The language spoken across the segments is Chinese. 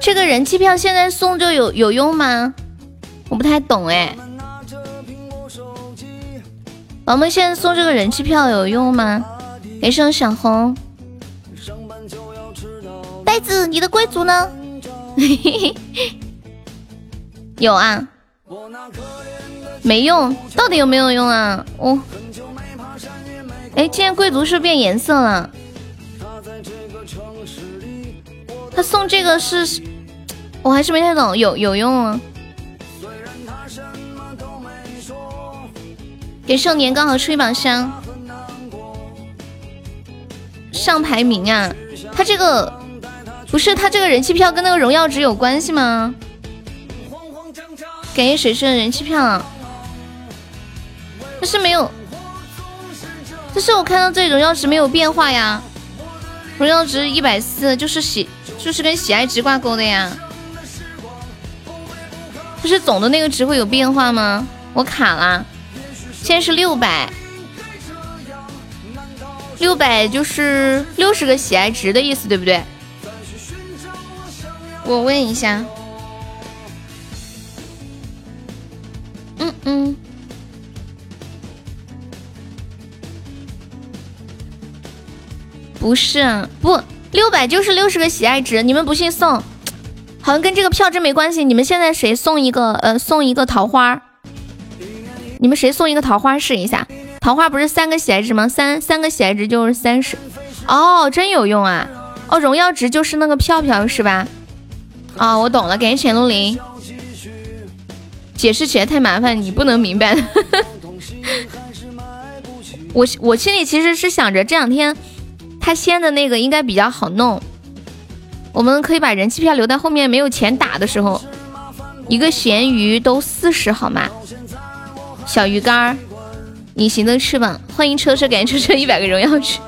这个人气票现在送就有有用吗？我不太懂哎。我们现在送这个人气票有用吗？给上小红。呆子，你的贵族呢？有啊。没用，到底有没有用啊？我。哎，今天贵族是变颜色了。他送这个是，我还是没太懂，有有用啊。给少年刚好出一把香，上排名啊！他这个不是他这个人气票跟那个荣耀值有关系吗？感谢水水人气票，但是没有，但是我看到这荣耀值没有变化呀，荣耀值一百四，就是喜就是跟喜爱值挂钩的呀，不是总的那个值会有变化吗？我卡了。现在是六百，六百就是六十个喜爱值的意思，对不对？我问一下。嗯嗯，不是，不，六百就是六十个喜爱值，你们不信送，好像跟这个票真没关系。你们现在谁送一个？呃，送一个桃花。你们谁送一个桃花试一下？桃花不是三个喜爱值吗？三三个喜爱值就是三十。哦，真有用啊！哦，荣耀值就是那个票票是吧？哦，我懂了，感谢浅露林。解释起来太麻烦，你不能明白。我我心里其实是想着这两天他先的那个应该比较好弄，我们可以把人气票留在后面没有钱打的时候。一个咸鱼都四十好吗？小鱼干，隐形的翅膀，欢迎车车，感谢车车 一百个荣耀值，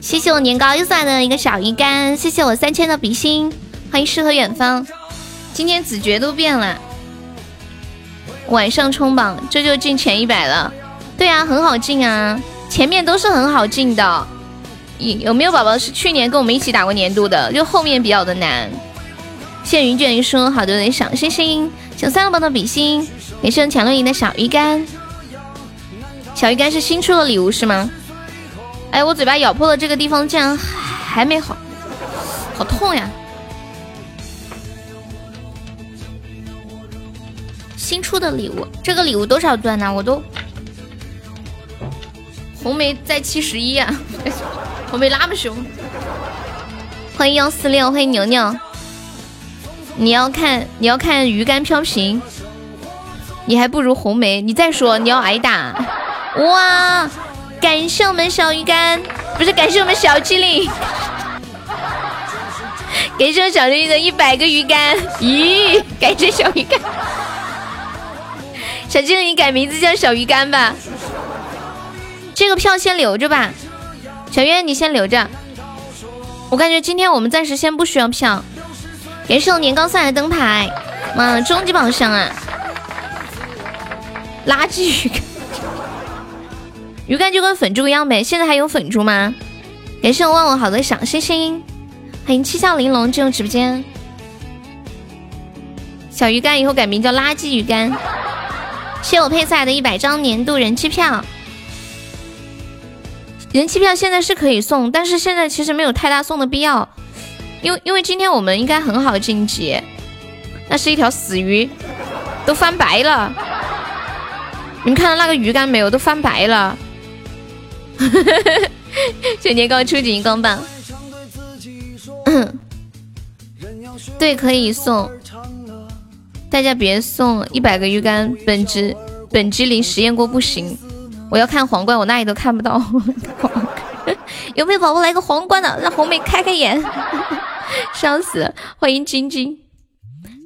谢谢我年糕又送来的一个小鱼干，谢谢我三千的比心，欢迎诗和远方，今天子爵都变了，晚上冲榜，这就进前一百了，对啊，很好进啊，前面都是很好进的，有有没有宝宝是去年跟我们一起打过年度的？就后面比较的难，谢云卷云说好的小星星，小三个宝的比心。也是强乐赢的小鱼干，小鱼干是新出的礼物是吗？哎，我嘴巴咬破了这个地方竟然还没好，好痛呀！新出的礼物，这个礼物多少钻呢？我都红梅在七十一啊，红梅那么凶。欢迎幺四六，欢迎牛牛。你要看你要看鱼竿飘屏。你还不如红梅，你再说你要挨打哇！感谢我们小鱼干，不是感谢我们小机灵，感谢小机灵的一百个鱼竿，咦？感谢小鱼干，小机灵你改名字叫小鱼干吧，这个票先留着吧，小月你先留着，我感觉今天我们暂时先不需要票，感谢我年糕送来的灯牌，妈，终极宝箱啊！垃圾 鱼干，鱼干就跟粉猪一样呗。现在还有粉猪吗？感谢我忘我好的小星星，欢迎七笑玲珑进入直播间。小鱼干以后改名叫垃圾鱼干。谢我配菜的一百张年度人气票，人气票现在是可以送，但是现在其实没有太大送的必要，因为因为今天我们应该很好晋级。那是一条死鱼，都翻白了。你们看到那个鱼竿没有？都翻白了。谢年糕出锦光棒。对，可以送。大家别送一百个鱼竿，本职本机灵实验过不行。我要看皇冠，我那里都看不到。有没有宝宝来个皇冠的？让红梅开开眼。笑死！欢迎晶晶。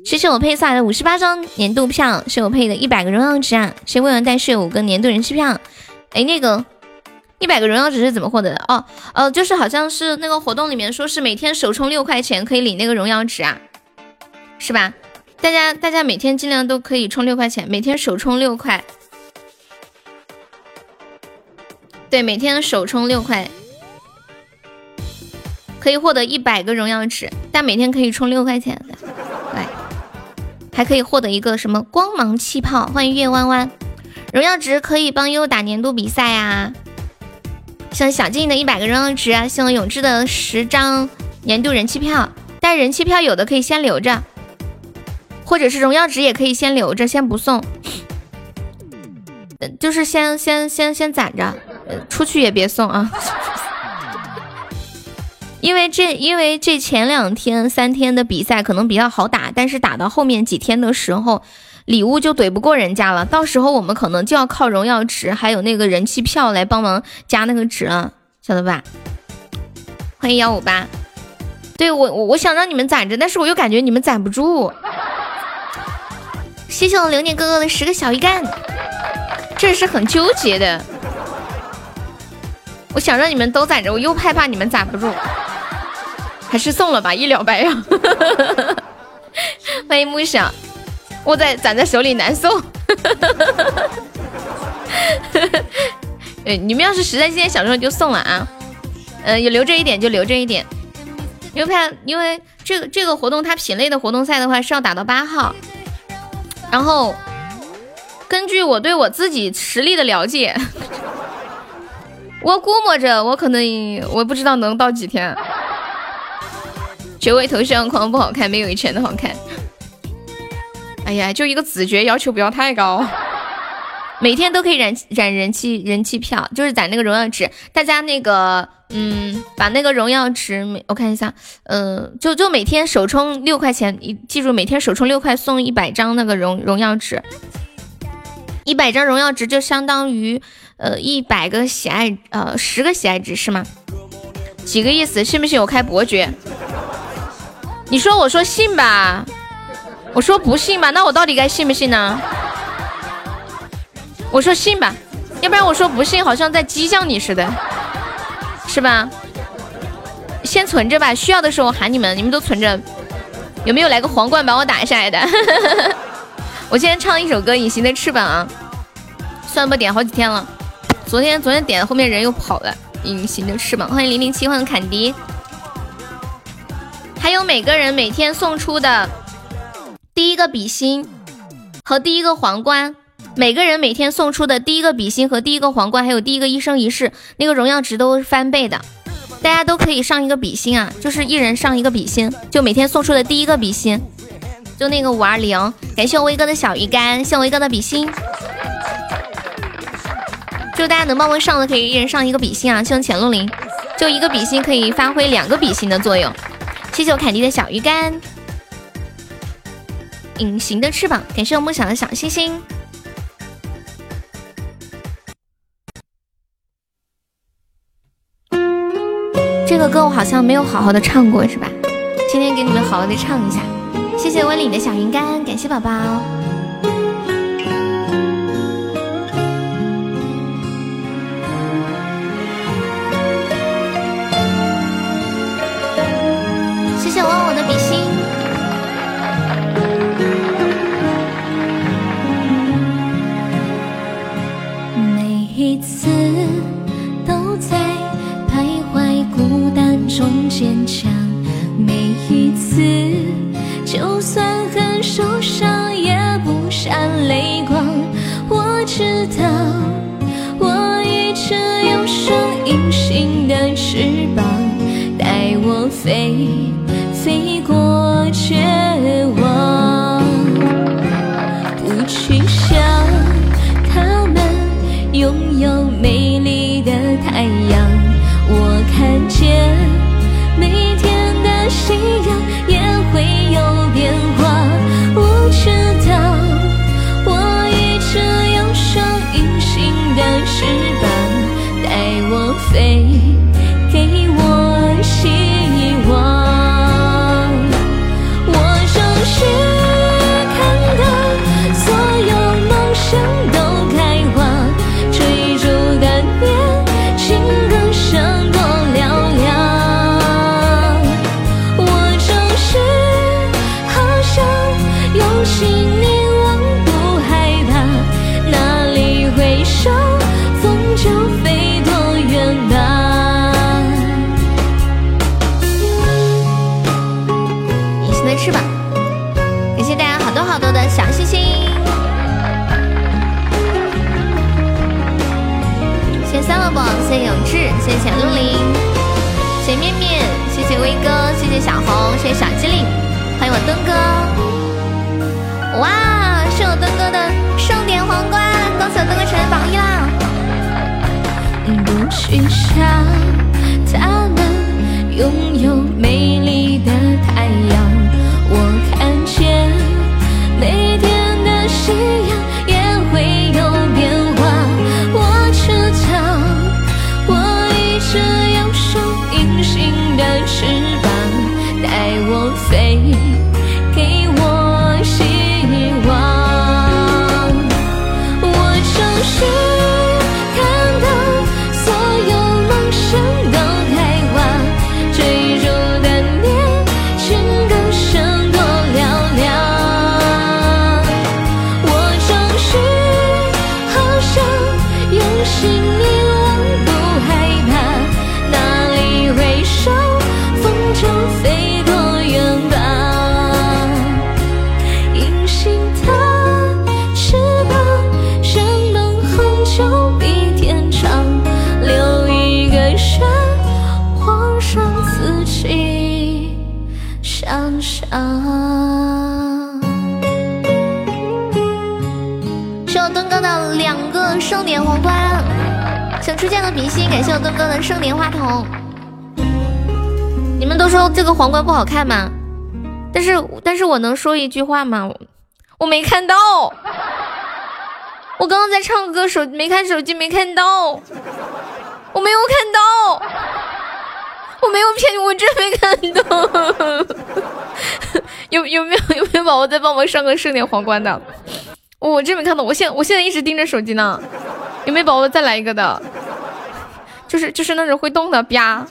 谢谢我配送来的五十八张年度票，谢我配的一百个荣耀值啊！谢未完待续五个年度人气票。哎，那个一百个荣耀值是怎么获得的？哦，呃，就是好像是那个活动里面说是每天首充六块钱可以领那个荣耀值啊，是吧？大家大家每天尽量都可以充六块钱，每天首充六块对，每天首充六块，可以获得一百个荣耀值，但每天可以充六块钱来。还可以获得一个什么光芒气泡？欢迎月弯弯，荣耀值可以帮悠悠打年度比赛呀。像小静的一百个荣耀值啊，像永志的十张年度人气票，但人气票有的可以先留着，或者是荣耀值也可以先留着，先不送，就是先先先先攒着，出去也别送啊。因为这因为这前两天三天的比赛可能比较好打，但是打到后面几天的时候。礼物就怼不过人家了，到时候我们可能就要靠荣耀值还有那个人气票来帮忙加那个值了，晓得吧？欢迎幺五八，对我我我想让你们攒着，但是我又感觉你们攒不住。谢谢我流年哥哥的十个小鱼干，这是很纠结的。我想让你们都攒着，我又害怕你们攒不住，还是送了吧，一了百了。欢迎木小。握在攒在手里难受，呃，你们要是实在今天想送就送了啊，嗯，有留着一点就留着一点，因为怕因为这个这个活动它品类的活动赛的话是要打到八号，然后根据我对我自己实力的了解，我估摸着我可能我不知道能到几天，九尾头像框不好看，没有以前的好看。哎呀，就一个子爵，要求不要太高。每天都可以染染人气人气票，就是攒那个荣耀值。大家那个，嗯，把那个荣耀值，我看一下，嗯，就就每天首充六块钱，你记住，每天首充六块送一百张那个荣荣耀值，一百张荣耀值就相当于呃一百个喜爱，呃十个喜爱值是吗？几个意思？信不信我开伯爵？你说我说信吧。我说不信吧，那我到底该信不信呢？我说信吧，要不然我说不信，好像在激将你似的，是吧？先存着吧，需要的时候喊你们，你们都存着。有没有来个皇冠把我打下来的？我先唱一首歌《隐形的翅膀》啊，算不点好几天了。昨天昨天点后面人又跑了，《隐形的翅膀》。欢迎零零七，欢迎坎迪。还有每个人每天送出的。第一个比心和第一个皇冠，每个人每天送出的第一个比心和第一个皇冠，还有第一个一生一世，那个荣耀值都是翻倍的。大家都可以上一个比心啊，就是一人上一个比心，就每天送出的第一个比心，就那个五二零。感谢我威哥的小鱼干，谢我威哥的比心。就大家能帮忙上的，可以一人上一个比心啊。谢谢浅露林，就一个比心可以发挥两个比心的作用。谢谢我凯迪的小鱼干。隐形的翅膀，感谢我梦想的小星星。这个歌我好像没有好好的唱过，是吧？今天给你们好好的唱一下。谢谢温里的小云干，感谢宝宝。谢谢我我的比心。每一次都在徘徊孤单中坚强，每一次受伤也不闪泪光。我知道我一直有双隐形的翅膀，带我飞，飞过绝望。不去想他们。拥有美丽的太阳，我看见带灯哥。哇，是我灯哥的盛典皇冠，恭喜我灯哥成为榜一啦！不去想哥，哥的盛典话筒。你们都说这个皇冠不好看吗？但是但是我能说一句话吗？我没看到，我刚刚在唱歌，手没看手机，没看到，我没有看到，我没有骗你，我真没看到。有有没有有没有宝宝再帮我上个盛典皇冠的？我真没看到，我现我现在一直盯着手机呢。有没有宝宝再来一个的？就是就是那种会动的吧。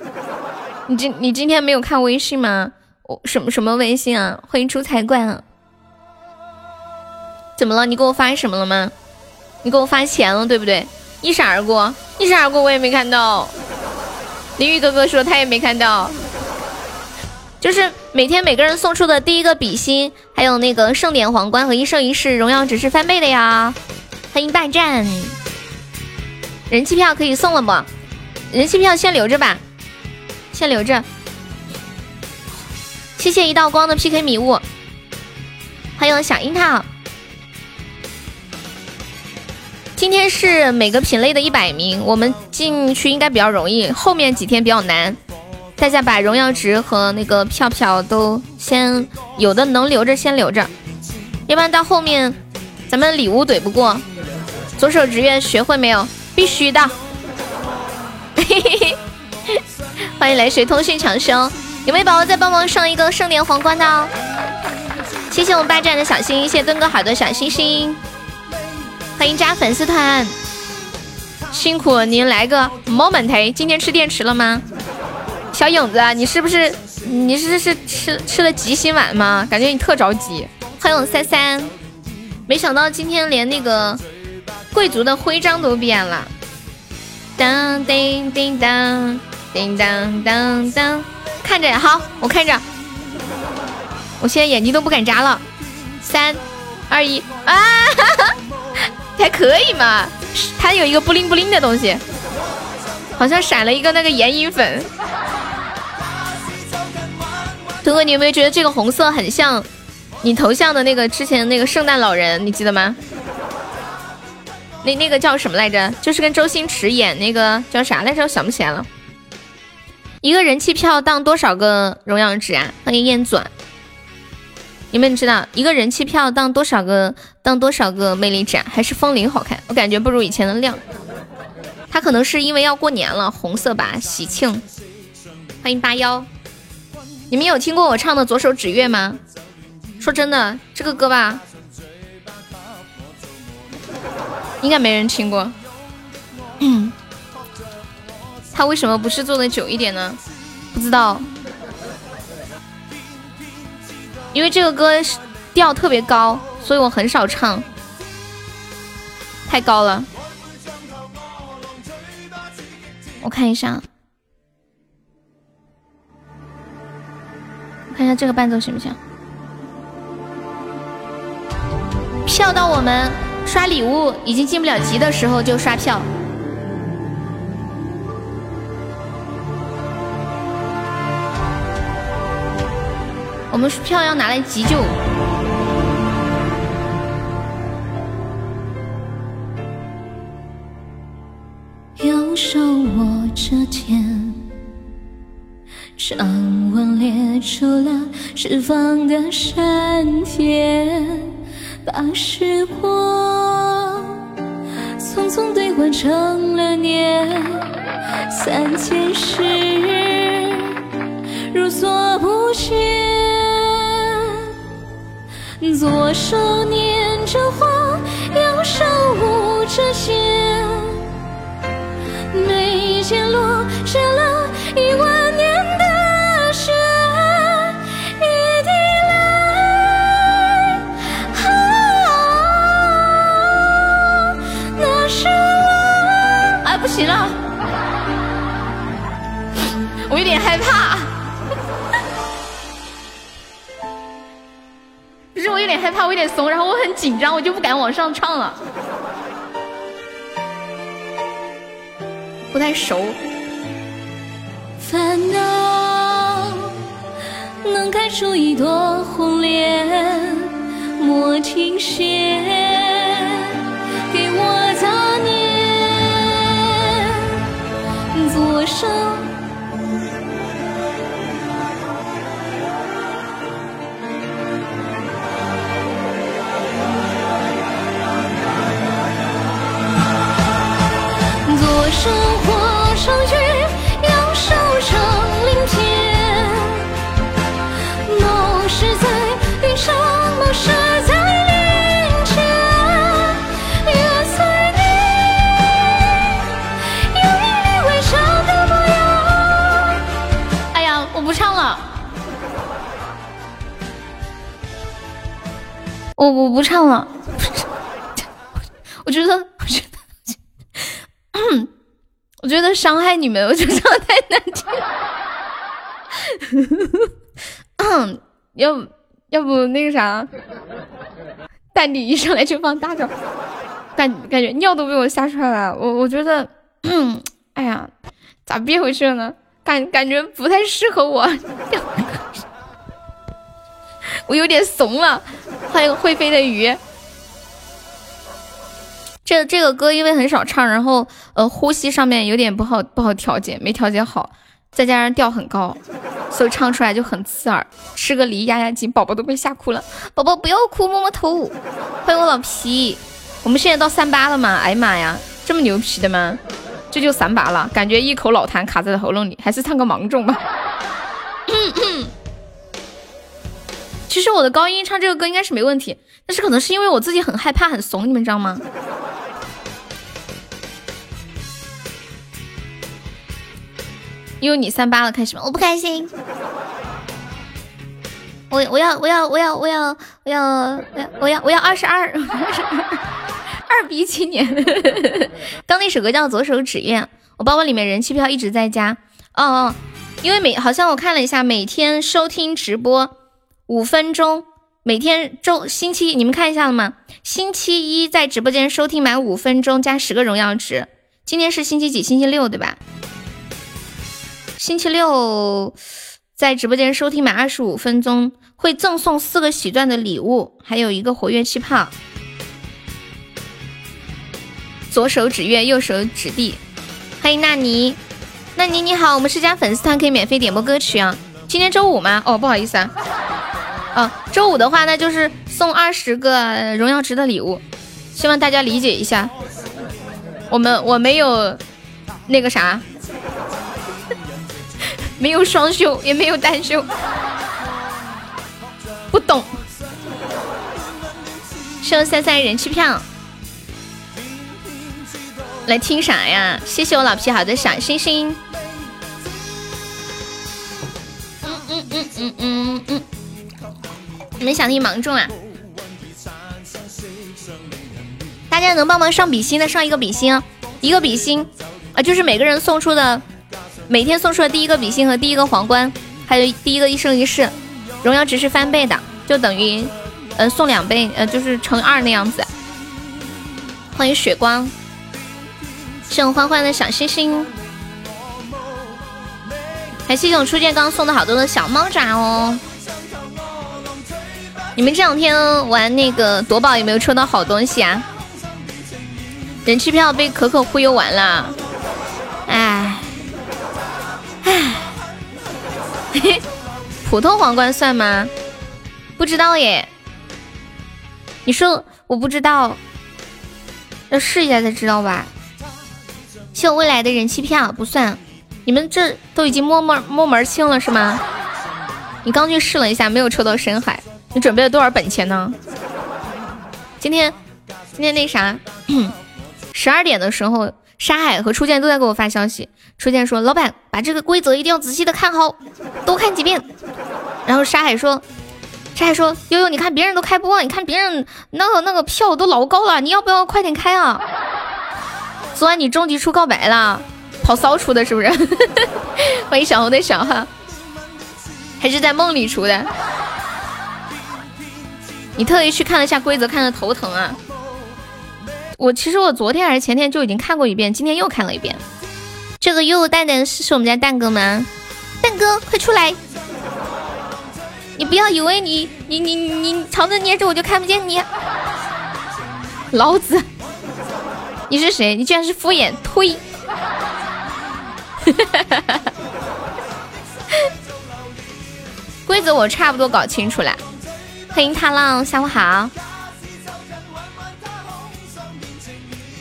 你今你今天没有看微信吗？我什么什么微信啊？欢迎出财冠啊！怎么了？你给我发什么了吗？你给我发钱了对不对？一闪而过，一闪而过，我也没看到。林玉哥哥说他也没看到。就是每天每个人送出的第一个比心，还有那个盛典皇冠和一生一世荣耀只是翻倍的呀！欢迎霸占，人气票可以送了不？人气票先留着吧，先留着。谢谢一道光的 PK 礼物，欢迎小樱桃。今天是每个品类的一百名，我们进去应该比较容易，后面几天比较难。大家把荣耀值和那个票票都先有的能留着先留着，要不然到后面咱们礼物怼不过。左手职业学会没有？必须的。嘿嘿嘿，欢迎来水通讯长生，有没有宝宝再帮忙上一个圣莲皇冠的哦？谢谢我们霸占的小心，谢谢墩哥好多小心心，欢迎加粉丝团，辛苦您来个 moment，今天吃电池了吗？小影子，你是不是你是是吃吃了吉星丸吗？感觉你特着急。欢迎我三三，没想到今天连那个贵族的徽章都变了。当叮叮当，叮当当当，看着好，我看着，我现在眼睛都不敢眨了。三二一啊，还可以嘛？它有一个布灵布灵的东西，好像闪了一个那个眼影粉。图哥，你有没有觉得这个红色很像你头像的那个之前那个圣诞老人？你记得吗？那那个叫什么来着？就是跟周星驰演那个叫啥来着？我想不起来了。一个人气票当多少个荣耀值啊？欢迎燕转。你们知道一个人气票当多少个当多少个魅力值？还是风铃好看？我感觉不如以前的亮。它可能是因为要过年了，红色吧，喜庆。欢迎八幺。你们有听过我唱的《左手指月》吗？说真的，这个歌吧，应该没人听过。嗯，他为什么不是做的久一点呢？不知道，因为这个歌调特别高，所以我很少唱，太高了。我看一下。看一下这个伴奏行不行？票到我们刷礼物已经进不了级的时候就刷票。我们票要拿来急救。右手握着天掌纹裂出了十方的闪电把时光匆匆兑换成了年，三千世如所不见，左手捻着花，右手舞着剑。眉间落下了一万年行了，我有点害怕，不是我有点害怕，我有点怂，然后我很紧张，我就不敢往上唱了。不太熟。烦恼能开出一朵红莲，莫停歇，念，左手。我我不唱了，我觉得，我觉得。我觉得 伤害你们，我觉得唱太难听。要要不那个啥，但你一上来就放大招，感感觉尿都被我吓出来了。我我觉得，哎呀，咋憋回去了呢？感感觉不太适合我，我有点怂了。欢迎会飞的鱼。这这个歌因为很少唱，然后呃呼吸上面有点不好不好调节，没调节好，再加上调很高，所以唱出来就很刺耳。吃个梨压压惊，宝宝都被吓哭了。宝宝不要哭，摸摸头。欢迎我老皮，我们现在到三八了吗？哎呀妈呀，这么牛皮的吗？这就三八了，感觉一口老痰卡在喉咙里，还是唱个芒种吧。其实我的高音唱这个歌应该是没问题，但是可能是因为我自己很害怕很怂，你们知道吗？因为你三八了，开心吗？我不开心。我我要我要我要我要我要我要我要二十二，二逼青年。刚那首歌叫《左手指月》，我包包里面人气票一直在加。哦哦，因为每好像我看了一下，每天收听直播五分钟，每天周星期一你们看一下了吗？星期一在直播间收听满五分钟加十个荣耀值。今天是星期几？星期六对吧？星期六在直播间收听满二十五分钟，会赠送四个喜钻的礼物，还有一个活跃气泡。左手指月，右手指地。欢迎纳尼，纳尼你好，我们是加粉丝团，可以免费点播歌曲啊。今天周五吗？哦，不好意思啊。啊，周五的话，那就是送二十个荣耀值的礼物，希望大家理解一下。我们我没有那个啥。没有双休，也没有单休，不懂。收三三人气票，来听啥呀？谢谢我老皮好的小星星。嗯嗯嗯嗯嗯嗯，你们想听芒种啊？大家能帮忙上比心的，上一个比心，一个比心啊，就是每个人送出的。每天送出的第一个比心和第一个皇冠，还有第一个一生一世，荣耀值是翻倍的，就等于，呃，送两倍，呃，就是乘二那样子。欢迎雪光，谢我欢欢的小星星，还谢谢我初见刚送的好多的小猫爪哦。你们这两天玩那个夺宝有没有抽到好东西啊？人气票被可可忽悠完了，哎，哎，嘿嘿，普通皇冠算吗？不知道耶。你说我不知道，要试一下才知道吧。秀未来的人气票不算，你们这都已经摸摸摸门清了是吗？你刚去试了一下，没有抽到深海。你准备了多少本钱呢？今天，今天那啥，十二点的时候，沙海和初见都在给我发消息。初见说：“老板，把这个规则一定要仔细的看好，多看几遍。”然后沙海说：“沙海说，悠悠，你看别人都开播，你看别人那个那个票都老高了，你要不要快点开啊？昨晚你终极出告白了，跑骚出的是不是？欢迎小红的小号，还是在梦里出的？”你特意去看了一下规则，看的头疼啊！我其实我昨天还是前天就已经看过一遍，今天又看了一遍。这个又蛋蛋是是我们家蛋哥吗？蛋哥快出来！你不要以为你你你你藏着捏着我就看不见你，老子！你是谁？你居然是敷衍！呸！规则我差不多搞清楚了。欢迎踏浪，下午好。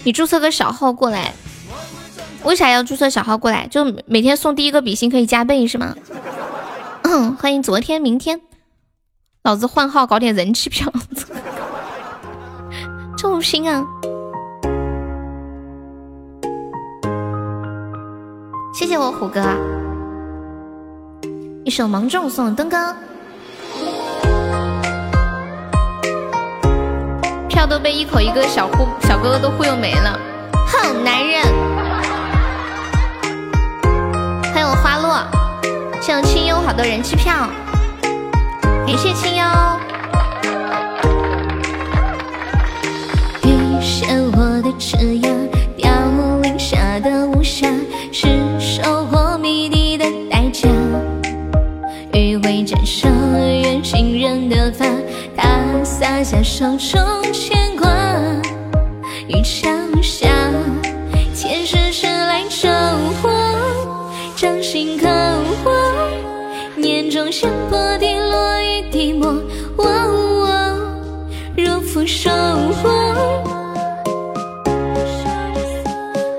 你注册个小号过来，为啥要注册小号过来？就每天送第一个比心可以加倍是吗？欢迎昨天明天，老子换号搞点人气票，这心啊！谢谢我虎哥，一首芒种送灯哥。票都被一口一个小忽小哥哥都忽悠没了，哼，男人！欢迎花落，谢谢清幽好多人气票，感谢清幽。遇见我的枝桠，凋零下的无暇，是收获谜底的代价。余晖沾上远行人的发。他洒下手中牵挂，雨桥下，前世迟来找我，掌心刻画，念中香波滴落一滴墨，若负收获，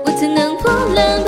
我怎能波澜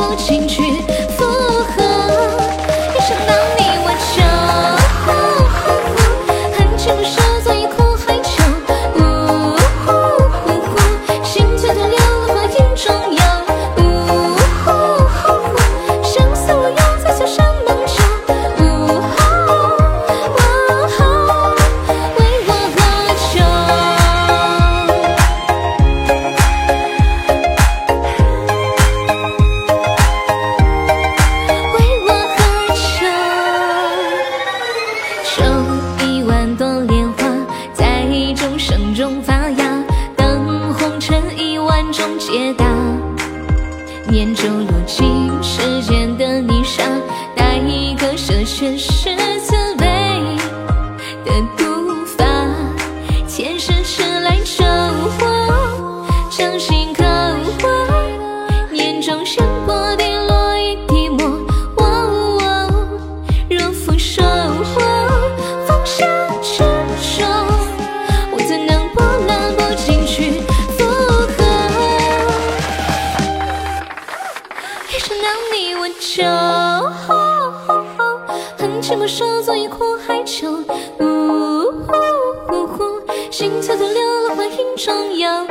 我手做一阔海，酒呜呜呜呜呜，心催促流落幻影中央。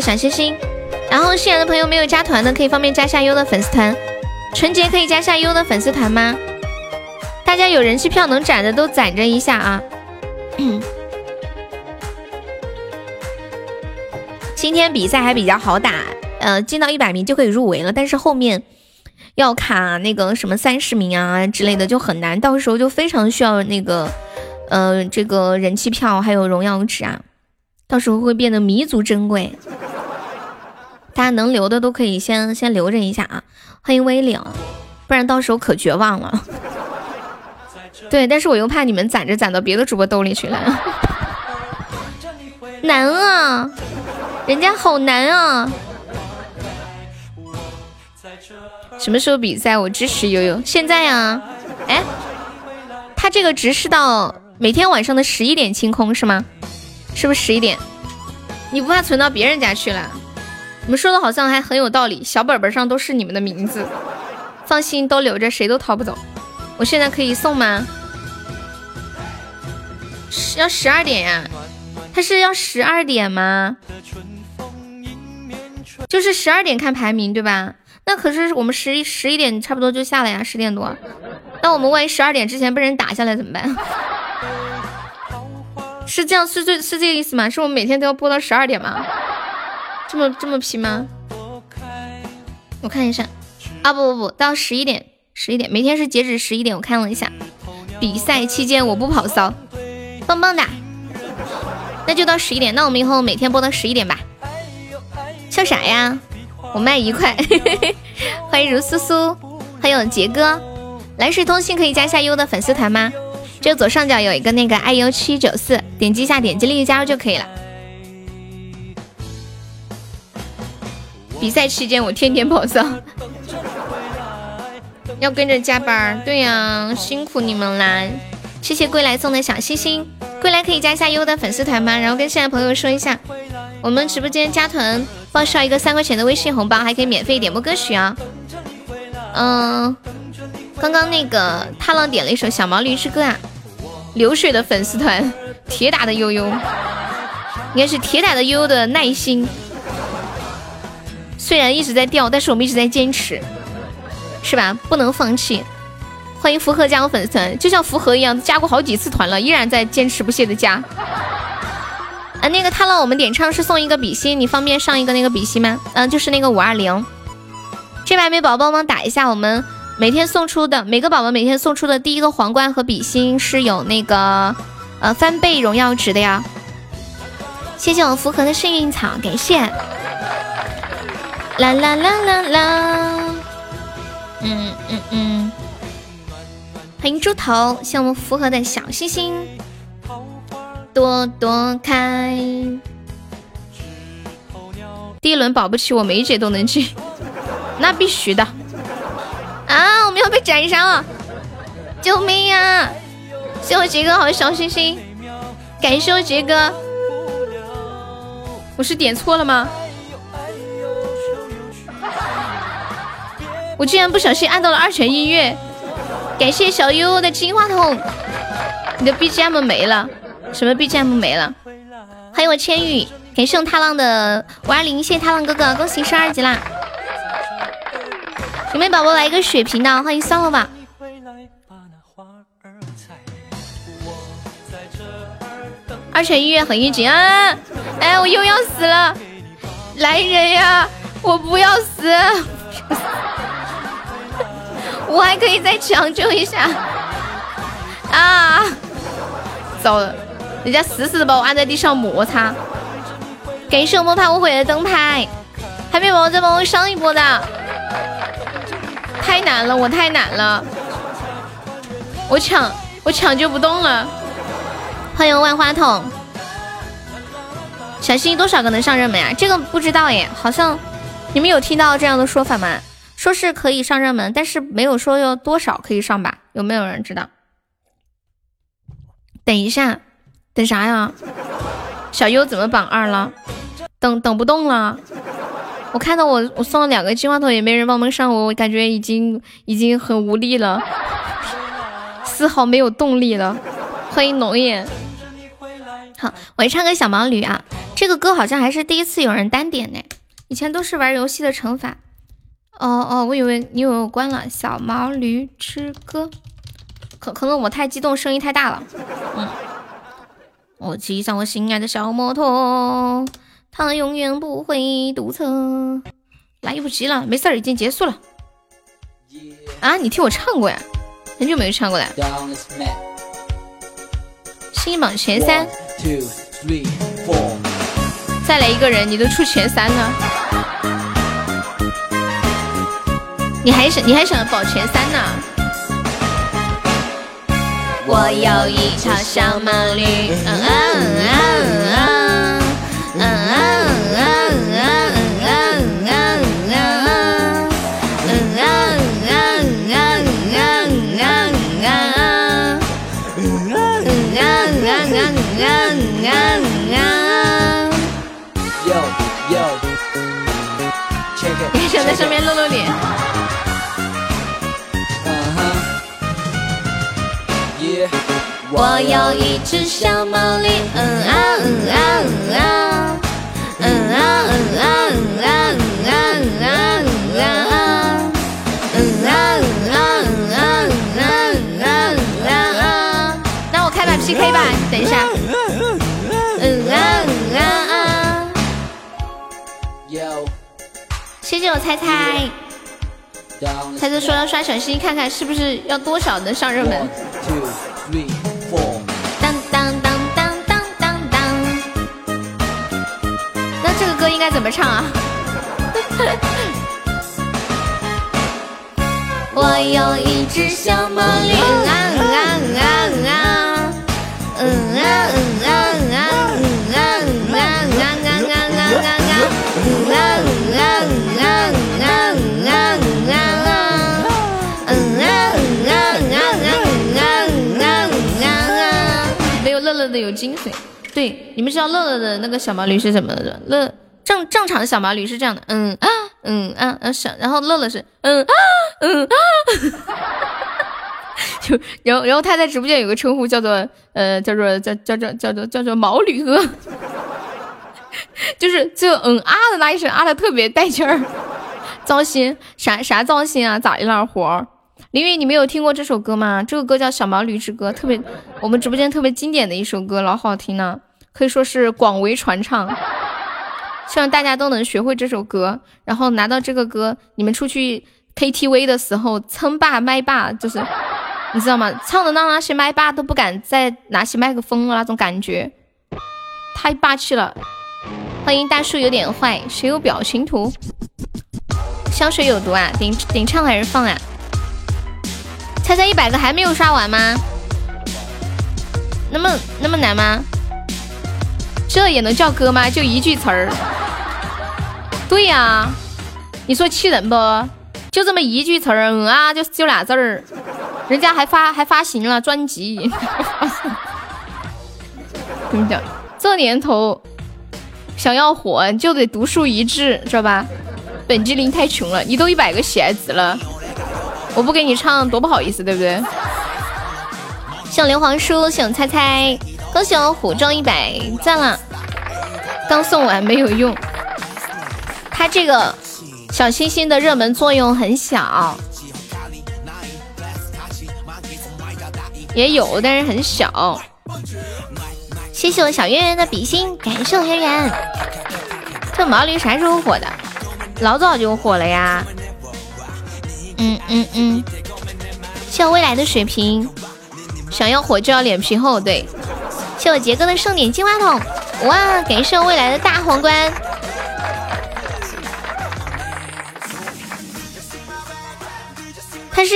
小星星，然后新来的朋友没有加团的，可以方便加下优的粉丝团。纯洁可以加下优的粉丝团吗？大家有人气票能攒的都攒着一下啊！今天比赛还比较好打，呃，进到一百名就可以入围了。但是后面要卡那个什么三十名啊之类的就很难，到时候就非常需要那个呃这个人气票还有荣耀值啊，到时候会变得弥足珍贵。大家能留的都可以先先留着一下啊！欢迎威领，不然到时候可绝望了。对，但是我又怕你们攒着攒到别的主播兜里去了。难啊，人家好难啊！什么时候比赛？我支持悠悠。现在呀？哎，他这个值是到每天晚上的十一点清空是吗？是不是十一点？你不怕存到别人家去了？你们说的好像还很有道理，小本本上都是你们的名字，放心，都留着，谁都逃不走。我现在可以送吗？要十二点呀？他是要十二点吗？就是十二点看排名对吧？那可是我们十一十一点差不多就下了呀，十点多。那我们万一十二点之前被人打下来怎么办？是这样，是这，是这个意思吗？是我们每天都要播到十二点吗？这么这么皮吗？我看一下啊，不不不，到十一点，十一点，每天是截止十一点。我看了一下，比赛期间我不跑骚，棒棒的。那就到十一点，那我们以后每天播到十一点吧。笑啥呀？我卖一块。欢迎如苏苏，欢迎杰哥。来水通信可以加一下优的粉丝团吗？就左上角有一个那个 iu 七九四，点击一下，点击立即加入就可以了。比赛期间我天天跑骚，要跟着加班。对呀，辛苦你们啦！谢谢归来送的小心心，归来可以加一下优的粉丝团吗？然后跟现在朋友说一下，我们直播间加团报销一个三块钱的微信红包，还可以免费点播歌曲啊。嗯，刚刚那个踏浪点了一首《小毛驴之歌》啊。流水的粉丝团，铁打的悠悠，应该是铁打的悠悠的耐心。虽然一直在掉，但是我们一直在坚持，是吧？不能放弃。欢迎符合加入粉丝团，就像符合一样，加过好几次团了，依然在坚持不懈的加。啊，那个他让我们点唱是送一个比心，你方便上一个那个比心吗？嗯，就是那个五二零。这把没宝宝帮忙打一下，我们每天送出的每个宝宝每天送出的第一个皇冠和比心是有那个呃翻倍荣耀值的呀。谢谢我符合的幸运草，感谢。啦啦啦啦啦，嗯嗯嗯，欢迎猪头，谢我们符合的小星星，朵朵开。第一轮保不齐我每一节都能进，那必须的。啊，我们要被斩杀了！救命啊！谢我杰哥好小心心，感谢我杰哥。我是点错了吗？我竟然不小心按到了二泉音乐，感谢小悠悠的金话筒，你的 BGM 没了，什么 BGM 没了？欢迎我千羽，感谢踏浪的五二零，谢谢踏浪哥哥，恭喜升二级啦！有没有宝宝来一个血瓶的？欢迎算了吧。二泉音乐很一级啊！哎，我又要死了，来人呀！我不要死。我还可以再抢救一下啊！糟了，人家死死的把我按在地上摩擦。感谢我莫怕无悔的灯牌，还没宝宝再帮我上一波的，太难了，我太难了，我抢我抢救不动了。欢迎万花筒，小心多少个能上热门啊？这个不知道耶，好像你们有听到这样的说法吗？说是可以上热门，但是没有说要多少可以上吧？有没有人知道？等一下，等啥呀？小优怎么榜二了？等等不动了。我看到我我送了两个金话筒，也没人帮忙上，我我感觉已经已经很无力了，丝毫没有动力了。欢迎龙眼。好，我唱个小毛驴啊，这个歌好像还是第一次有人单点呢。以前都是玩游戏的惩罚。哦哦，我以为你以为我关了。小毛驴之歌，可可能我太激动，声音太大了。嗯，我骑上我心爱的小摩托，它永远不会堵车。来不及了，没事儿，已经结束了。啊，你听我唱过呀？很久没有唱过了。新榜前三。再来一个人，你都出前三了。你还想你还想保前三呢？我有一条小毛驴，嗯嗯嗯嗯嗯嗯嗯嗯嗯嗯嗯嗯你想在上面露露脸？我有一只小毛驴，嗯啊嗯啊嗯啊，嗯啊嗯啊嗯啊嗯啊嗯啊嗯啊，嗯啊嗯啊嗯啊嗯啊嗯啊，那我开把 PK 吧，等一下。嗯啊嗯啊啊，谢谢我猜猜，猜猜说要刷小心心看看是不是要多少能上热门。当当当当当当当，那这个歌应该怎么唱啊？我有一只小毛驴，啊的有精髓。对，你们知道乐乐的那个小毛驴是怎么的？乐正正常的小毛驴是这样的，嗯啊嗯啊嗯是，然后乐乐是嗯啊嗯啊，就然后然后他在直播间有个称呼叫做呃叫做叫叫叫叫做叫做毛驴哥，就是就嗯啊的那一声啊的特别带劲儿，糟心啥啥糟心啊？咋的了活儿？林雨，你没有听过这首歌吗？这个歌叫《小毛驴之歌》，特别我们直播间特别经典的一首歌，老好听了，可以说是广为传唱。希望大家都能学会这首歌，然后拿到这个歌，你们出去 KTV 的时候称霸麦霸，就是你知道吗？唱的让那些麦霸都不敢再拿起麦克风了，那种感觉太霸气了。欢迎大叔有点坏，谁有表情图？香水有毒啊！顶顶唱还是放啊？猜猜一百个还没有刷完吗？那么那么难吗？这也能叫歌吗？就一句词儿。对呀，你说气人不？就这么一句词儿，嗯啊，就就俩字儿，人家还发还发行了专辑。跟你讲，这年头想要火就得独树一帜，知道吧？本机灵太穷了，你都一百个喜爱值了，我不给你唱多不好意思，对不对？像刘皇叔，向猜猜，恭喜我虎中一百赞了，刚送完没有用。他这个小星星的热门作用很小，也有，但是很小。谢谢我小圆圆的比心，感谢我圆圆。这毛驴啥时候火的？老早就火了呀。嗯嗯嗯。谢我未来的水瓶，想要火就要脸皮厚，对。谢我杰哥的盛典金话筒，哇！感谢我未来的大皇冠。它是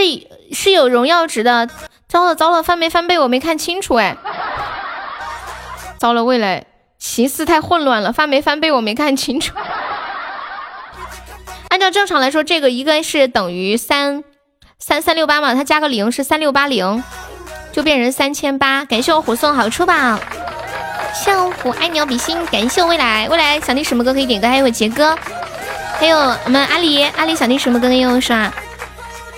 是有荣耀值的，糟了糟了，翻没翻倍？我没看清楚哎，糟了，未来形势太混乱了，翻没翻倍？我没看清楚。按照正常来说，这个应该是等于三三三六八嘛，它加个零是三六八零，就变成三千八。感谢我虎送好出宝，笑虎爱鸟比心，感谢我未来未来想听什么歌可以点歌，还有我杰哥，还有我们阿里阿里想听什么歌可以用刷。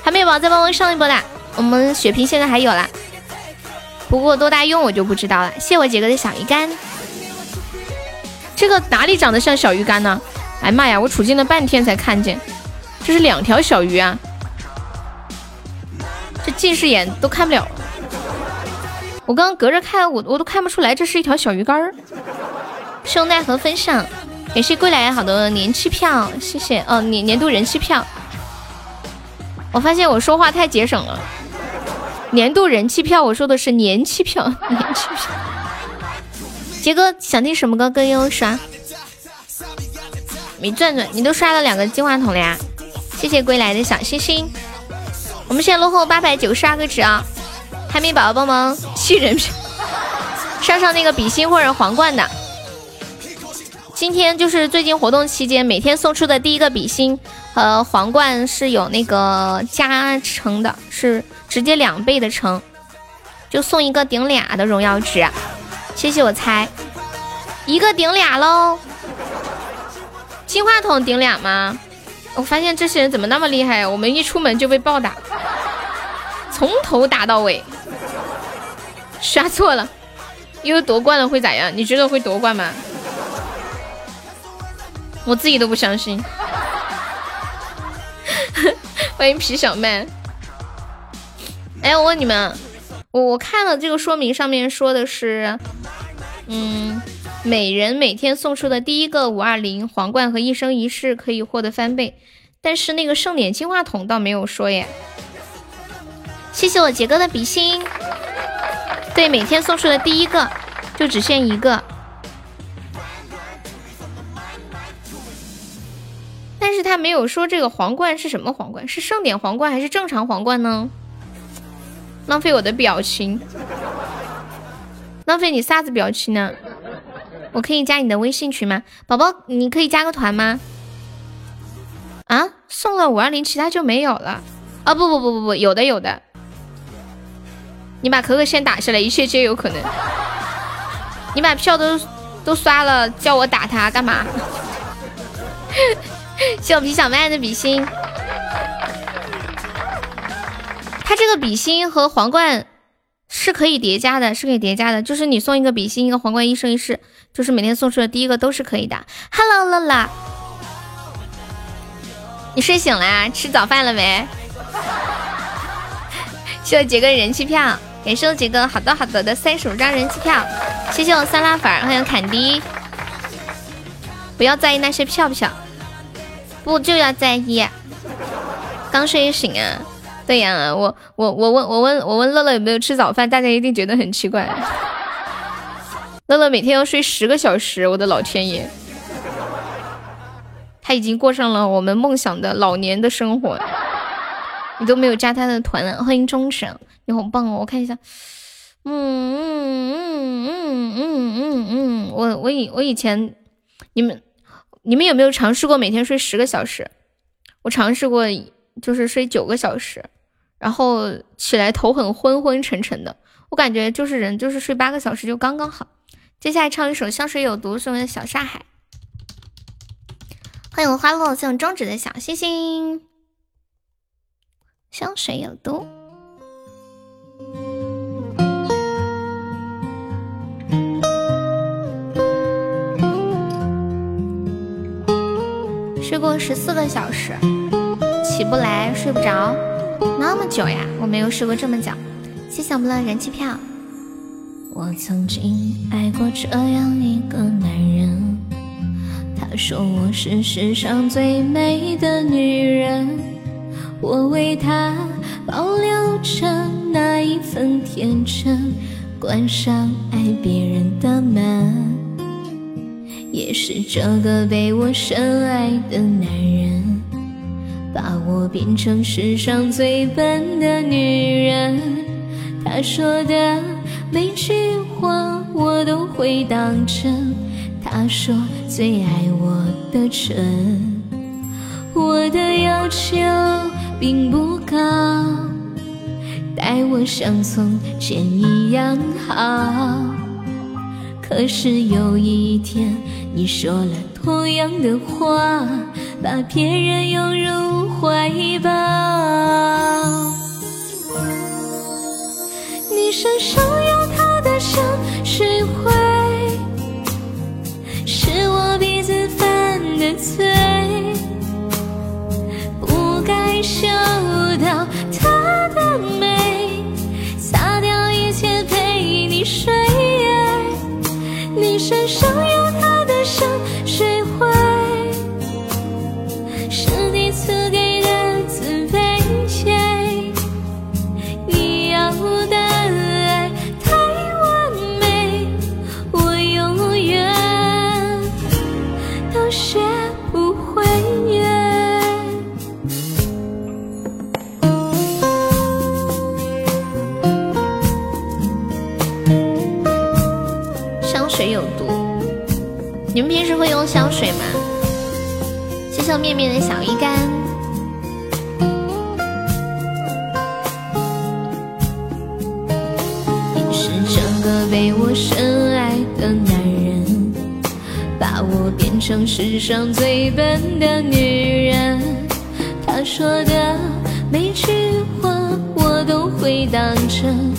还没有宝，再帮我上一波啦！我们血瓶现在还有啦，不过多大用我就不知道了。谢我杰哥的小鱼干，这个哪里长得像小鱼干呢？哎妈呀，我处境了半天才看见，这是两条小鱼啊！这近视眼都看不了。我刚刚隔着看，我我都看不出来这是一条小鱼干儿。谢奈何分享，感谢归来好多年期票，谢谢哦年年度人气票。我发现我说话太节省了，年度人气票，我说的是年气票，年气票。杰哥想听什么歌？歌优刷。没转转，你都刷了两个金话筒了呀？谢谢归来的小星星。我们现在落后八百九十二个值啊！海绵宝宝帮忙吸人品，上上那个比心或者皇冠的。今天就是最近活动期间，每天送出的第一个比心和皇冠是有那个加成的，是直接两倍的成，就送一个顶俩的荣耀值。谢谢我猜，一个顶俩喽。金话筒顶俩吗？我发现这些人怎么那么厉害？我们一出门就被暴打，从头打到尾。刷错了，因为夺冠了会咋样？你觉得会夺冠吗？我自己都不相信。欢迎皮小妹。哎，我问你们，我我看了这个说明，上面说的是，嗯，每人每天送出的第一个五二零皇冠和一生一世可以获得翻倍，但是那个盛典金话筒倒没有说耶。谢谢我杰哥的比心。对，每天送出的第一个就只限一个，但是他没有说这个皇冠是什么皇冠，是盛典皇冠还是正常皇冠呢？浪费我的表情，浪费你啥子表情呢？我可以加你的微信群吗？宝宝，你可以加个团吗？啊，送了五二零，其他就没有了。啊，不不不不不，有的有的。你把可可先打下来，一切皆有可能。你把票都都刷了，叫我打他干嘛？谢我皮小麦的比心。他这个比心和皇冠是可以叠加的，是可以叠加的。就是你送一个比心，一个皇冠，一生一世，就是每天送出的第一个都是可以的。Hello，乐乐，你睡醒了？吃早饭了没？谢我杰哥人气票。感谢我几个好多好多的三十五张人气票，谢谢我酸辣粉，欢迎坎迪。不要在意那些票票，不就要在意。刚睡醒啊？对呀，我我我问我问我问乐乐有没有吃早饭，大家一定觉得很奇怪。乐乐每天要睡十个小时，我的老天爷，他已经过上了我们梦想的老年的生活。你都没有加他的团，欢迎忠诚。你好棒哦！我看一下，嗯嗯嗯嗯嗯嗯嗯，我我以我以前，你们你们有没有尝试过每天睡十个小时？我尝试过，就是睡九个小时，然后起来头很昏昏沉沉的。我感觉就是人就是睡八个小时就刚刚好。接下来唱一首《香水有毒》送给小沙海。欢迎花落，送中指的小星星。香水有毒。睡过十四个小时，起不来，睡不着，那么久呀？我没有睡过这么久。谢谢我们的人气票。我曾经爱过这样一个男人，他说我是世上最美的女人，我为他保留着那一份天真，关上爱别人的门。也是这个被我深爱的男人，把我变成世上最笨的女人。他说的每句话我都会当真。他说最爱我的唇，我的要求并不高，待我像从前一样好。可是有一天，你说了同样的话，把别人拥入怀抱。你身上有他的香水味，是我鼻子犯的罪，不该嗅到他的美，擦掉一切陪你睡。你身上有他。水吗？谢谢面面的小鱼干。你是整个被我深爱的男人，把我变成世上最笨的女人。他说的每句话我都会当真。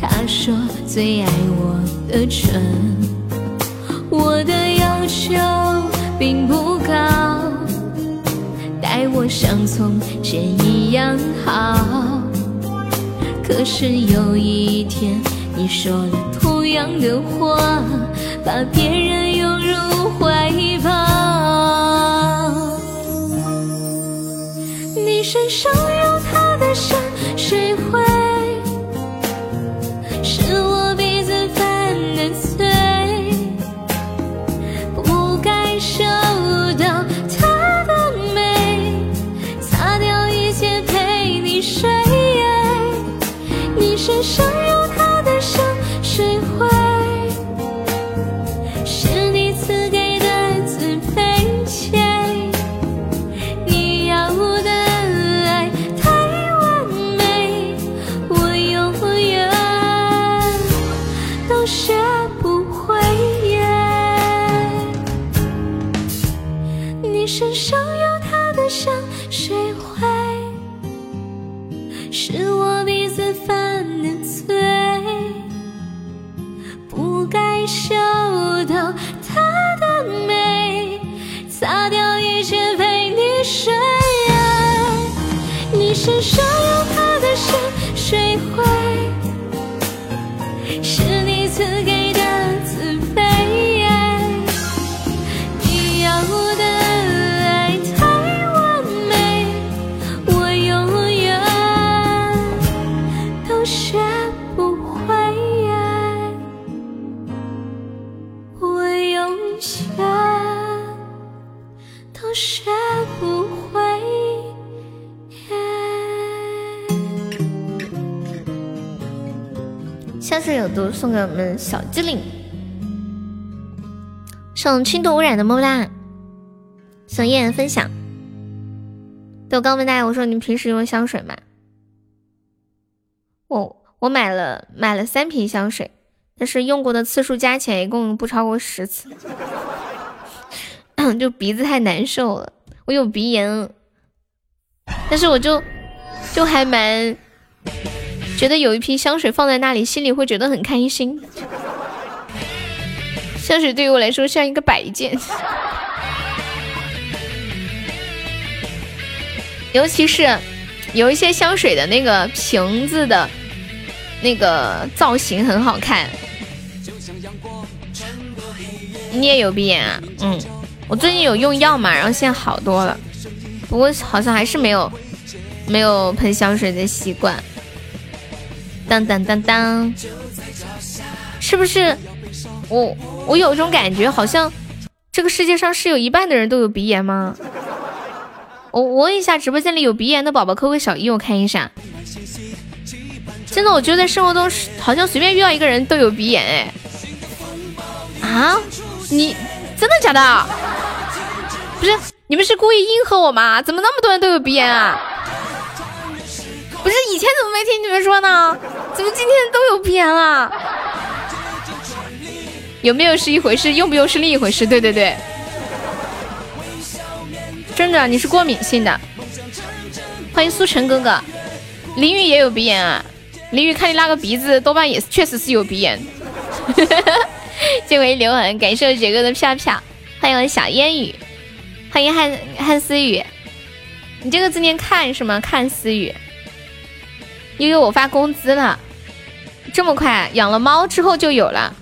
他说最爱我的唇，我的要求并不高，待我像从前一样好。可是有一天，你说了同样的话，把别人拥入怀抱。你身上有他的香水味，都，送给我们小机灵。送轻度污染的么么哒，送叶叶分享。对我刚问大家，我说你们平时用香水吗？我我买了买了三瓶香水，但是用过的次数加起来一共不超过十次，就鼻子太难受了，我有鼻炎，但是我就就还蛮觉得有一瓶香水放在那里，心里会觉得很开心。香水对于我来说像一个摆件，尤其是有一些香水的那个瓶子的那个造型很好看。你也有鼻炎啊？嗯，我最近有用药嘛，然后现在好多了，不过好像还是没有没有喷香水的习惯。当当当当，是不是我？我有一种感觉，好像这个世界上是有一半的人都有鼻炎吗？我我问一下，直播间里有鼻炎的宝宝，扣个小一我看一下？真的，我觉得在生活中好像随便遇到一个人都有鼻炎哎。啊？你真的假的？不是，你们是故意应和我吗？怎么那么多人都有鼻炎啊？不是，以前怎么没听你们说呢？怎么今天都有鼻炎了？有没有是一回事，用不用是另一回事。对对对，真的，你是过敏性的。欢迎苏晨哥哥，林雨也有鼻炎啊。林雨，看你那个鼻子，多半也确实是有鼻炎。这位刘恒，感谢杰哥的票票。欢迎小烟雨，欢迎汉汉思雨。你这个字念看是吗？看思雨。悠悠，我发工资了，这么快？养了猫之后就有了。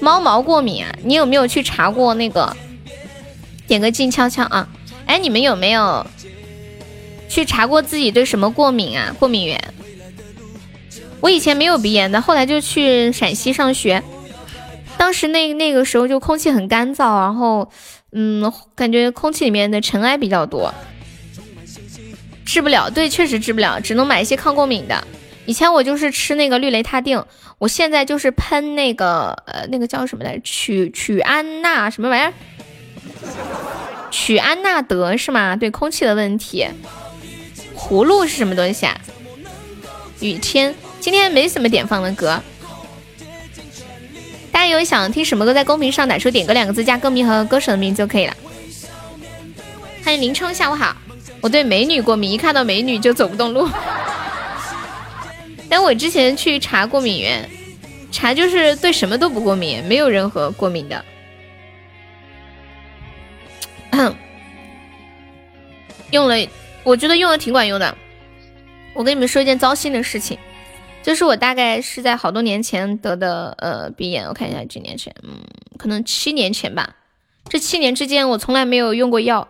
猫毛过敏啊？你有没有去查过那个？点个静悄悄啊！哎，你们有没有去查过自己对什么过敏啊？过敏源？我以前没有鼻炎的，后来就去陕西上学，当时那那个时候就空气很干燥，然后嗯，感觉空气里面的尘埃比较多，治不了。对，确实治不了，只能买一些抗过敏的。以前我就是吃那个氯雷他定，我现在就是喷那个呃那个叫什么来，曲曲安娜什么玩意儿？曲安娜德是吗？对，空气的问题。葫芦是什么东西啊？雨天，今天没什么点放的歌。大家有想听什么歌，在公屏上打出“点歌”两个字，加歌名和歌手的名字就可以了。欢迎林冲，下午好。我对美女过敏，一看到美女就走不动路。但我之前去查过敏源，查就是对什么都不过敏，没有任何过敏的。用了，我觉得用的挺管用的。我跟你们说一件糟心的事情，就是我大概是在好多年前得的呃鼻炎，我看一下几年前，嗯，可能七年前吧。这七年之间，我从来没有用过药。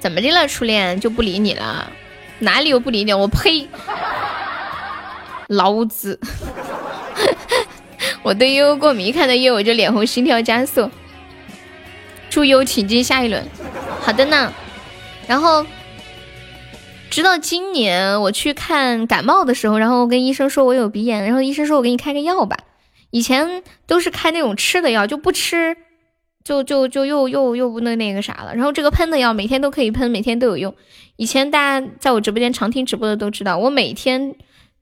怎么的了，初恋就不理你了？哪里有不理你？我呸！老子，我对悠悠过敏，看到悠悠我就脸红心跳加速。祝悠请进下一轮。好的呢。然后，直到今年我去看感冒的时候，然后我跟医生说我有鼻炎，然后医生说我给你开个药吧。以前都是开那种吃的药，就不吃，就就就又又又不那那个啥了。然后这个喷的药每天都可以喷，每天都有用。以前大家在我直播间常听直播的都知道，我每天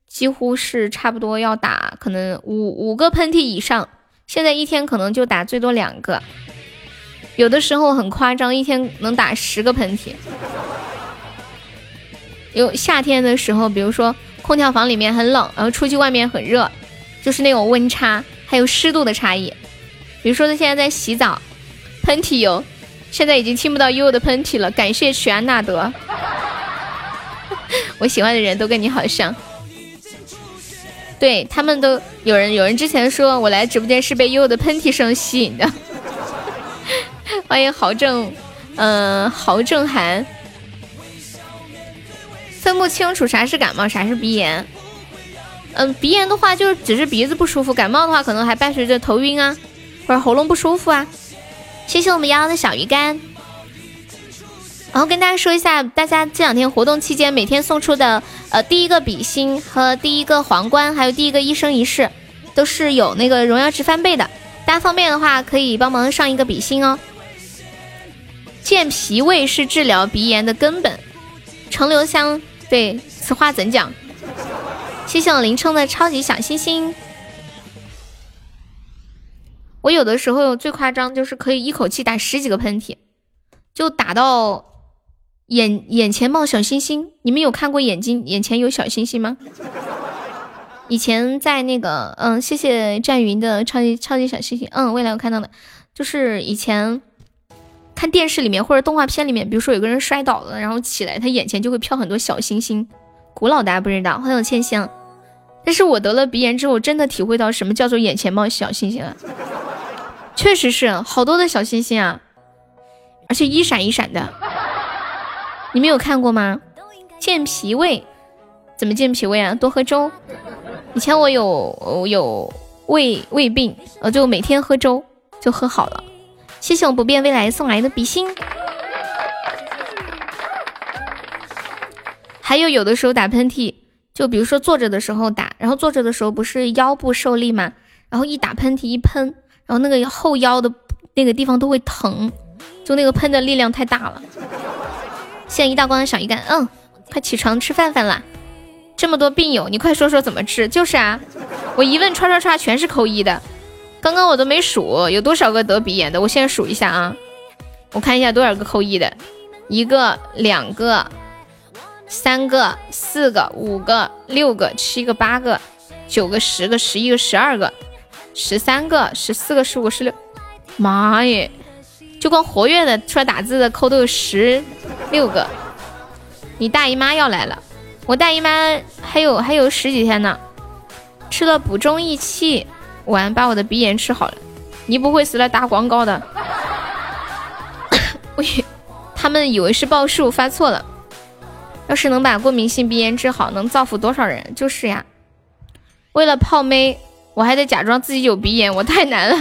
几乎是差不多要打可能五五个喷嚏以上，现在一天可能就打最多两个。有的时候很夸张，一天能打十个喷嚏。有夏天的时候，比如说空调房里面很冷，然后出去外面很热，就是那种温差，还有湿度的差异。比如说他现在在洗澡，喷嚏有，现在已经听不到悠悠的喷嚏了。感谢曲安纳德，我喜欢的人都跟你好像，对他们都有人有人之前说我来直播间是被悠悠的喷嚏声吸引的。欢迎豪正，嗯，豪正寒，分不清楚啥是感冒，啥是鼻炎。嗯，鼻炎的话就是只是鼻子不舒服，感冒的话可能还伴随着头晕啊，或者喉咙不舒服啊。谢谢我们瑶瑶的小鱼干。然后跟大家说一下，大家这两天活动期间每天送出的呃第一个比心和第一个皇冠，还有第一个一生一世，都是有那个荣耀值翻倍的。大家方便的话可以帮忙上一个比心哦。健脾胃是治疗鼻炎的根本。橙留香，对，此话怎讲？谢谢我林冲的超级小心心。我有的时候最夸张，就是可以一口气打十几个喷嚏，就打到眼眼前冒小星星。你们有看过眼睛眼前有小星星吗？以前在那个，嗯，谢谢战云的超级超级小星星。嗯，未来我看到的，就是以前。看电视里面或者动画片里面，比如说有个人摔倒了，然后起来，他眼前就会飘很多小星星。古老大家不知道，欢迎千香。但是我得了鼻炎之后，真的体会到什么叫做眼前冒小星星了。确实是好多的小星星啊，而且一闪一闪的。你们有看过吗？健脾胃，怎么健脾胃啊？多喝粥。以前我有有胃胃病，呃，就每天喝粥就喝好了。谢谢我不变未来送来的比心，还有有的时候打喷嚏，就比如说坐着的时候打，然后坐着的时候不是腰部受力嘛，然后一打喷嚏一喷，然后那个后腰的那个地方都会疼，就那个喷的力量太大了。谢谢一道光的小鱼干，嗯，快起床吃饭饭啦！这么多病友，你快说说怎么治？就是啊，我一问唰唰唰全是扣一的。刚刚我都没数有多少个得鼻炎的，我现在数一下啊，我看一下多少个扣一的，一个、两个、三个、四个、五个、六个、七个、八个、九个、十个、十一个、十二个、十三个、十四个、十五、十六，妈耶！就光活跃的出来打字的扣都有十六个。你大姨妈要来了，我大姨妈还有还有十几天呢，吃了补中益气。丸把我的鼻炎治好了。你不会是来打广告的？我以他们以为是报数发错了。要是能把过敏性鼻炎治好，能造福多少人？就是呀。为了泡妹，我还得假装自己有鼻炎，我太难了。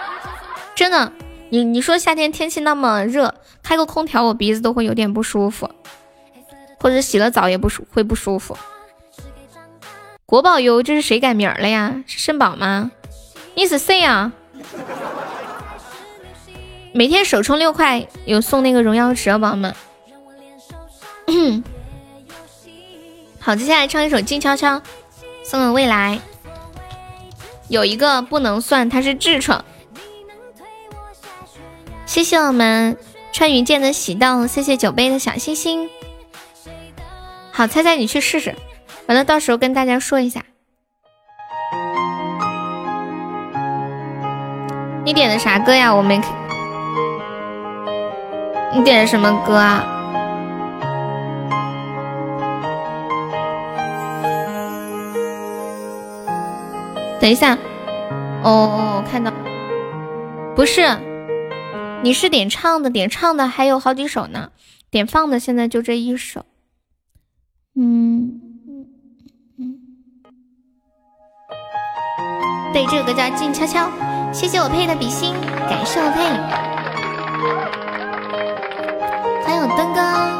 真的，你你说夏天天气那么热，开个空调我鼻子都会有点不舒服，或者洗了澡也不舒会不舒服。国宝优，这是谁改名了呀？是肾宝吗？你是谁啊？每天首充六块，有送那个荣耀值，宝宝们。好，接下来唱一首《静悄悄》，送给未来。有一个不能算，它是痔疮。谢谢我们穿云箭的喜豆，谢谢酒杯的小星星。好，猜猜你去试试，完了到时候跟大家说一下。你点的啥歌呀？我没。你点的什么歌啊？等一下，哦，我看到，不是，你是点唱的，点唱的还有好几首呢，点放的现在就这一首，嗯。嗯嗯，对，这首歌叫《静悄悄》，谢谢我配的比心，感谢我配，还有灯哥。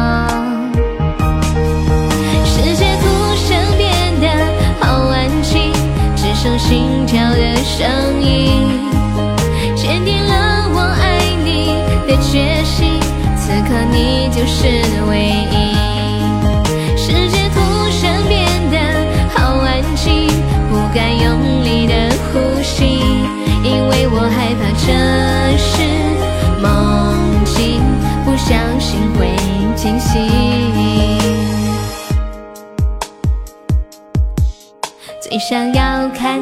心跳的声音，坚定了我爱你的决心。此刻你就是唯一。世界突然变得好安静，不敢用力的呼吸，因为我害怕这是梦境，不相信会惊醒。最想要看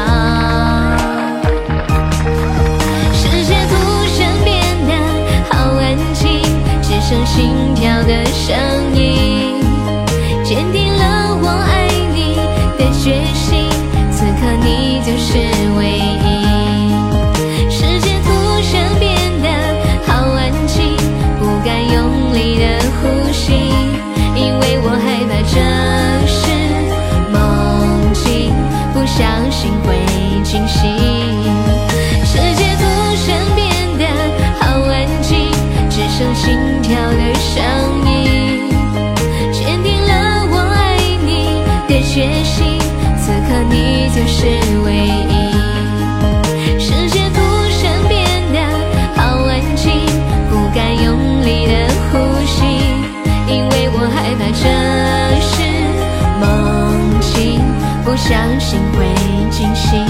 像心跳的声音，是唯一。世界突然变得好安静，不敢用力的呼吸，因为我害怕这是梦境，不相信会惊喜。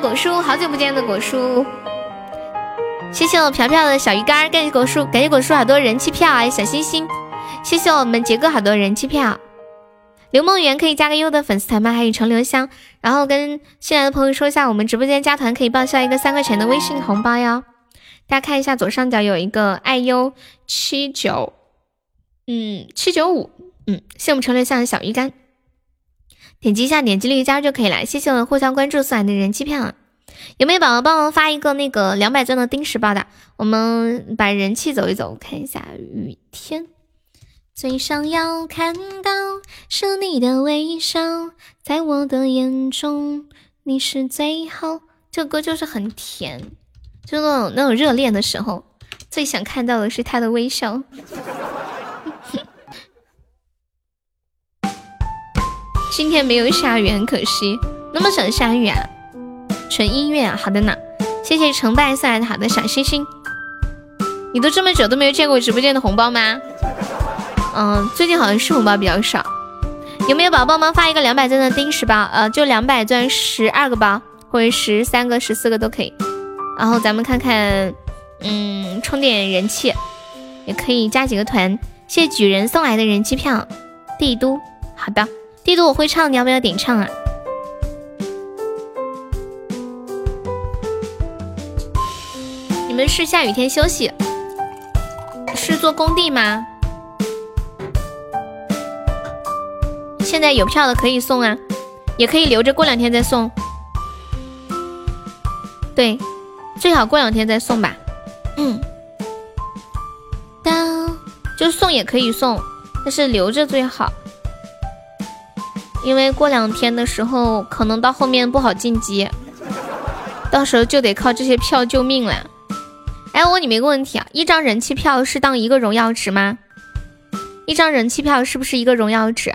果叔，好久不见的果叔，谢谢我飘飘的小鱼干，感谢果叔，感谢果叔好多人气票啊，小心心，谢谢我们杰哥好多人气票。刘梦圆可以加个优的粉丝团吗？还有程留香，然后跟新来的朋友说一下，我们直播间加团可以报销一个三块钱的微信红包哟。大家看一下左上角有一个爱优七九，嗯七九五，嗯，谢我们程留香的小鱼干，点击一下点击率加入就可以了。谢谢我们互相关注送来的人气票。有没有宝宝帮忙发一个那个两百钻的丁石包的？我们把人气走一走，看一下雨天，最想要看到是你的微笑，在我的眼中你是最好。这歌就是很甜，就那种那种热恋的时候，最想看到的是他的微笑。今天没有下雨，很可惜。那么想下雨啊？纯音乐啊，好的呢。谢谢成败送来的好的小心心。你都这么久都没有见过直播间的红包吗？嗯，最近好像是红包比较少。有没有宝宝们发一个两百钻的丁十包？呃，就两百钻十二个包，或者十三个、十四个都可以。然后咱们看看，嗯，充点人气，也可以加几个团。谢谢举人送来的人气票。帝都，好的。帝都我会唱，你要不要点唱啊？你们是下雨天休息？是做工地吗？现在有票的可以送啊，也可以留着过两天再送。对，最好过两天再送吧。嗯，当就送也可以送，但是留着最好。因为过两天的时候，可能到后面不好晋级，到时候就得靠这些票救命了。哎，我问你们一个问题啊，一张人气票是当一个荣耀值吗？一张人气票是不是一个荣耀值？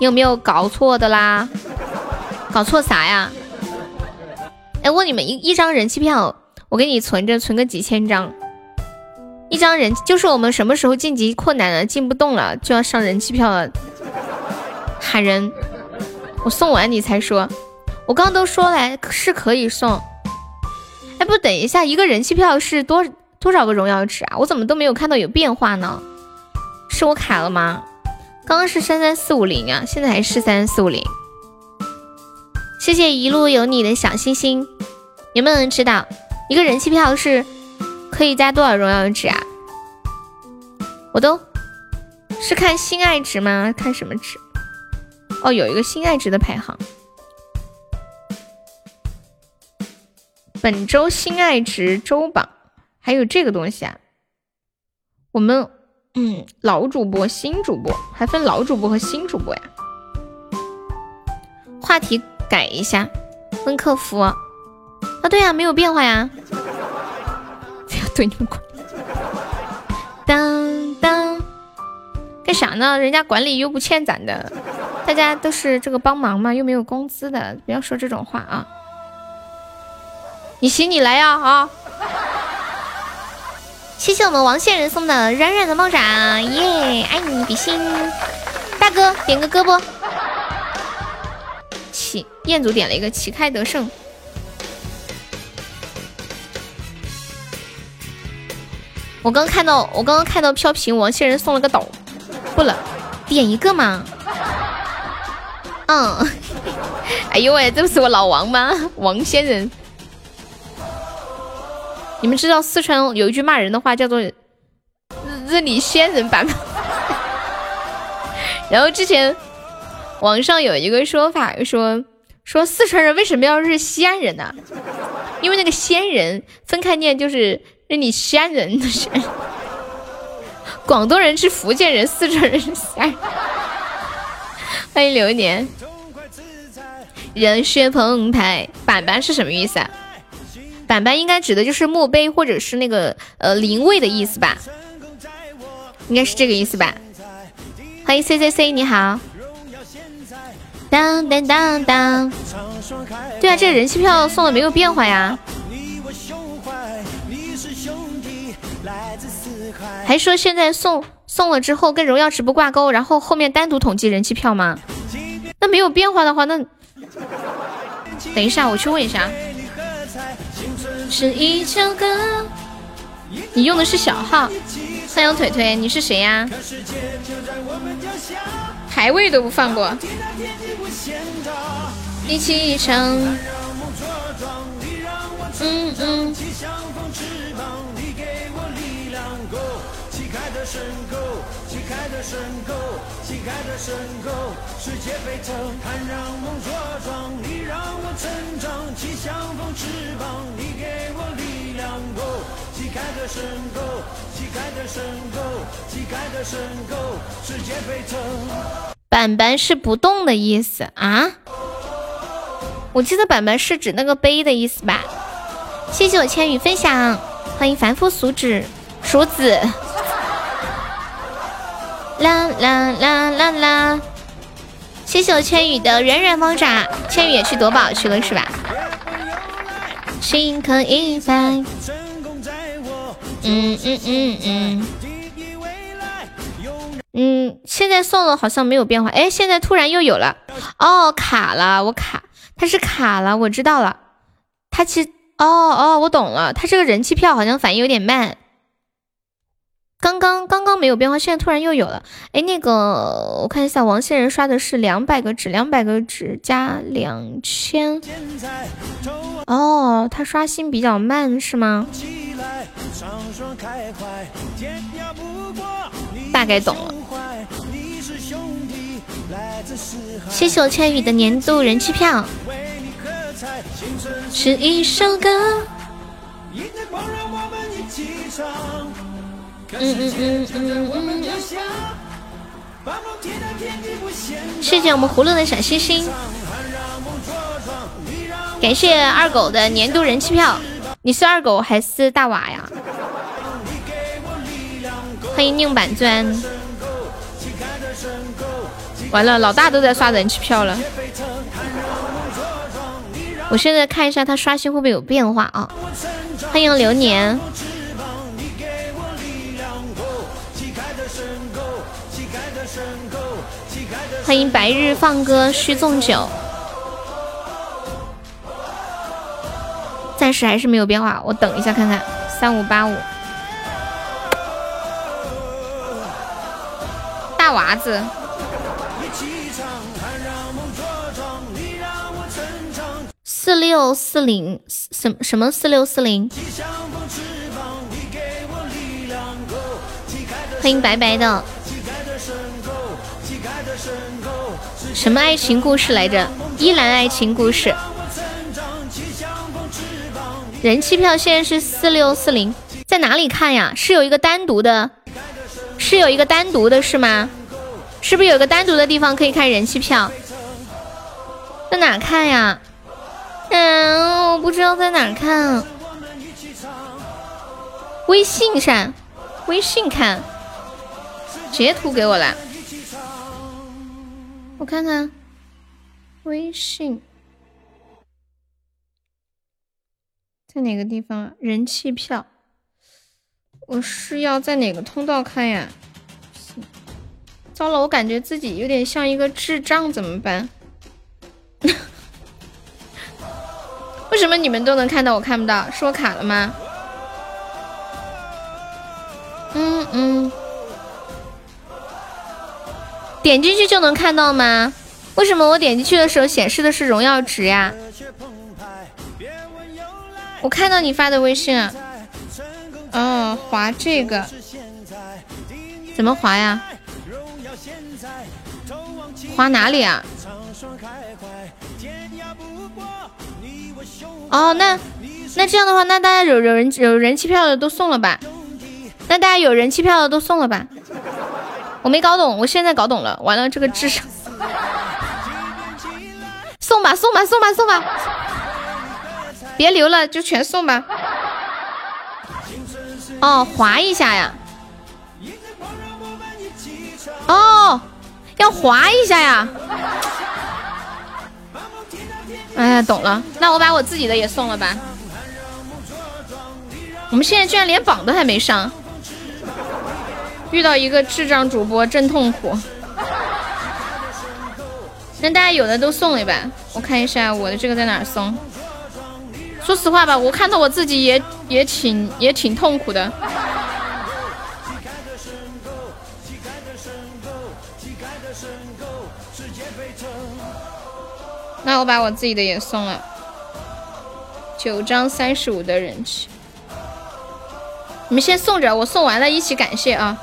你有没有搞错的啦？搞错啥呀？哎，问你们一一张人气票，我给你存着，存个几千张。一张人就是我们什么时候晋级困难了，进不动了，就要上人气票了，喊人。我送完你才说，我刚刚都说了是可以送。哎，不，等一下，一个人气票是多多少个荣耀值啊？我怎么都没有看到有变化呢？是我卡了吗？刚刚是三三四五零啊，现在还是三三四五零。谢谢一路有你的小心心。有没有人知道一个人气票是可以加多少荣耀值啊？我都是看心爱值吗？看什么值？哦，有一个心爱值的排行，本周心爱值周榜，还有这个东西啊。我们嗯，老主播、新主播还分老主播和新主播呀。话题改一下，问客服啊，对呀，没有变化呀。不 要对你们管。当当，干啥呢？人家管理又不欠咱的。大家都是这个帮忙嘛，又没有工资的，不要说这种话啊！你行你来呀啊！谢谢我们王仙人送的软软的猫爪，耶！爱你比心，大哥点个歌不？旗彦祖点了一个旗开得胜，我刚看到我刚刚看到飘屏王仙人送了个岛，不了，点一个嘛。嗯，哎呦喂，这不是我老王吗？王仙人，你们知道四川有一句骂人的话叫做“日你仙人板”吗？然后之前网上有一个说法说说四川人为什么要日西安人呢？因为那个仙人分开念就是日你西安人的仙。广东人是福建人，四川人是西安。欢迎流年，人血澎湃。板板是什么意思啊？板板应该指的就是墓碑或者是那个呃灵位的意思吧？应该是这个意思吧？欢迎 C C C，你好。当当当当。对啊，这人气票送的没有变化呀。还说现在送。送了之后跟荣耀直播挂钩，然后后面单独统计人气票吗？那没有变化的话，那 等一下我去问一下。是一首歌，你用的是小号。三羊腿腿，你是谁呀？排位都不放过。一起唱。嗯嗯。开的深沟，旗开的深沟，旗开的深沟，世界沸腾，盼让梦茁壮，你让我成长，气象风翅膀，你给我力量，Go。板板是不动的意思啊？我记得板板是指那个杯的意思吧？谢谢我千羽分享，欢迎凡夫俗子鼠子。啦啦啦啦啦！谢谢我千羽的软软猫爪，千羽也去夺宝去了是吧？心可以白。嗯嗯嗯嗯。嗯，现在送了好像没有变化，哎，现在突然又有了，哦，卡了，我卡，它是卡了，我知道了，它其实，哦哦，我懂了，它这个人气票好像反应有点慢。刚刚刚刚没有变化，现在突然又有了。哎，那个我看一下，王先人刷的是两百个纸，两百个纸加两千。哦，他刷新比较慢是吗？大概懂了。谢谢我千羽的年度人气票。是一首歌。嗯嗯嗯嗯嗯谢谢我们葫芦的小心心，感谢二狗的年度人气票。你是二狗还是大娃呀？欢迎宁板砖。完了，老大都在刷人气票了。我现在看一下他刷新会不会有变化啊？欢迎流年。欢迎白日放歌须纵酒，暂时还是没有变化，我等一下看看。三五八五，大娃子，四六四零什什么四六四零？欢迎白白的。什么爱情故事来着？依兰爱情故事。人气票现在是四六四零，在哪里看呀？是有一个单独的，是有一个单独的，是吗？是不是有个单独的地方可以看人气票？在哪看呀？嗯，我不知道在哪看。微信上，微信看，截图给我了。我看看微信在哪个地方啊？人气票，我是要在哪个通道看呀？糟了，我感觉自己有点像一个智障，怎么办？为什么你们都能看到，我看不到？是我卡了吗？嗯嗯。点进去就能看到吗？为什么我点进去的时候显示的是荣耀值呀？我看到你发的微信啊。哦，划这个，怎么划呀？划哪里啊？哦，那那这样的话，那大家有有人有人气票的都送了吧？那大家有人气票的都送了吧？我没搞懂，我现在搞懂了。完了，这个智商，送吧，送吧，送吧，送吧，别留了，就全送吧。哦，划一下呀。哦，要划一下呀。哎呀，懂了。那我把我自己的也送了吧。我们现在居然连榜都还没上。遇到一个智障主播真痛苦，那大家有的都送了吧？我看一下我的这个在哪儿送。说实话吧，我看到我自己也也挺也挺痛苦的。那我把我自己的也送了，九张三十五的人气，你们先送着，我送完了一起感谢啊。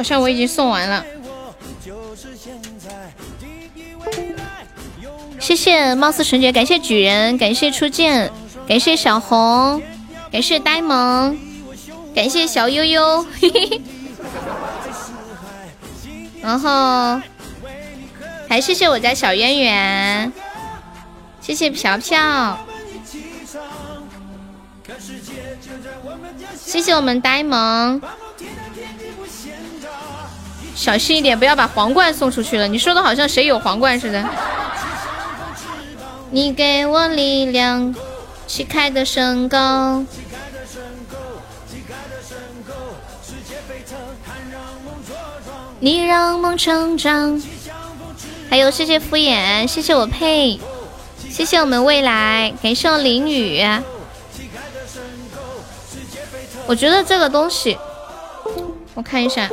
好像我已经送完了。谢谢貌似纯洁，感谢举人，感谢初见，感谢小红，感谢呆萌，感谢小悠悠，嘿嘿。然后还谢谢我家小圆圆，谢谢飘飘，谢谢我们呆萌。小心一点，不要把皇冠送出去了。你说的好像谁有皇冠似的。你给我力量，旗开的升高。你让梦成长。还有谢谢敷衍，谢谢我佩，谢谢我们未来，感谢我淋雨。我觉得这个东西，我看一下。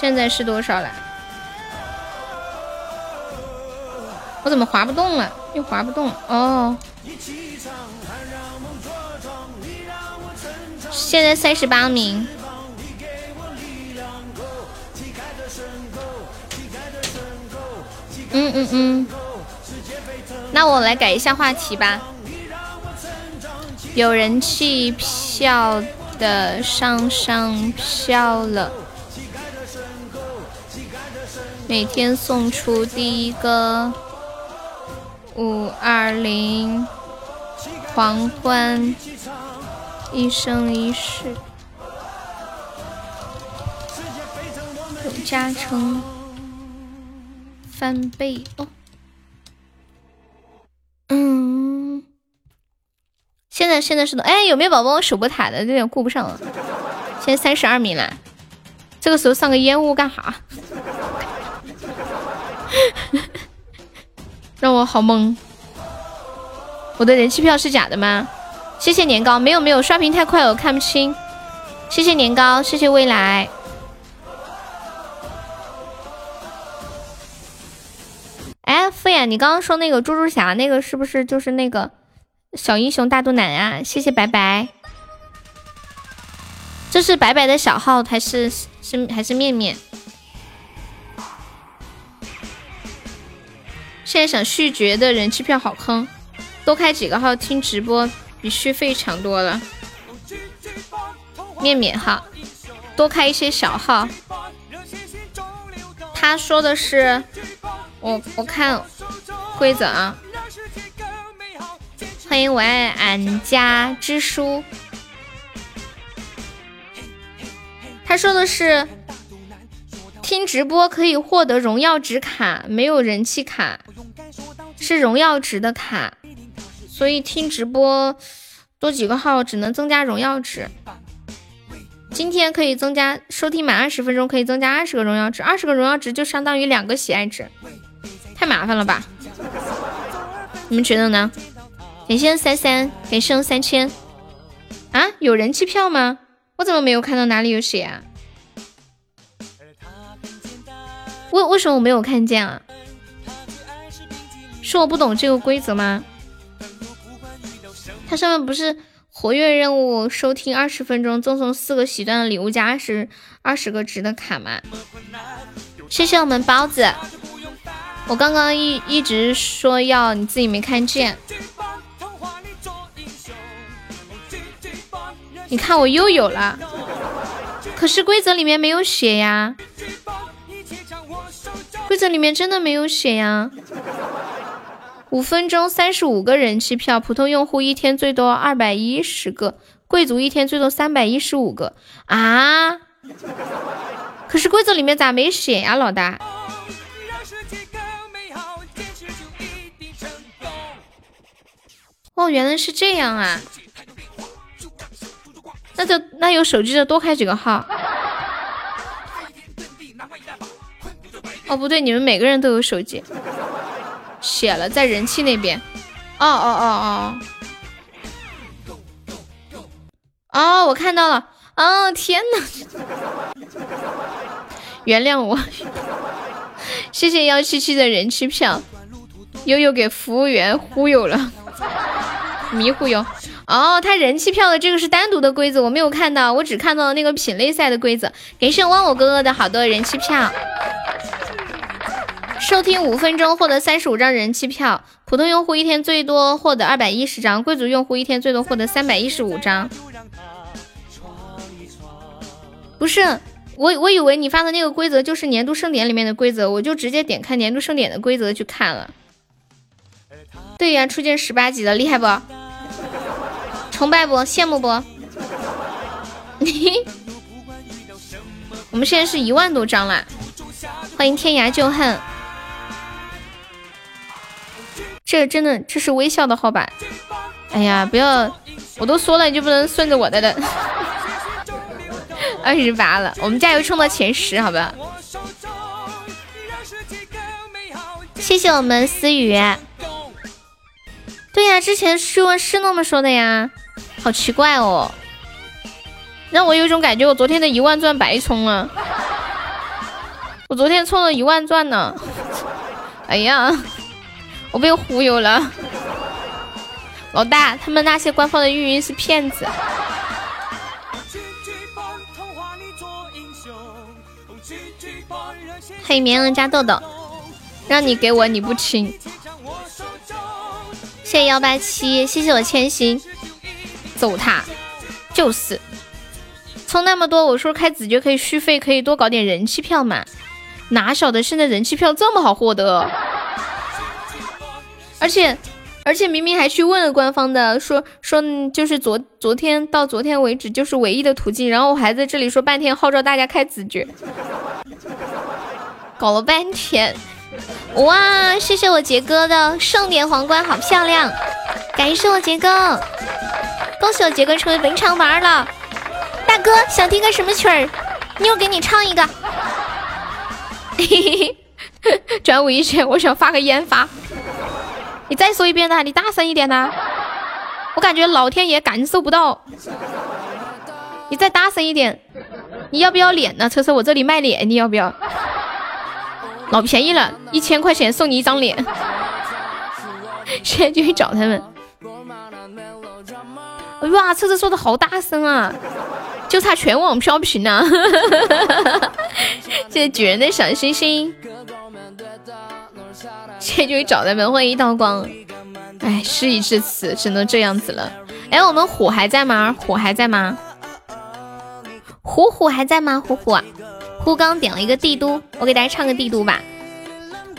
现在是多少了？我怎么滑不动了？又滑不动哦。现在三十八名。嗯嗯嗯。那我来改一下话题吧。有人气票的上上票了。每天送出第一个五二零皇冠，一生一世有加成翻倍哦。嗯，现在现在是的，哎，有没有宝宝守波塔的？有点顾不上了。现在三十二名了，这个时候上个烟雾干哈？让我好懵，我的人气票是假的吗？谢谢年糕，没有没有，刷屏太快，我看不清。谢谢年糕，谢谢未来。哎，敷衍，你刚刚说那个猪猪侠，那个是不是就是那个小英雄大肚腩啊？谢谢白白，这是白白的小号还是是还是面面？现在想续爵的人气票好坑，多开几个号听直播比续费强多了。面面哈，多开一些小号。他说的是，我我看规则啊。欢迎我爱俺家之书。他说的是。听直播可以获得荣耀值卡，没有人气卡，是荣耀值的卡，所以听直播多几个号只能增加荣耀值。今天可以增加收听满二十分钟可以增加二十个荣耀值，二十个荣耀值就相当于两个喜爱值，太麻烦了吧？你们觉得呢？感谢三三，感谢三千啊？有人气票吗？我怎么没有看到哪里有写啊？为为什么我没有看见啊？是我不懂这个规则吗？它上面不是活跃任务，收听二十分钟赠送四个喜钻的礼物加二十二十个值的卡吗？谢谢我们包子，我刚刚一一直说要，你自己没看见。你看我又有了，可是规则里面没有写呀。规则里面真的没有写呀！五分钟三十五个人气票，普通用户一天最多二百一十个，贵族一天最多三百一十五个啊！可是规则里面咋没写呀，老大？哦，原来是这样啊！那就那有手机的多开几个号。哦，不对，你们每个人都有手机，写了在人气那边。哦哦哦哦，哦，我看到了。哦，天呐，原谅我，谢谢幺七七的人气票，悠悠给服务员忽悠了，迷糊哟。哦，他人气票的这个是单独的规则，我没有看到，我只看到了那个品类赛的规则。感谢忘我哥哥的好多人气票。收听五分钟获得三十五张人气票，普通用户一天最多获得二百一十张，贵族用户一天最多获得三百一十五张。不是，我我以为你发的那个规则就是年度盛典里面的规则，我就直接点开年度盛典的规则去看了。对呀，初见十八级的厉害不？崇拜不？羡慕不？我们现在是一万多张了！欢迎天涯旧恨，这真的这是微笑的号吧？哎呀，不要，我都说了你就不能顺着我的的。二十八了，我们加油冲到前十，好吧？谢谢我们思雨。对呀，之前试问是那么说的呀，好奇怪哦，让我有种感觉，我昨天的一万钻白充了。我昨天充了一万钻呢，哎呀，我被忽悠了，老大，他们那些官方的运营是骗子。黑绵羊加豆豆，让你给我你不亲。谢谢幺八七，谢谢我千心，走他，就是充那么多，我说开子爵可以续费，可以多搞点人气票嘛。哪晓得现在人气票这么好获得，而且而且明明还去问了官方的，说说就是昨昨天到昨天为止就是唯一的途径，然后我还在这里说半天号召大家开子爵，搞了半天，哇！谢谢我杰哥的盛典皇冠，好漂亮！感谢我杰哥，恭喜我杰哥成为本场玩了。大哥想听个什么曲儿？妞给你唱一个。嘿嘿嘿，转危险！我想发个烟发。你再说一遍呐，你大声一点呐！我感觉老天爷感受不到。你再大声一点！你要不要脸呢？车车，我这里卖脸，你要不要？老便宜了，一千块钱送你一张脸。现在就去找他们。哇，车车说的好大声啊！就差全网飘屏了，谢谢举人的小心心，这就找他们，欢迎一道光。哎，事已至此，只能这样子了。哎，我们虎还在吗？虎还在吗？虎虎还在吗？虎虎，虎刚点了一个帝都，我给大家唱个帝都吧。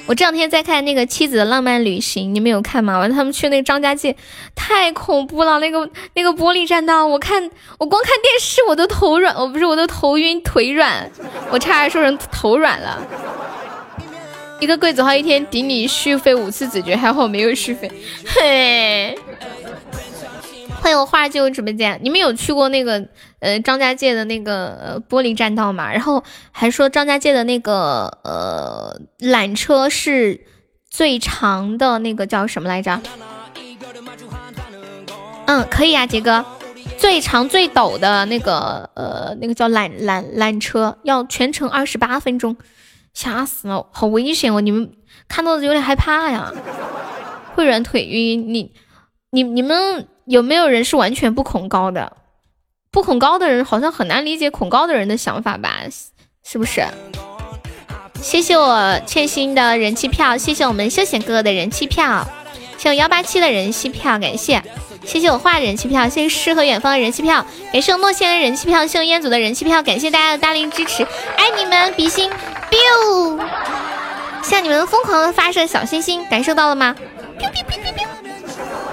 我这两天在看那个《妻子的浪漫旅行》，你们有看吗？完了，他们去那个张家界，太恐怖了，那个那个玻璃栈道，我看我光看电视我都头软，我不是我都头晕腿软，我差点说成头软了。一个柜子号一天顶你续费五次子爵，还好没有续费。嘿，欢迎我花进入直播间，你们有去过那个？呃，张家界的那个玻璃栈道吗，然后还说张家界的那个呃缆车是最长的那个叫什么来着？嗯，可以啊，杰哥，最长最陡的那个呃那个叫缆缆缆车，要全程二十八分钟，吓死了，好危险哦！你们看到的有点害怕呀，会软腿晕。你你你们有没有人是完全不恐高的？不恐高的人好像很难理解恐高的人的想法吧？是不是？谢谢我欠薪的人气票，谢谢我们休闲哥哥的人气票，谢谢我幺八七的人气票，感谢，谢谢我画的人气票，谢谢诗和远方的人气票，感谢我诺仙的人气票，谢谢烟祖的人气票，感谢大家的大力支持，爱你们，比心，biu，向你们疯狂的发射小心心，感受到了吗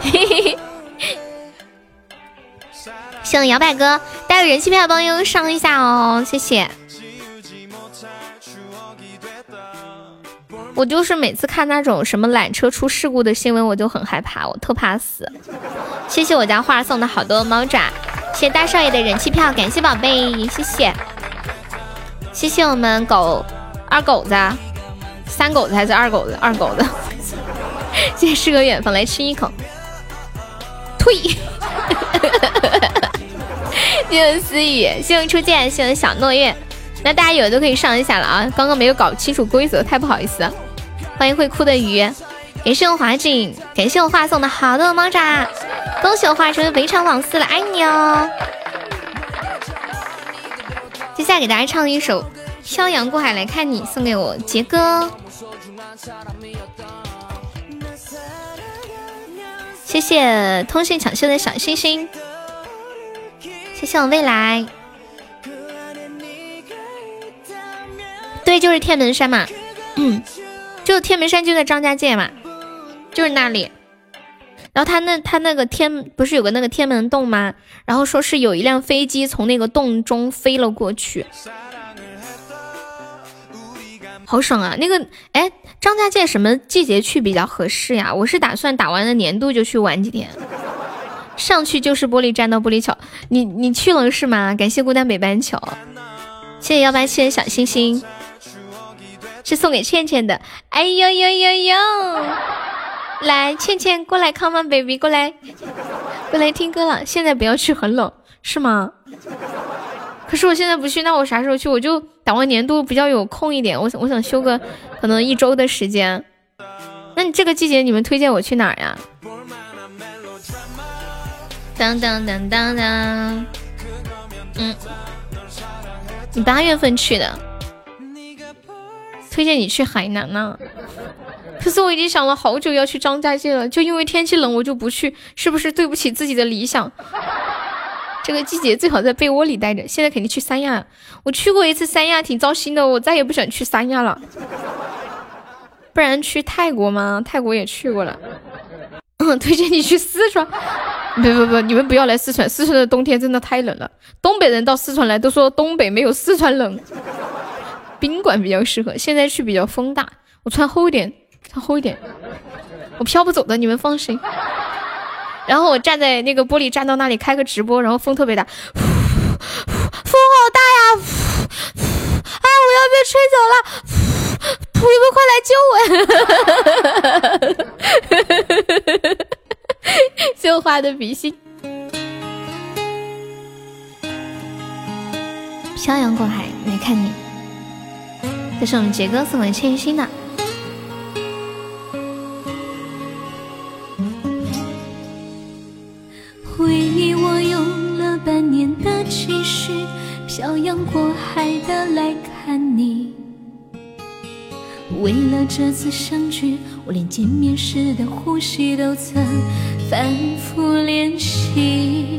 嘿嘿嘿。谢谢摇摆哥带个人气票帮悠悠上一下哦，谢谢。我就是每次看那种什么缆车出事故的新闻，我就很害怕，我特怕死。谢谢我家花送的好多猫爪，谢谢大少爷的人气票，感谢宝贝，谢谢。谢谢我们狗二狗子，三狗子还是二狗子？二狗子。谢谢诗和远方来吃一口，退。谢谢思雨，谢谢初见，谢谢小诺月。那大家有的都可以上一下了啊！刚刚没有搞清楚规则，太不好意思。欢迎会哭的鱼，感谢我华锦，感谢我华送的好多猫爪，恭喜我华成为围场网四了，爱你哦！接下来给大家唱一首《漂洋过海来看你》，送给我杰哥。谢谢通信抢秀的小星星，谢谢我未来。对，就是天门山嘛，嗯，就天门山就在张家界嘛，就是那里。然后他那他那个天不是有个那个天门洞吗？然后说是有一辆飞机从那个洞中飞了过去，好爽啊！那个哎，张家界什么季节去比较合适呀？我是打算打完了年度就去玩几天，上去就是玻璃栈道、玻璃桥。你你去了是吗？感谢孤单北半球，谢谢幺八七的小星星，是送给倩倩的。哎呦呦呦呦！来，倩倩过来，come on baby，过来，过来听歌了。现在不要去，很冷，是吗？可是我现在不去，那我啥时候去？我就打完年度比较有空一点，我想我想休个可能一周的时间。那你这个季节你们推荐我去哪儿呀？当当当当当，嗯，你八月份去的，推荐你去海南呢。可是我已经想了好久要去张家界了，就因为天气冷，我就不去，是不是对不起自己的理想？这个季节最好在被窝里待着。现在肯定去三亚，我去过一次三亚，挺糟心的，我再也不想去三亚了。不然去泰国吗？泰国也去过了。嗯，推荐你去四川。不不不，你们不要来四川，四川的冬天真的太冷了。东北人到四川来都说东北没有四川冷，宾馆比较适合。现在去比较风大，我穿厚一点。穿厚一点，我飘不走的，你们放心。然后我站在那个玻璃栈道那里开个直播，然后风特别大，风好大呀！啊，我要被吹走了！你们快来救我！绣花的比心，漂洋过海来看你。这是我们杰哥送给千心的。为你，我用了半年的积蓄，漂洋过海的来看你。为了这次相聚，我连见面时的呼吸都曾反复练习。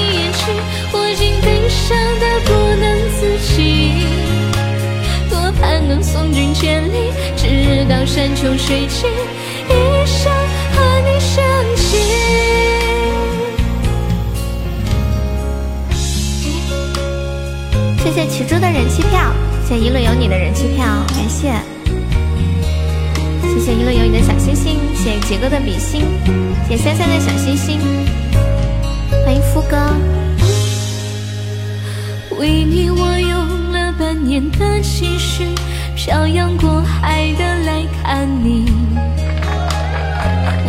伤的不能自己。多盼能送君千里，直到山穷水尽，一生和你相携。谢谢奇珠的人气票，谢谢一路有你的人气票，感谢，谢谢一路有你的小星星，谢谢杰哥的比心，谢谢三三的小星星，欢迎夫哥。为你我用了半年的积蓄，漂洋过海的来看你。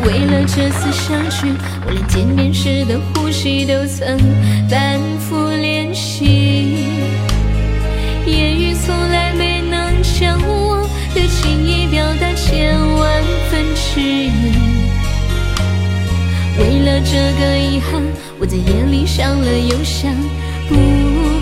为了这次相聚，我连见面时的呼吸都曾反复练习。言语从来没能将我的情意表达千万分之一。为了这个遗憾，我在夜里想了又想，不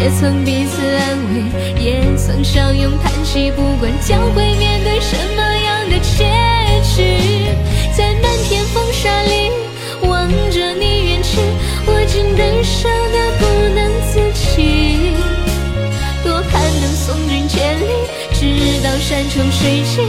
也曾彼此安慰，也曾相拥叹息，不管将会面对什么样的结局，在漫天风沙里望着你远去，我竟悲伤得不能自己。多盼能送君千里，直到山穷水尽，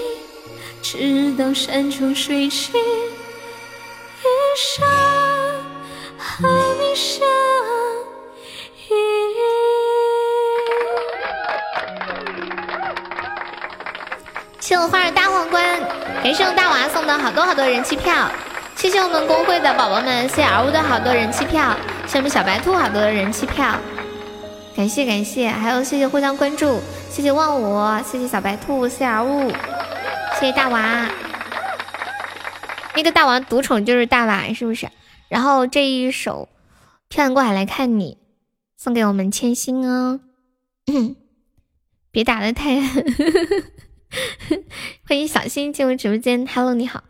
直到山穷水尽，一生和你相依。谢我花儿大皇冠，感谢我大娃送的好多好多人气票，谢谢我们公会的宝宝们谢尔物的好多人气票，谢我们小白兔好多的人气票，感谢感谢，还有谢谢互相关注，谢谢忘我，谢谢小白兔，谢尔物。谢大娃，那个大王独宠就是大娃，是不是？然后这一首漂洋过海来看你，送给我们千心哦。别打的太狠。欢迎小新进入直播间，Hello，你好。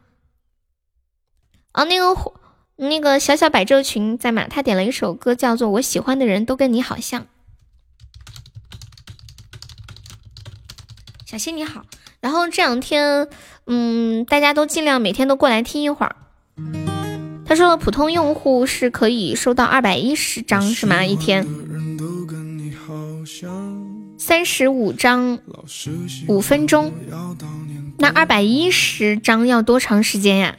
哦，那个那个小小百褶裙在吗？他点了一首歌，叫做《我喜欢的人都跟你好像》。小新你好。然后这两天，嗯，大家都尽量每天都过来听一会儿。他说普通用户是可以收到二百一十张，是吗？一天三十五张，五分钟。那二百一十张要多长时间呀？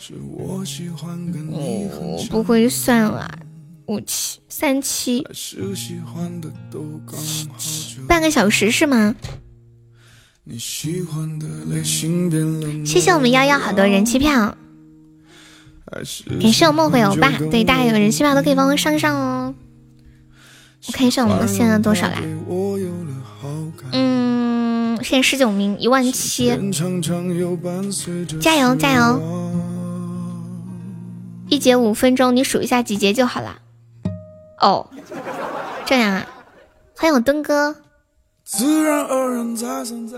我不会算了，五七三七，半个小时是吗？你喜欢的类型谢谢我们幺幺好多人气票，感谢我梦回欧巴，对大家有人气票都可以帮我上上哦。我看一下我们现在多少啦？嗯，现在十九名，一万七，加油加油！一节五分钟，你数一下几节就好了。哦，这样啊，欢迎我墩哥。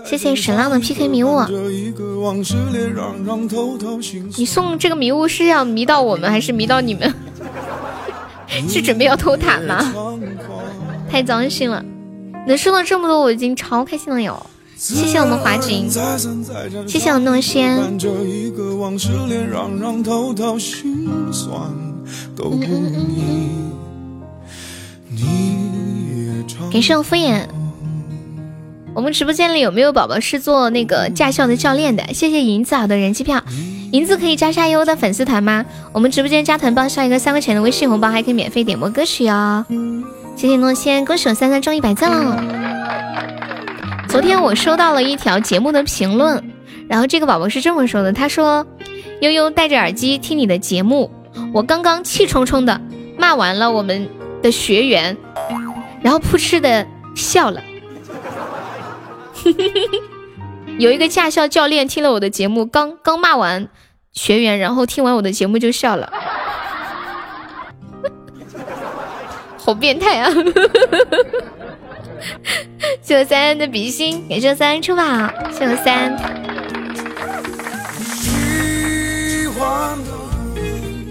谢谢沈浪的 PK 迷雾。你送这个迷雾是要迷到我们，还是迷到你们？是准备要偷塔吗？太脏心了！能收到这么多，我已经超开心了哟！谢谢我们华锦，谢谢我诺仙。感谢我敷衍。我们直播间里有没有宝宝是做那个驾校的教练的？谢谢银子好的人气票，银子可以加下优的粉丝团吗？我们直播间加团报销一个三块钱的微信红包，还可以免费点播歌曲哦。谢谢诺仙，恭喜我三三中一百赞了。昨天我收到了一条节目的评论，然后这个宝宝是这么说的，他说：悠悠戴着耳机听你的节目，我刚刚气冲冲的骂完了我们的学员，然后噗嗤的笑了。有一个驾校教练听了我的节目，刚刚骂完学员，然后听完我的节目就笑了，好变态啊！谢我三的比心，感谢我三出宝，谢我三。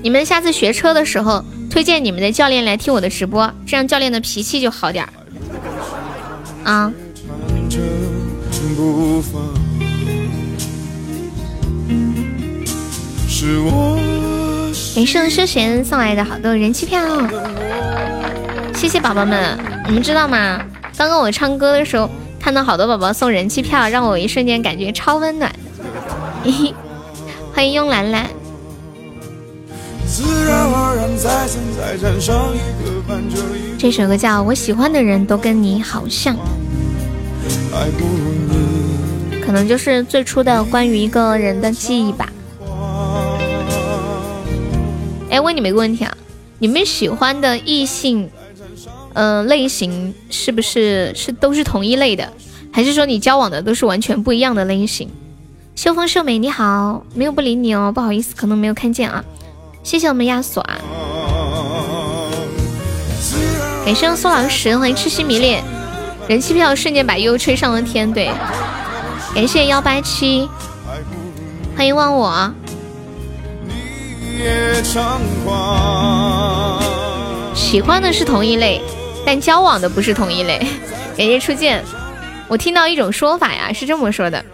你们下次学车的时候，推荐你们的教练来听我的直播，这样教练的脾气就好点儿啊。感谢休闲送来的好多人气票，谢谢宝宝们！你们知道吗？刚刚我唱歌的时候，看到好多宝宝送人气票，让我一瞬间感觉超温暖。欢迎慵懒懒。这首歌叫《我喜欢的人都跟你好像》，可可能就是最初的关于一个人的记忆吧。哎，问你们一个问题啊，你们喜欢的异性，嗯，类型是不是是都是同一类的，还是说你交往的都是完全不一样的类型？秀风秀美你好，没有不理你哦，不好意思，可能没有看见啊。谢谢我们亚索啊，感谢苏老师，欢迎痴心迷恋，人气票瞬间把悠悠吹上了天，对，感谢幺八七，欢迎忘我。喜欢的是同一类，但交往的不是同一类。感谢初见，我听到一种说法呀，是这么说的：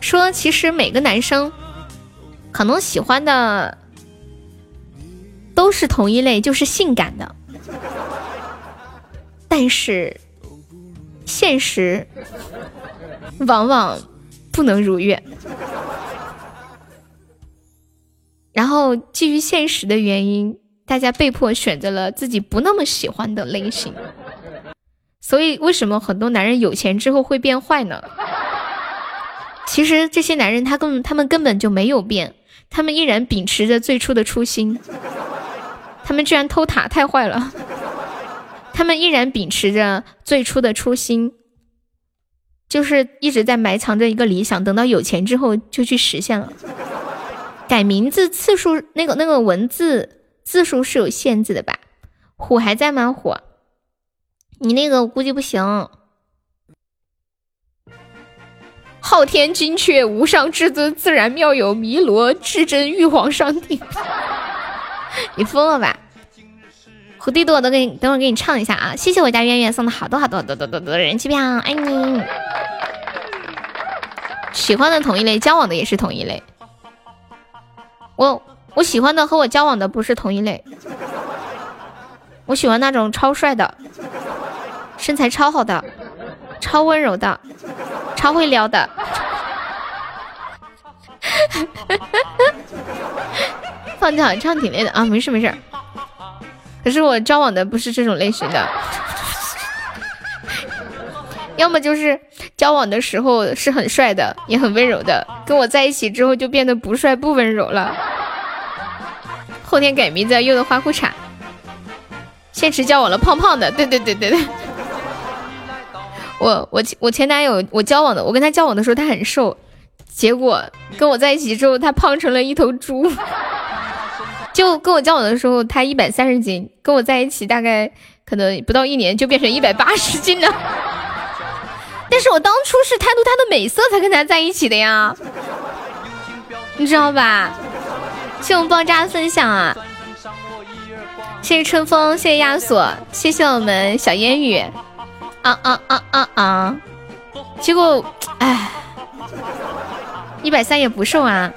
说其实每个男生可能喜欢的都是同一类，就是性感的，但是现实往往不能如愿。然后基于现实的原因，大家被迫选择了自己不那么喜欢的类型。所以为什么很多男人有钱之后会变坏呢？其实这些男人他根他们根本就没有变，他们依然秉持着最初的初心。他们居然偷塔，太坏了！他们依然秉持着最初的初心，就是一直在埋藏着一个理想，等到有钱之后就去实现了。改名字次数，那个那个文字字数是有限制的吧？虎还在吗？虎，你那个估计不行。昊天金阙，无上至尊，自然妙有弥罗至真玉皇上帝。你疯了吧？虎弟弟，我都给你，等会儿给你唱一下啊！谢谢我家圆圆送的好多好多多多多多人气票，爱你。喜欢的同一类，交往的也是同一类。我我喜欢的和我交往的不是同一类，我喜欢那种超帅的，身材超好的，超温柔的，超会撩的。放假唱挺累的啊，没事没事。可是我交往的不是这种类型的，要么就是交往的时候是很帅的，也很温柔的，跟我在一起之后就变得不帅不温柔了。后天改名字，用的花裤衩。现实交往了，胖胖的。对对对对对。我我我前男友，我交往的，我跟他交往的时候他很瘦，结果跟我在一起之后他胖成了一头猪。就跟我交往的时候他一百三十斤，跟我在一起大概可能不到一年就变成一百八十斤了。但是我当初是贪图他的美色才跟他在一起的呀，你知道吧？谢我爆炸分享啊！谢谢春风，谢谢亚索，谢谢我们小烟雨。啊啊啊啊啊！结果，哎，一百三也不瘦啊，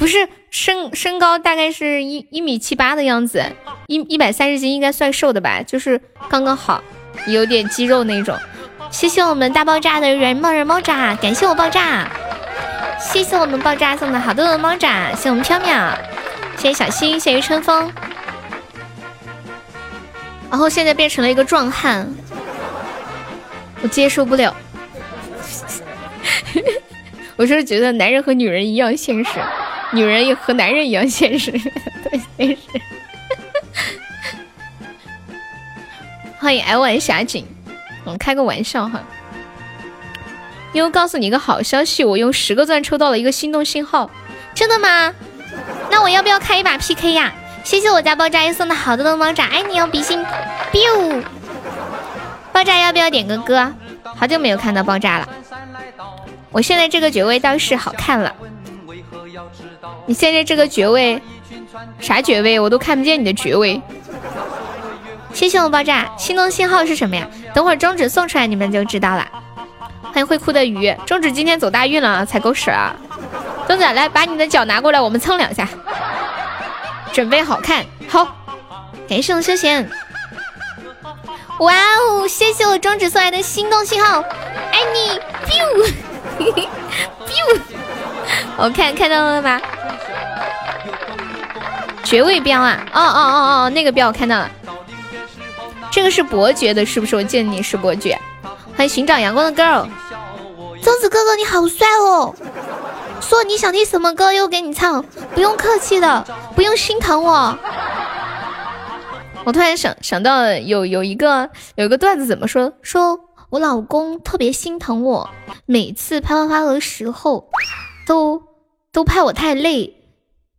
不是身身高大概是一一米七八的样子，一一百三十斤应该算瘦的吧，就是刚刚好，有点肌肉那种。谢谢我们大爆炸的人猫人猫炸，感谢我爆炸。谢谢我们爆炸送的好多的猫爪，谢我们飘渺，谢谢小新，谢谢春风。然后现在变成了一个壮汉，我接受不了。我是觉得男人和女人一样现实，女人也和男人一样现实，对，现实。欢迎 L 玩侠景，我们开个玩笑哈。因为告诉你一个好消息，我用十个钻抽到了一个心动信号，真的吗？那我要不要开一把 PK 呀？谢谢我家爆炸又送的好多的猫爪，爱你哦，比心，biu。爆炸要不要点个歌？好久没有看到爆炸了。我现在这个爵位倒是好看了。你现在这个爵位啥爵位？我都看不见你的爵位。谢谢我爆炸，心动信号是什么呀？等会儿中指送出来你们就知道了。欢迎会哭的鱼，中指今天走大运了，才狗屎啊！中指来把你的脚拿过来，我们蹭两下，准备好看，好，感谢我休闲。哇哦，谢谢我中指送来的心动信号，爱你 biu，我看看到了吗？爵位标啊，哦哦哦哦，那个标我看到了，这个是伯爵的，是不是？我记得你是伯爵。欢迎寻找阳光的 girl，宗子哥哥你好帅哦！说你想听什么歌，又给你唱，不用客气的，不用心疼我。我突然想想到有有一个有一个段子怎么说？说我老公特别心疼我，每次拍花花的时候都都怕我太累，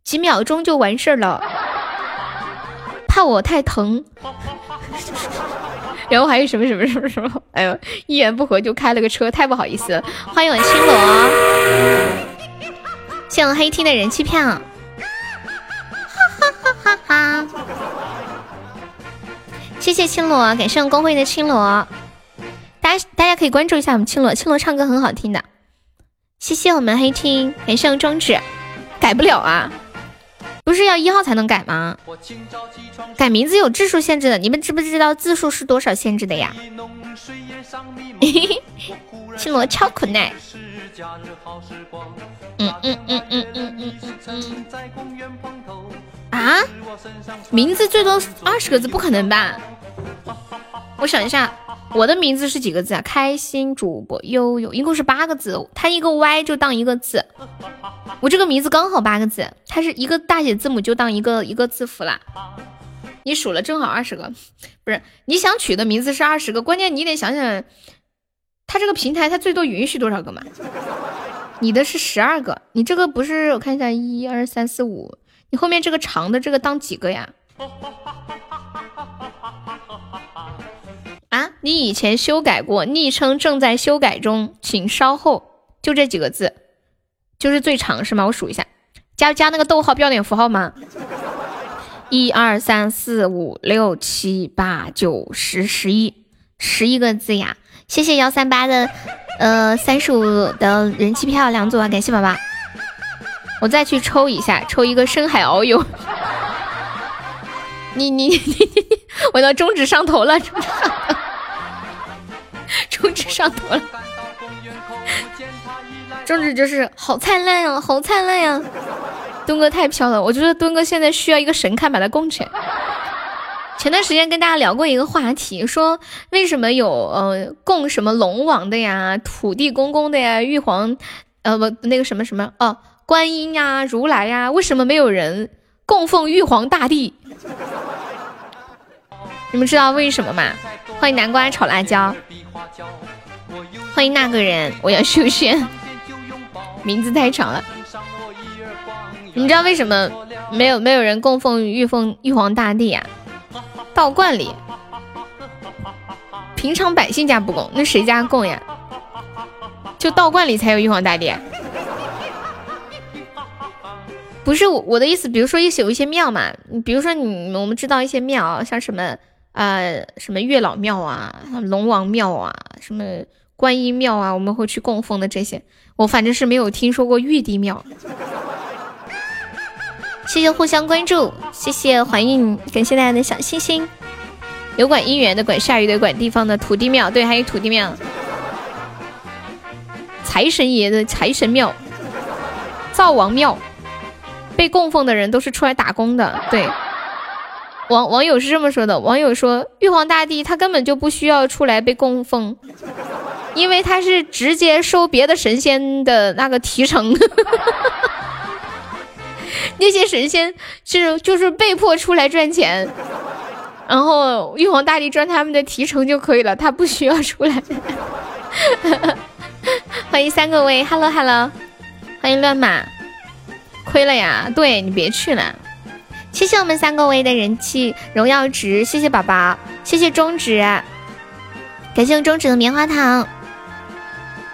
几秒钟就完事儿了，怕我太疼。然后还有什么什么什么什么？哎呦，一言不合就开了个车，太不好意思了。欢迎我青罗，谢我黑厅的人气票，谢谢青罗，感谢我公会的青罗，大家大家可以关注一下我们青罗，青罗唱歌很好听的。谢谢我们黑 T，感谢我中指，改不了啊，不是要一号才能改吗？改名字有字数限制的，你们知不知道字数是多少限制的呀？青罗超可爱。嗯嗯嗯嗯嗯嗯嗯。啊？名字最多二十个字，不可能吧？我想一下，我的名字是几个字啊？开心主播悠悠，一共是八个字，它一个 Y 就当一个字。我这个名字刚好八个字，它是一个大写字母就当一个一个字符啦。你数了正好二十个，不是你想取的名字是二十个，关键你得想想，它这个平台它最多允许多少个嘛？你的是十二个，你这个不是？我看一下，一二三四五。你后面这个长的这个当几个呀？你以前修改过，昵称正在修改中，请稍后。就这几个字，就是最长是吗？我数一下，加加那个逗号标点符号吗？一二三四五六七八九十十一，十一个字呀！谢谢幺三八的呃三十五的人气票两组啊，感谢宝宝。我再去抽一下，抽一个深海遨游。你你你你，我的中指上头了，中指上头，中指上头了，中指就是好灿烂呀，好灿烂呀！墩哥太飘了，我觉得墩哥现在需要一个神龛把他供起来。前段时间跟大家聊过一个话题，说为什么有呃供什么龙王的呀、土地公公的呀、玉皇呃不那个什么什么哦。观音呀，如来呀，为什么没有人供奉玉皇大帝？你们知道为什么吗？欢迎南瓜炒辣椒，欢迎那个人，我要秀炫，名字太长了。你知道为什么没有没有人供奉玉凤玉皇大帝呀？道观里，平常百姓家不供，那谁家供呀？就道观里才有玉皇大帝。不是我我的意思，比如说一些有一些庙嘛，比如说你我们知道一些庙，像什么呃什么月老庙啊、龙王庙啊、什么观音庙啊，我们会去供奉的这些，我反正是没有听说过玉帝庙。谢谢互相关注，谢谢怀孕，感谢大家的小心心。有管姻缘的，管下雨的，管地方的土地庙，对，还有土地庙。财神爷的财神庙，灶王庙。被供奉的人都是出来打工的，对。网网友是这么说的，网友说玉皇大帝他根本就不需要出来被供奉，因为他是直接收别的神仙的那个提成，那些神仙是就是被迫出来赚钱，然后玉皇大帝赚他们的提成就可以了，他不需要出来。欢迎三个位，Hello Hello，欢迎乱马。亏了呀！对你别去了，谢谢我们三个唯一的人气荣耀值，谢谢宝宝，谢谢中指，感谢中指的棉花糖，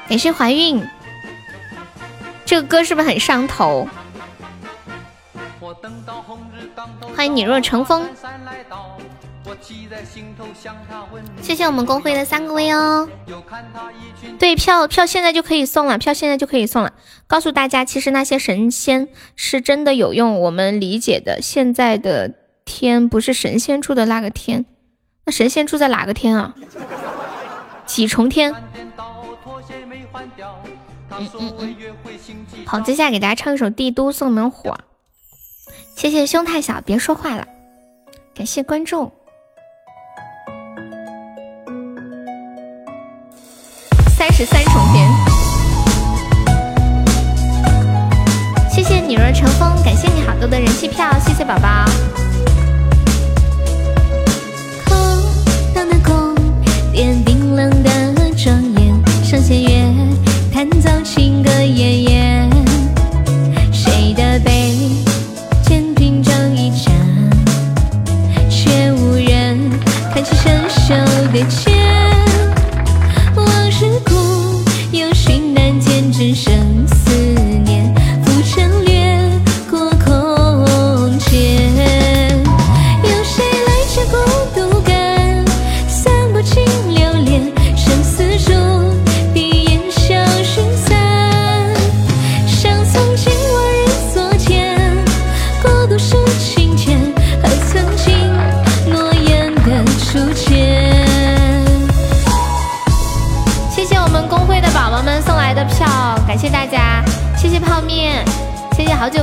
感谢怀孕，这个歌是不是很上头？欢迎你若成风。谢谢我们公会的三个位哦。对，票票现在就可以送了，票现在就可以送了。告诉大家，其实那些神仙是真的有用，我们理解的现在的天不是神仙住的那个天，那神仙住在哪个天啊？几重天？嗯嗯嗯。好，接下来给大家唱一首《帝都》，送门火。谢谢胸太小，别说话了。感谢关注。十三重天。谢谢你若成风，感谢你好多的人气票，谢谢宝宝。空荡的宫殿冰冷的庄严，上弦月，弹奏情歌夜夜。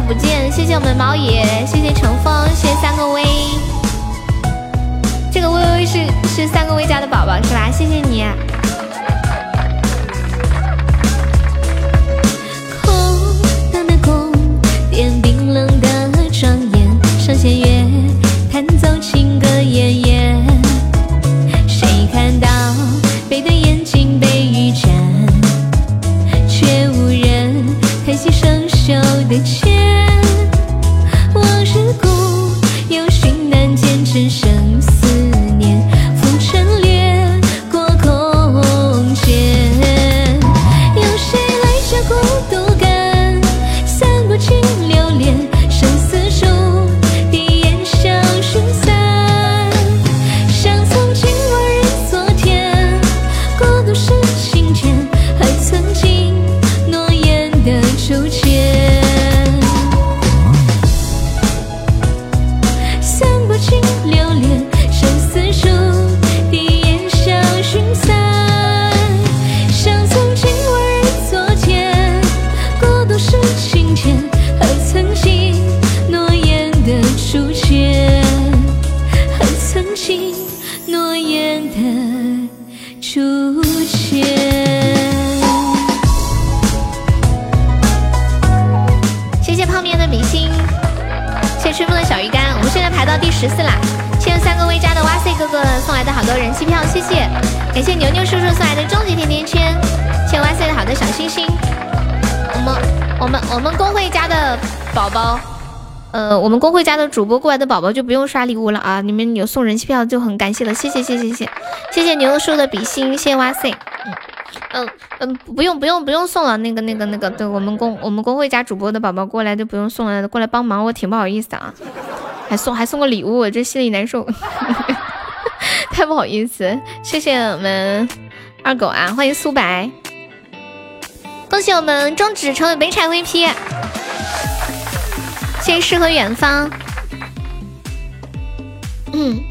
不见，谢谢我们毛爷，谢谢乘风，谢谢三个 V，这个微微是是三个 V 家的宝宝是吧？谢谢你。空荡的宫殿，冰冷的庄严，上弦月，弹奏情歌绵延。谁看到悲的眼睛被雨沾，却无人叹息生锈的十四啦。谢谢三个微家的哇塞哥哥送来的好多人气票，谢谢，感谢牛牛叔叔送来的终极甜甜圈，谢谢哇塞的好的小心心。我们我们我们公会家的宝宝，呃，我们公会家的主播过来的宝宝就不用刷礼物了啊，你们有送人气票就很感谢了，谢谢谢谢谢谢，谢牛牛叔的比心，谢谢哇塞，嗯。嗯嗯，不用不用不用送了，那个那个那个，对我们公我们公会家主播的宝宝过来就不用送了，过来帮忙我挺不好意思的啊，还送还送个礼物，我这心里难受，太不好意思。谢谢我们二狗啊，欢迎苏白，恭喜我们终止成为北产 VP，谢谢诗和远方，嗯，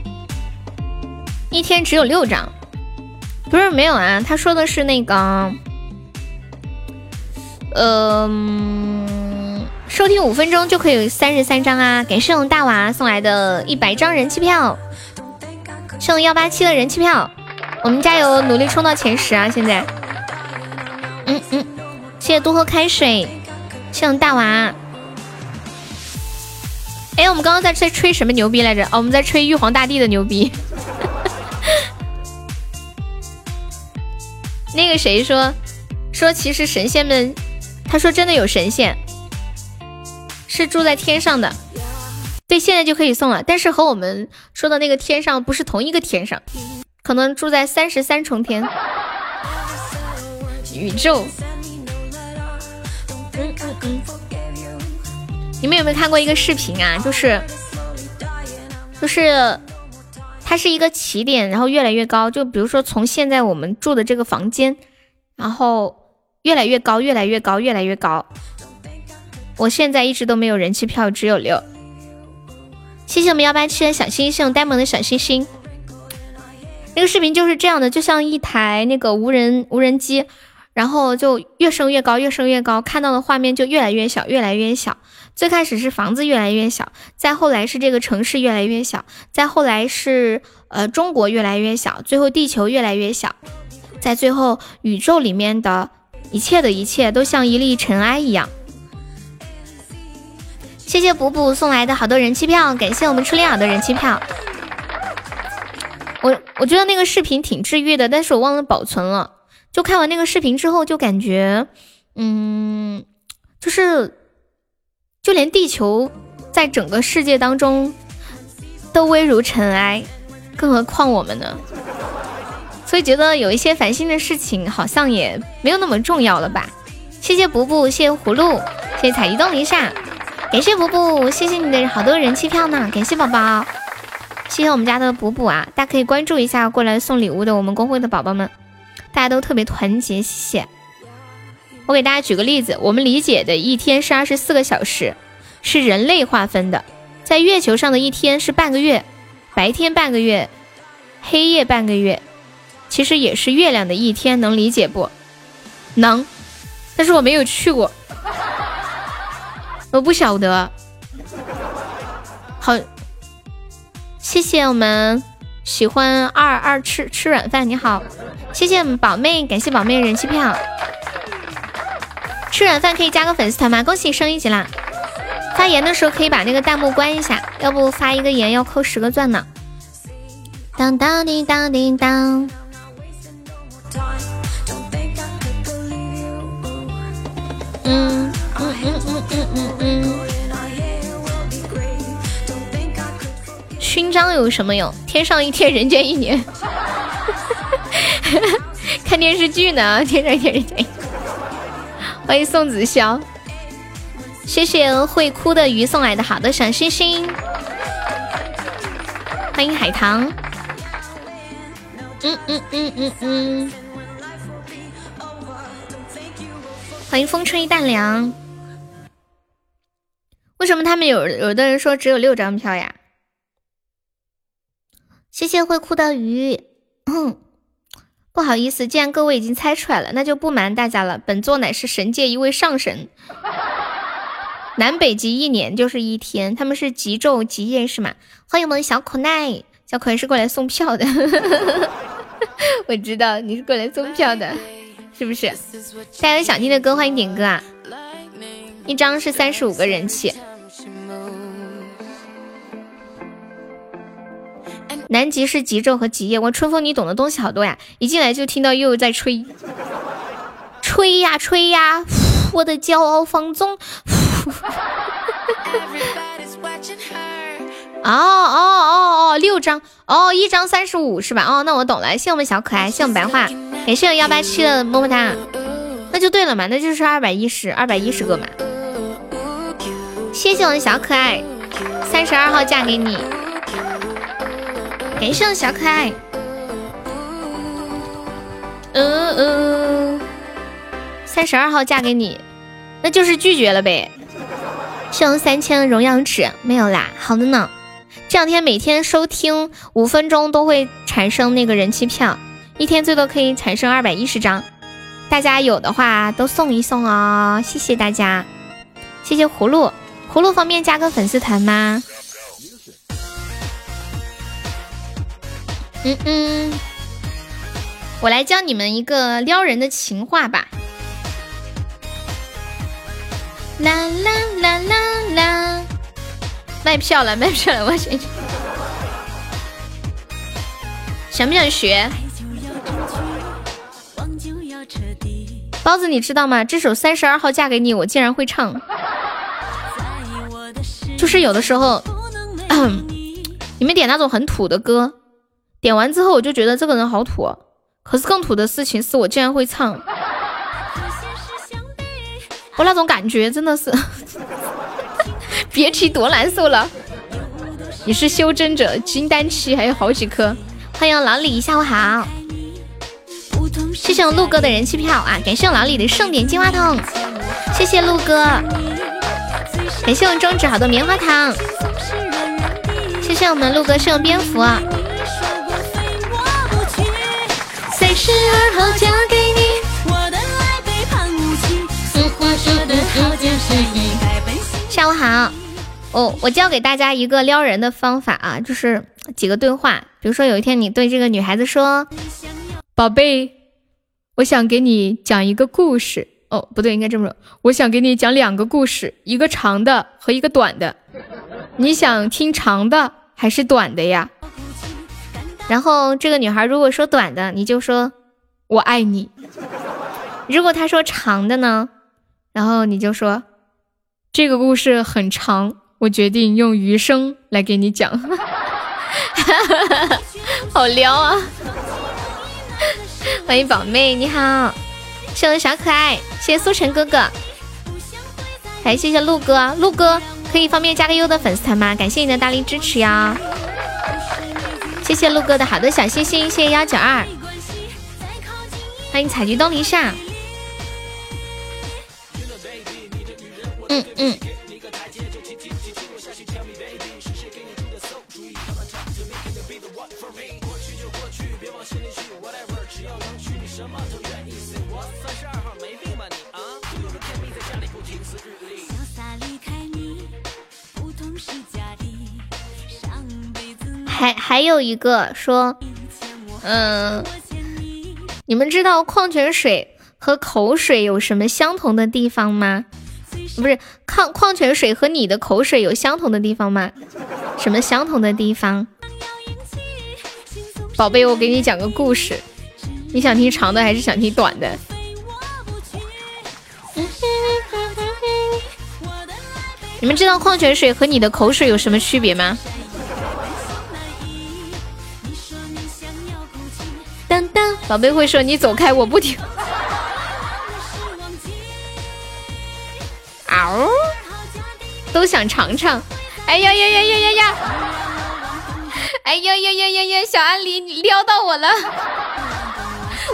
一天只有六张。不是没有啊，他说的是那个，嗯、收听五分钟就可以三十三张啊！感谢我们大娃送来的一百张人气票，剩幺八七的人气票，我们加油，努力冲到前十啊！现在，嗯嗯，谢谢多喝开水，谢谢我们大娃。哎，我们刚刚在吹吹什么牛逼来着？哦，我们在吹玉皇大帝的牛逼。那个谁说说，其实神仙们，他说真的有神仙，是住在天上的。对，现在就可以送了，但是和我们说的那个天上不是同一个天上，可能住在三十三重天宇宙。嗯嗯嗯。你们有没有看过一个视频啊？就是就是。它是一个起点，然后越来越高。就比如说，从现在我们住的这个房间，然后越来越高，越来越高，越来越高。我现在一直都没有人气票，只有六。谢谢我们幺八七的小星星，呆萌的小星星。那个视频就是这样的，就像一台那个无人无人机，然后就越升越高，越升越高，看到的画面就越来越小，越来越小。最开始是房子越来越小，再后来是这个城市越来越小，再后来是呃中国越来越小，最后地球越来越小，在最后宇宙里面的一切的一切都像一粒尘埃一样。谢谢补补送来的好多人气票，感谢我们初恋好的人气票。我我觉得那个视频挺治愈的，但是我忘了保存了。就看完那个视频之后，就感觉，嗯，就是。就连地球在整个世界当中都微如尘埃，更何况我们呢？所以觉得有一些烦心的事情好像也没有那么重要了吧？谢谢补补，谢谢葫芦，谢谢彩移动一下，感谢补补，谢谢你的好多人气票呢，感谢宝宝，谢谢我们家的补补啊！大家可以关注一下过来送礼物的我们公会的宝宝们，大家都特别团结，谢谢。我给大家举个例子，我们理解的一天是二十四个小时，是人类划分的。在月球上的一天是半个月，白天半个月，黑夜半个月，其实也是月亮的一天，能理解不？能，但是我没有去过，我不晓得。好，谢谢我们喜欢二二吃吃软饭，你好，谢谢我们宝妹，感谢宝妹人气票。吃软饭可以加个粉丝团吗？恭喜升一级啦！发言的时候可以把那个弹幕关一下，要不发一个言要扣十个钻呢。当当叮当叮当。嗯勋章有什么用？天上一天，人间一年。看电视剧呢，天上一天，人间。欢迎宋子潇，谢谢会哭的鱼送来的好的小星星。欢迎海棠，嗯嗯嗯嗯嗯。欢迎风吹淡凉。为什么他们有有的人说只有六张票呀？谢谢会哭的鱼。不好意思，既然各位已经猜出来了，那就不瞒大家了。本座乃是神界一位上神，南北极一年就是一天，他们是极昼极夜是吗？欢迎我们小可爱，小可爱是过来送票的，我知道你是过来送票的，是不是？大家有想听的歌，欢迎点歌啊！一张是三十五个人气。南极是极昼和极夜。我春风，你懂的东西好多呀！一进来就听到悠悠在吹，吹呀吹呀，我的骄傲放纵。哦哦哦哦，六张哦，一张三十五是吧？哦，那我懂了。谢我们小可爱，谢我们白话，感谢我幺八七的么么哒。那就对了嘛，那就是二百一十，二百一十个嘛。谢谢我的小可爱，三十二号嫁给你。感谢我小可爱，嗯嗯，三十二号嫁给你，那就是拒绝了呗。剩三千荣耀值没有啦，好的呢。这两天每天收听五分钟都会产生那个人气票，一天最多可以产生二百一十张，大家有的话都送一送哦，谢谢大家，谢谢葫芦，葫芦方便加个粉丝团吗？嗯嗯，我来教你们一个撩人的情话吧。啦啦啦啦啦，卖票了，卖票了，我先去。想不想学？包子，你知道吗？这首《三十二号嫁给你》，我竟然会唱。就是有的时候，你们点那种很土的歌。点完之后我就觉得这个人好土，可是更土的事情是我竟然会唱，我那种感觉真的是，别提多难受了。你是修真者，金丹期还有好几颗。欢迎老李，下午好。谢谢我陆哥的人气票啊！感谢我老李的盛典金话筒，谢谢陆哥。感谢我中指好多棉花糖，谢谢我们陆哥是用蝙蝠。十二号嫁给你。下午好，哦，我教给大家一个撩人的方法啊，就是几个对话。比如说有一天你对这个女孩子说：“宝贝，我想给你讲一个故事。”哦，不对，应该这么说：“我想给你讲两个故事，一个长的和一个短的。你想听长的还是短的呀？”然后这个女孩如果说短的，你就说“我爱你”；如果她说长的呢，然后你就说。这个故事很长，我决定用余生来给你讲。好撩啊！欢迎宝妹，你好，谢谢小可爱，谢谢苏晨哥哥，还谢谢鹿哥，鹿哥可以方便加个优的粉丝团吗？感谢你的大力支持呀！谢谢鹿哥的好的小星星，谢谢幺九二，欢迎采菊东篱下。嗯嗯。还还有一个说，嗯，你们知道矿泉水和口水有什么相同的地方吗？不是矿矿泉水和你的口水有相同的地方吗？什么相同的地方？宝贝，我给你讲个故事，你想听长的还是想听短的？你们知道矿泉水和你的口水有什么区别吗？宝贝会说你走开，我不听。嗷！都想尝尝。哎呀呀呀呀呀呀！哎呀呀呀呀呀！小阿狸，你撩到我了。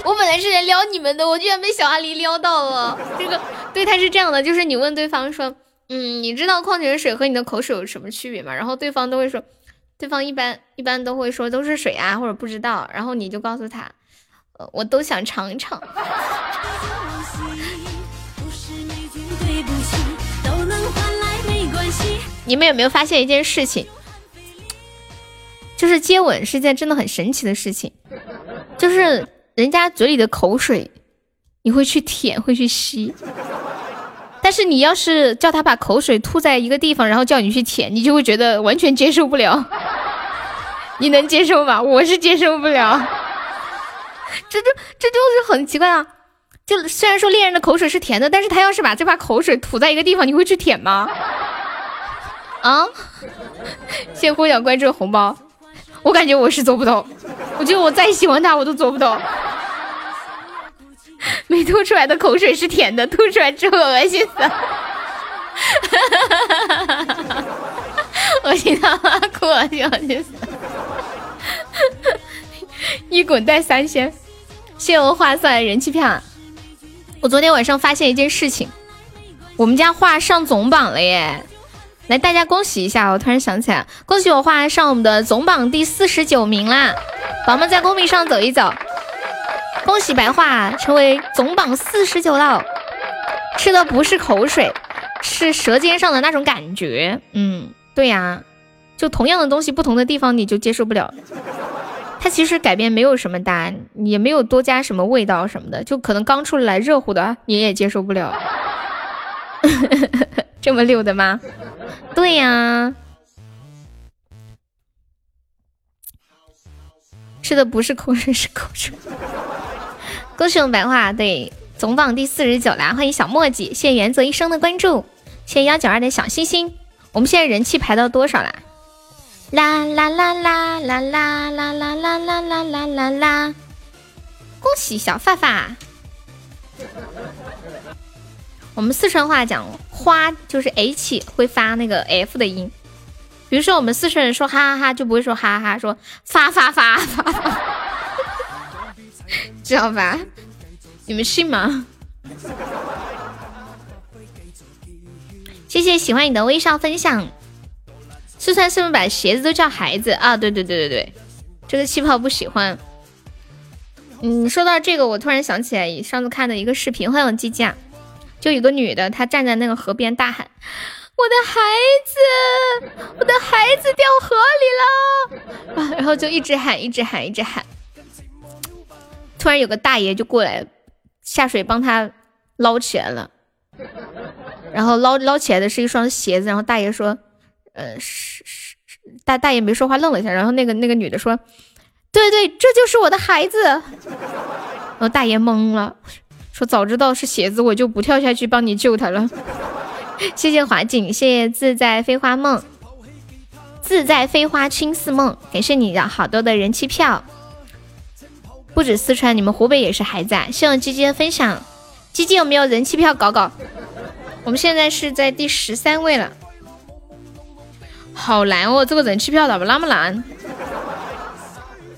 我本来是来撩你们的，我居然被小阿狸撩到了。这个对他是这样的，就是你问对方说，嗯，你知道矿泉水和你的口水有什么区别吗？然后对方都会说，对方一般一般都会说都是水啊，或者不知道。然后你就告诉他，呃，我都想尝尝。你们有没有发现一件事情？就是接吻是一件真的很神奇的事情。就是人家嘴里的口水，你会去舔，会去吸。但是你要是叫他把口水吐在一个地方，然后叫你去舔，你就会觉得完全接受不了。你能接受吗？我是接受不了。这就这就是很奇怪啊！就虽然说恋人的口水是甜的，但是他要是把这把口水吐在一个地方，你会去舔吗？啊！谢呼小关注红包，我感觉我是做不到。我觉得我再喜欢他，我都做不到。没吐出来的口水是甜的，吐出来之后恶心死。恶心他妈哭，恶心恶心死。一滚带三仙，谢谢我划算人气票。我昨天晚上发现一件事情，我们家画上总榜了耶！来，大家恭喜一下！我突然想起来，恭喜我画上我们的总榜第四十九名啦！宝宝们在公屏上走一走，恭喜白画成为总榜四十九了。吃的不是口水，是舌尖上的那种感觉。嗯，对呀，就同样的东西，不同的地方你就接受不了。它其实改变没有什么大，也没有多加什么味道什么的，就可能刚出来热乎的你也接受不了。这么溜的吗？对呀，吃的不是口水是口水。恭喜我们白话对总榜第四十九啦！欢迎小墨迹，谢谢原则一生的关注，谢谢幺九二的小心心。我们现在人气排到多少啦？啦啦啦啦啦啦啦啦啦啦啦啦啦啦！恭喜小发发。我们四川话讲花就是 H 会发那个 F 的音，比如说我们四川人说哈哈哈就不会说哈哈，说发发发发，知道吧？你们信吗？谢谢喜欢你的微笑分享。四川是不是把鞋子都叫孩子啊？对对对对对，这个气泡不喜欢。嗯，说到这个，我突然想起来上次看的一个视频，欢迎鸡啊，就有个女的，她站在那个河边大喊：“我的孩子，我的孩子掉河里了！”啊，然后就一直喊，一直喊，一直喊。突然有个大爷就过来下水帮她捞起来了，然后捞捞起来的是一双鞋子，然后大爷说：“呃，是是大大爷没说话，愣了一下，然后那个那个女的说。”对对，这就是我的孩子。然后大爷懵了，说：“早知道是鞋子，我就不跳下去帮你救他了。”谢谢华景，谢谢自在飞花梦，自在飞花青似梦，感谢你的好多的人气票。不止四川，你们湖北也是孩子啊！希望鸡鸡的分享，鸡鸡有没有人气票搞搞？我们现在是在第十三位了，好难哦，这个人气票咋不那么难？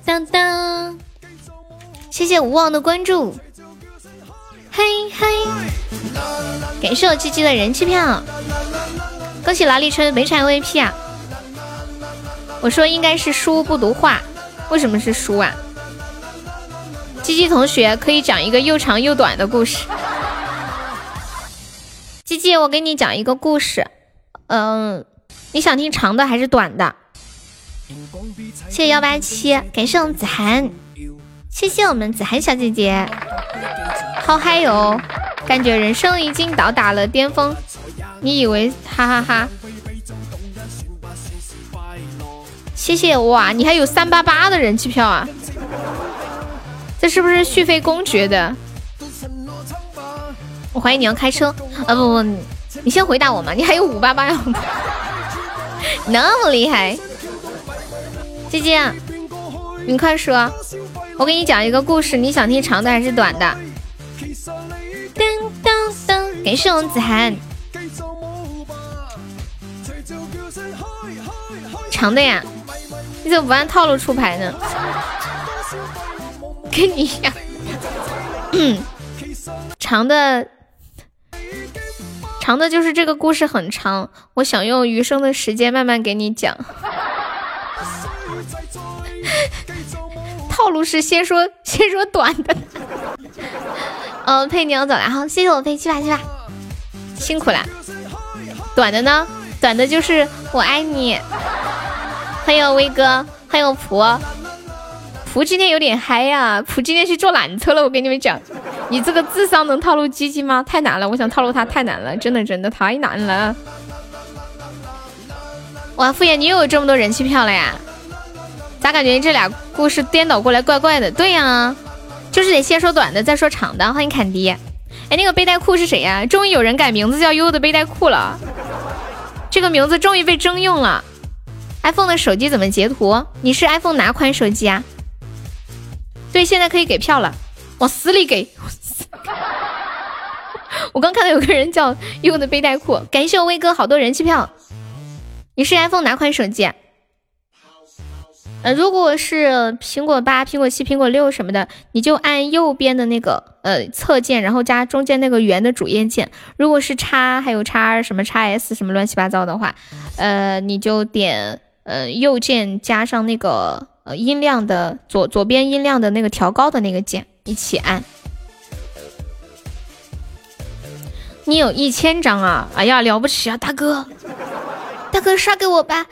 当当，谢谢无望的关注，嘿嘿，感谢我鸡鸡的人气票，恭喜劳力春没产 VP 啊！我说应该是书不读画，为什么是书啊？鸡鸡同学可以讲一个又长又短的故事。鸡鸡，我给你讲一个故事，嗯，你想听长的还是短的？谢谢幺八七，感谢我们子涵，谢谢我们子涵小姐姐，好嗨哟，感觉人生已经到达了巅峰。你以为哈哈哈？谢谢哇，你还有三八八的人气票啊？这是不是续费公爵的？我怀疑你要开车啊！不不，你先回答我嘛，你还有五八八呀？那么厉害？姐姐，你快说，我给你讲一个故事，你想听长的还是短的？噔噔噔，感谢我子涵。长的呀，你怎么不按套路出牌呢？跟你一样。嗯，长的，长的就是这个故事很长，我想用余生的时间慢慢给你讲。套路是先说先说短的，嗯，佩妮要走了，好，谢谢我佩七吧七吧，辛苦啦。短的呢？短的就是我爱你。欢迎威哥，欢迎蒲蒲今天有点嗨呀，蒲今天去坐缆车了。我跟你们讲，你这个智商能套路鸡鸡吗？太难了，我想套路他太难了，真的真的太难了。哇，敷衍你又有这么多人气票了呀？咋感觉这俩故事颠倒过来怪怪的？对呀，就是得先说短的，再说长的。欢迎坎迪，哎，那个背带裤是谁呀？终于有人改名字叫优的背带裤了，这个名字终于被征用了。iPhone 的手机怎么截图？你是 iPhone 哪款手机啊？对，现在可以给票了，往死里给！我刚看到有个人叫用的背带裤，感谢我威哥好多人气票。你是 iPhone 哪款手机？呃，如果是苹果八、苹果七、苹果六什么的，你就按右边的那个呃侧键，然后加中间那个圆的主页键。如果是叉还有叉什么叉 S 什么乱七八糟的话，呃，你就点呃右键加上那个呃音量的左左边音量的那个调高的那个键一起按。你有一千张啊！哎呀，了不起啊，大哥，大哥刷给我吧。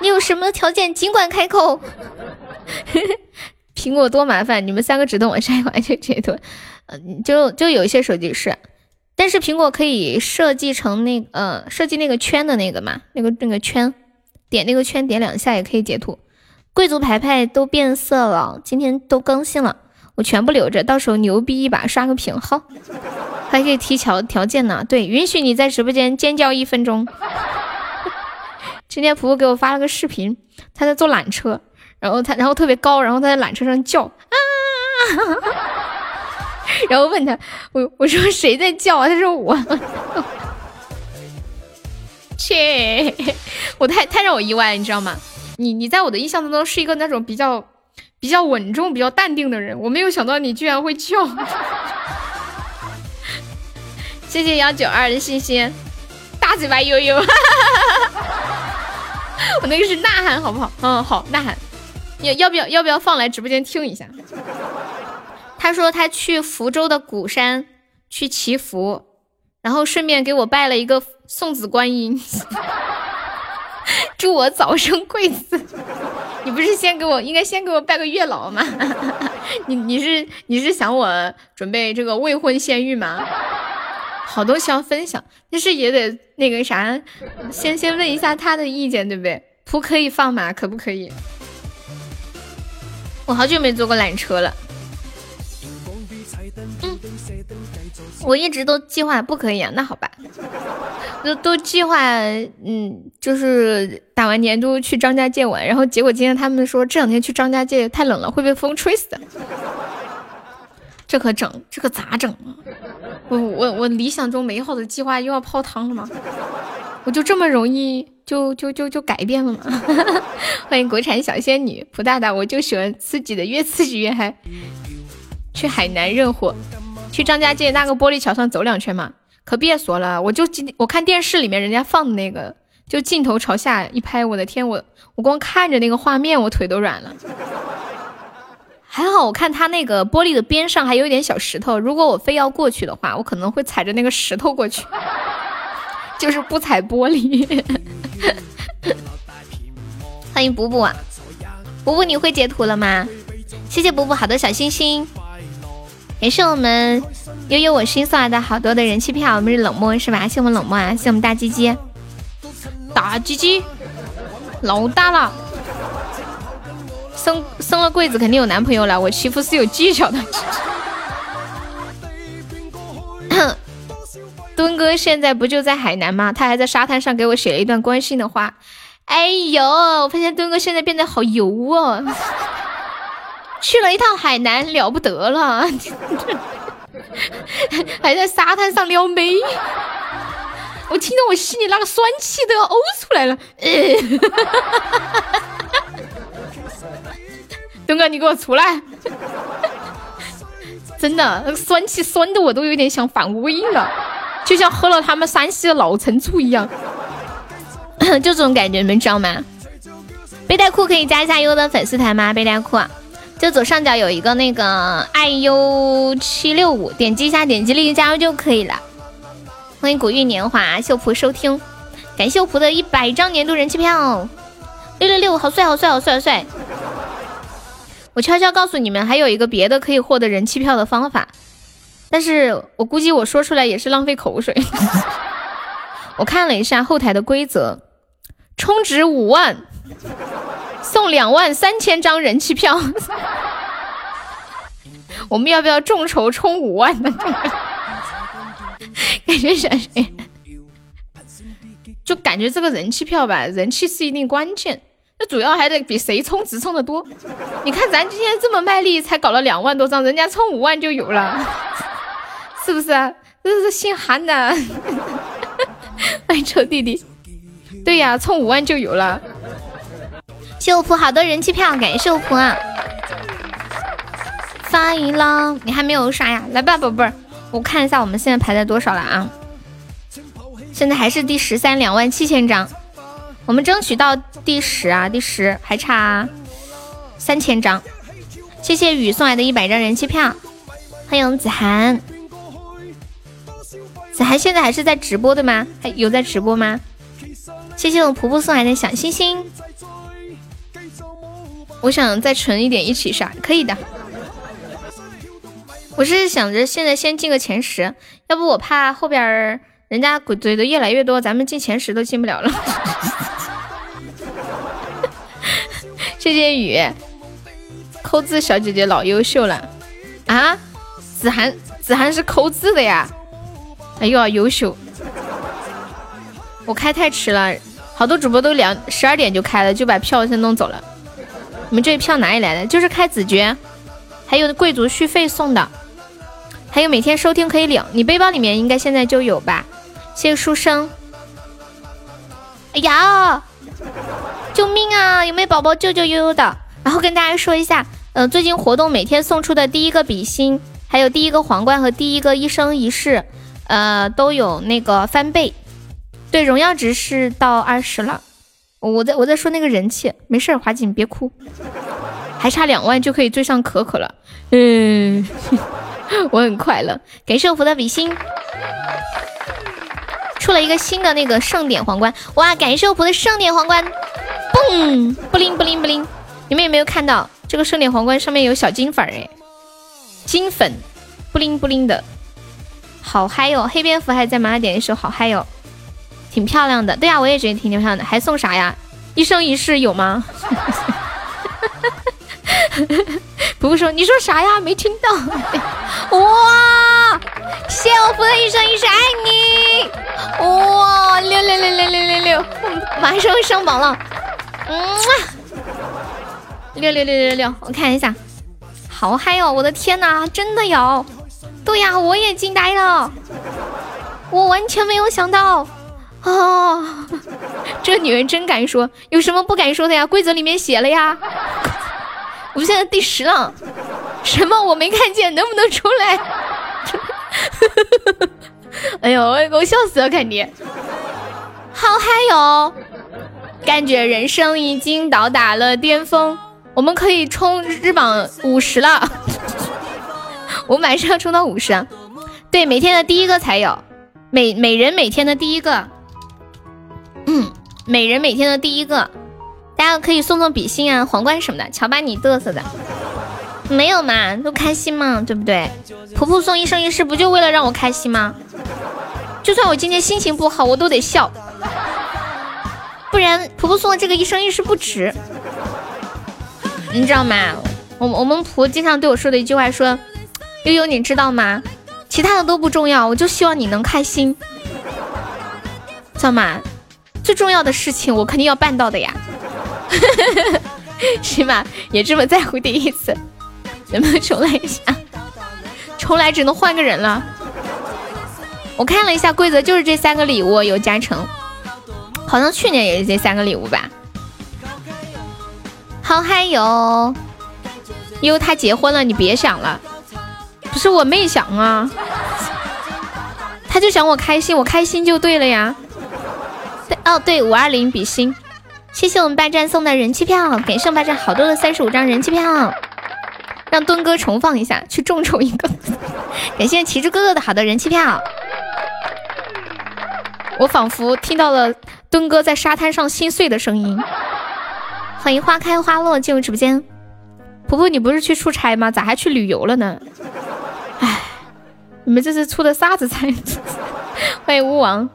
你有什么条件尽管开口。苹果多麻烦，你们三个只等我下一款就截图。嗯，就就有一些手机是，但是苹果可以设计成那呃设计那个圈的那个嘛，那个那个圈，点那个圈点两下也可以截图。贵族牌牌都变色了，今天都更新了，我全部留着，到时候牛逼一把刷个屏好，还可以提条条件呢。对，允许你在直播间尖叫一分钟。今天婆婆给我发了个视频，她在坐缆车，然后她然后特别高，然后她在缆车上叫啊，然后问他，我我说谁在叫啊？他说我，切，我太太让我意外，你知道吗？你你在我的印象当中是一个那种比较比较稳重、比较淡定的人，我没有想到你居然会叫。谢谢幺九二的信息，大嘴巴悠悠。我那个是呐喊，好不好？嗯，好，呐喊。要要不要要不要放来直播间听一下？他说他去福州的鼓山去祈福，然后顺便给我拜了一个送子观音，祝我早生贵子。你不是先给我应该先给我拜个月老吗？你你是你是想我准备这个未婚先孕吗？好多需要分享，但是也得那个啥，先先问一下他的意见，对不对？图可以放吗？可不可以？我好久没坐过缆车了。我一直都计划不可以啊。那好吧，都都计划，嗯，就是打完年都去张家界玩，然后结果今天他们说这两天去张家界太冷了，会被风吹死的。这可整，这可咋整啊？我我我理想中美好的计划又要泡汤了吗？我就这么容易就就就就改变了吗？欢迎国产小仙女蒲大大，我就喜欢刺激的，越刺激越嗨。去海南热火，去张家界那个玻璃桥上走两圈嘛？可别说了，我就今我看电视里面人家放的那个，就镜头朝下一拍，我的天，我我光看着那个画面，我腿都软了。还好我看他那个玻璃的边上还有一点小石头，如果我非要过去的话，我可能会踩着那个石头过去。就是不踩玻璃。欢迎补补，补补你会截图了吗？谢谢补补好多小心心，也是我们悠悠我心送来的好多的人气票。我们是冷漠是吧？谢我们冷漠啊！谢我们大鸡鸡，大鸡鸡，老大了。生生了贵子肯定有男朋友了。我欺负是有技巧的。墩哥现在不就在海南吗？他还在沙滩上给我写了一段关心的话。哎呦，我发现墩哥现在变得好油哦，去了一趟海南，了不得了，还在沙滩上撩妹。我听到我心里那个酸气都要呕出来了。东哥，你给我出来！真的，那个酸气酸的我都有点想反胃了。就像喝了他们山西的老陈醋一样，就这种感觉，你们知道吗？背带裤可以加一下优的粉丝团吗？背带裤就左上角有一个那个爱优七六五，点击一下，点击立即加入就可以了。欢迎古韵年华秀仆收听，感谢秀仆的一百张年度人气票，六六六，好帅好帅好帅好帅！我悄悄告诉你们，还有一个别的可以获得人气票的方法。但是我估计我说出来也是浪费口水。我看了一下后台的规则，充值五万送两万三千张人气票。我们要不要众筹充五万呢？感觉选谁？就感觉这个人气票吧，人气是一定关键，那主要还得比谁充值充的多。你看咱今天这么卖力，才搞了两万多张，人家充五万就有了。是不是？这是姓韩的，欢迎臭弟弟。对呀，充五万就有了。秀普好多人气票，感谢秀普啊！发一了，你还没有刷呀？来吧，宝贝儿，我看一下我们现在排在多少了啊？现在还是第十三，两万七千张。我们争取到第十啊，第十还差三千张。谢谢雨送来的一百张人气票，欢迎子涵。子涵现在还是在直播的吗？还有在直播吗？谢谢我婆婆送来的小星星。我想再存一点一起刷，可以的。我是想着现在先进个前十，要不我怕后边人家鬼嘴的越来越多，咱们进前十都进不了了。谢谢雨，扣字小姐姐老优秀了啊！子涵，子涵是扣字的呀。哎呦，优秀！我开太迟了，好多主播都两十二点就开了，就把票先弄走了。你们这一票哪里来的？就是开子爵，还有贵族续费送的，还有每天收听可以领。你背包里面应该现在就有吧？谢谢书生。哎呀，救命啊！有没有宝宝救救悠悠的？然后跟大家说一下，嗯，最近活动每天送出的第一个比心，还有第一个皇冠和第一个一生一世。呃，都有那个翻倍，对，荣耀值是到二十了。我在我在说那个人气，没事，华锦别哭。还差两万就可以追上可可了。嗯，我很快乐。感谢我福的比心，出了一个新的那个盛典皇冠，哇！感谢我福的盛典皇冠，嘣，不灵不灵不灵。你们有没有看到这个盛典皇冠上面有小金粉哎？金粉，不灵不灵的，好嗨哟！黑蝙蝠还在吗点一首好嗨哟，挺漂亮的。对呀，我也觉得挺漂亮的。还送啥呀？一生一世有吗？不不说，你说啥呀？没听到。哇！谢我福的一生一世爱你。哇！六六六六六六六，马上上榜了。嗯，六六六六六，我看一下，好嗨哦！我的天哪，真的有。对呀，我也惊呆了，我完全没有想到。哦，这女人真敢说，有什么不敢说的呀？规则里面写了呀。我们现在第十了，什么我没看见？能不能出来？哎呦，我笑死了，看你，好嗨哟！感觉人生已经到达了巅峰，我们可以冲日榜五十了。我马上要冲到五十，对，每天的第一个才有，每每人每天的第一个。嗯，每人每天的第一个，大家可以送送比心啊、皇冠什么的。瞧把你嘚瑟的，没有嘛，都开心嘛，对不对？婆婆送一生一世，不就为了让我开心吗？就算我今天心情不好，我都得笑，不然婆婆送的这个一生一世不值，你知道吗？我我们婆经常对我说的一句话说：“悠悠，你知道吗？其他的都不重要，我就希望你能开心，知道吗？”最重要的事情我肯定要办到的呀，起码也这么在乎第一次，能不能重来一下？重来只能换个人了。我看了一下规则，就是这三个礼物有加成，好像去年也是这三个礼物吧。好嗨哟！因为他结婚了，你别想了。不是我妹想啊，他就想我开心，我开心就对了呀。哦，对，五二零比心，谢谢我们霸占送的人气票，感谢霸占好多的三十五张人气票，让墩哥重放一下，去众筹一个，感谢旗帜哥哥的好的人气票，我仿佛听到了墩哥在沙滩上心碎的声音，欢迎花开花落进入直播间，婆婆你不是去出差吗？咋还去旅游了呢？哎，你们这是出的啥子差？欢迎巫王。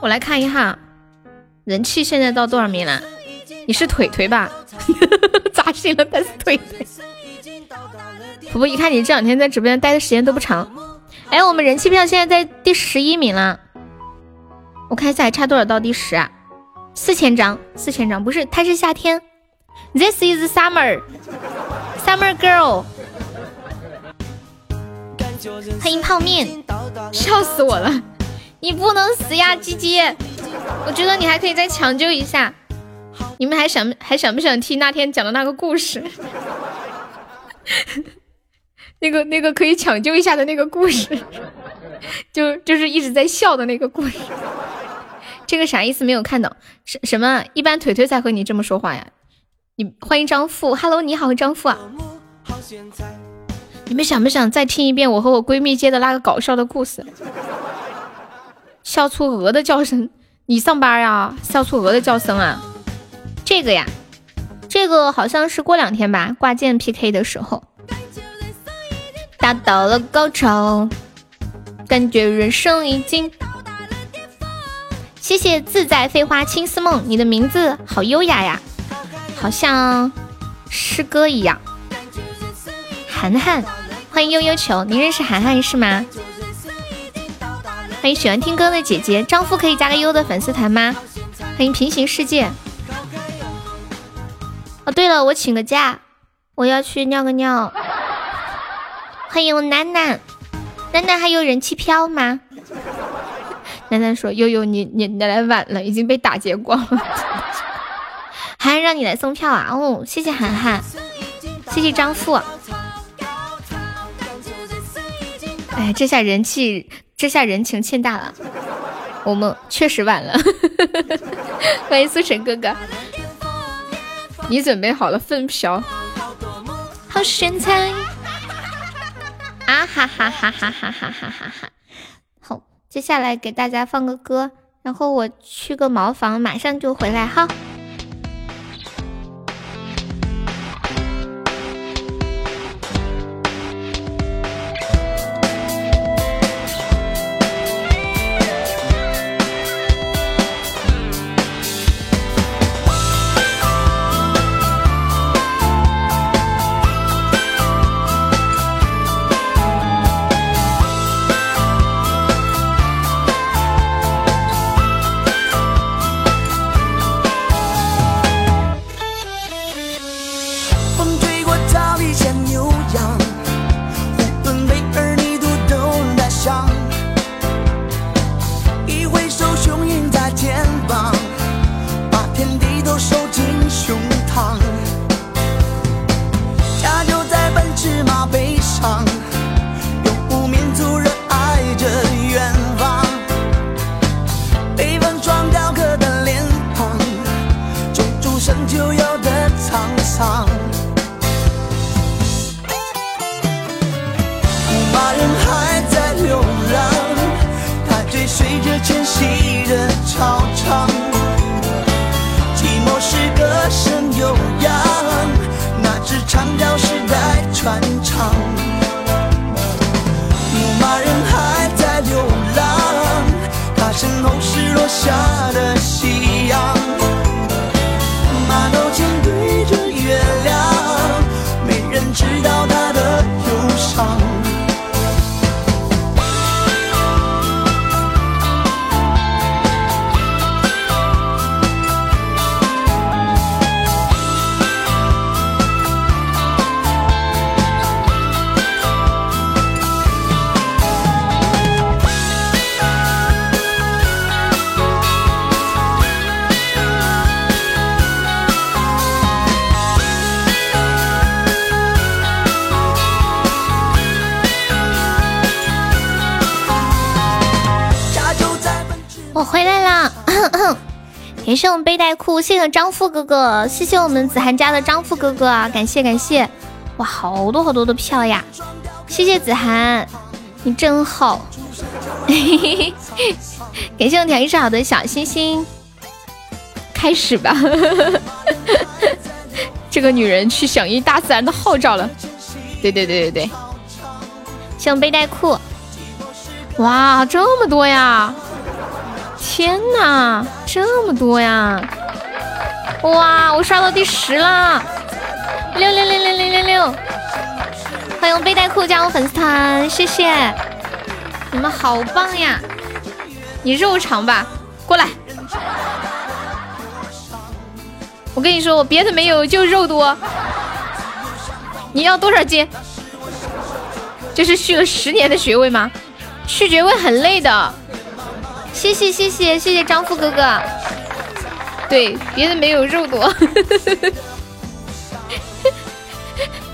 我来看一下，人气现在到多少名了？你是腿腿吧？扎心了，他是腿腿。婆婆一看你这两天在直播间待的时间都不长，哎，我们人气票现在在第十一名了。我看一下还差多少到第十啊？四千张，四千张，不是，它是夏天。This is summer，summer girl。欢迎泡面，笑死我了。你不能死呀，鸡鸡！我觉得你还可以再抢救一下。你们还想还想不想听那天讲的那个故事？那个那个可以抢救一下的那个故事，就就是一直在笑的那个故事。这个啥意思？没有看到什什么？一般腿腿才和你这么说话呀。你欢迎张富，Hello，你好，张富啊。你们想不想再听一遍我和我闺蜜接的那个搞笑的故事？笑出鹅的叫声，你上班呀？笑出鹅的叫声啊？这个呀，这个好像是过两天吧，挂件 PK 的时候达到了高潮，感觉人生已经……谢谢自在飞花青丝梦，你的名字好优雅呀，好像诗歌一样。涵涵，欢迎悠悠球，你认识涵涵是吗？欢迎喜欢听歌的姐姐，丈夫可以加个优的粉丝团吗？欢迎平行世界。哦，对了，我请个假，我要去尿个尿。欢迎我楠楠，楠楠还有人气票吗？楠楠说悠悠你你你来晚了，已经被打劫光了。涵涵让你来送票啊？哦，谢谢涵涵，谢谢张富。哎，这下人气。这下人情欠大了，我们确实晚了。欢迎苏晨哥哥，你准备好了粪瓢？好身材啊哈哈哈哈哈哈哈哈！好，接下来给大家放个歌，然后我去个茅房，马上就回来哈。谢谢张富哥哥，谢谢我们子涵家的张富哥哥啊！感谢感谢，哇，好多好多的票呀！谢谢子涵，你真好。感谢我调音师好的小星星，开始吧。这个女人去响应大自然的号召了。对对对对对，谢我背带裤。哇，这么多呀！天哪，这么多呀！哇，我刷到第十了，六六六六六六六！欢迎背带裤加入粉丝团，谢谢你们，好棒呀！你肉长吧，过来！我跟你说，我别的没有，就肉多。你要多少斤？这是续了十年的学位吗？续学位很累的。谢谢谢谢谢谢张富哥哥，对，别的没有肉多，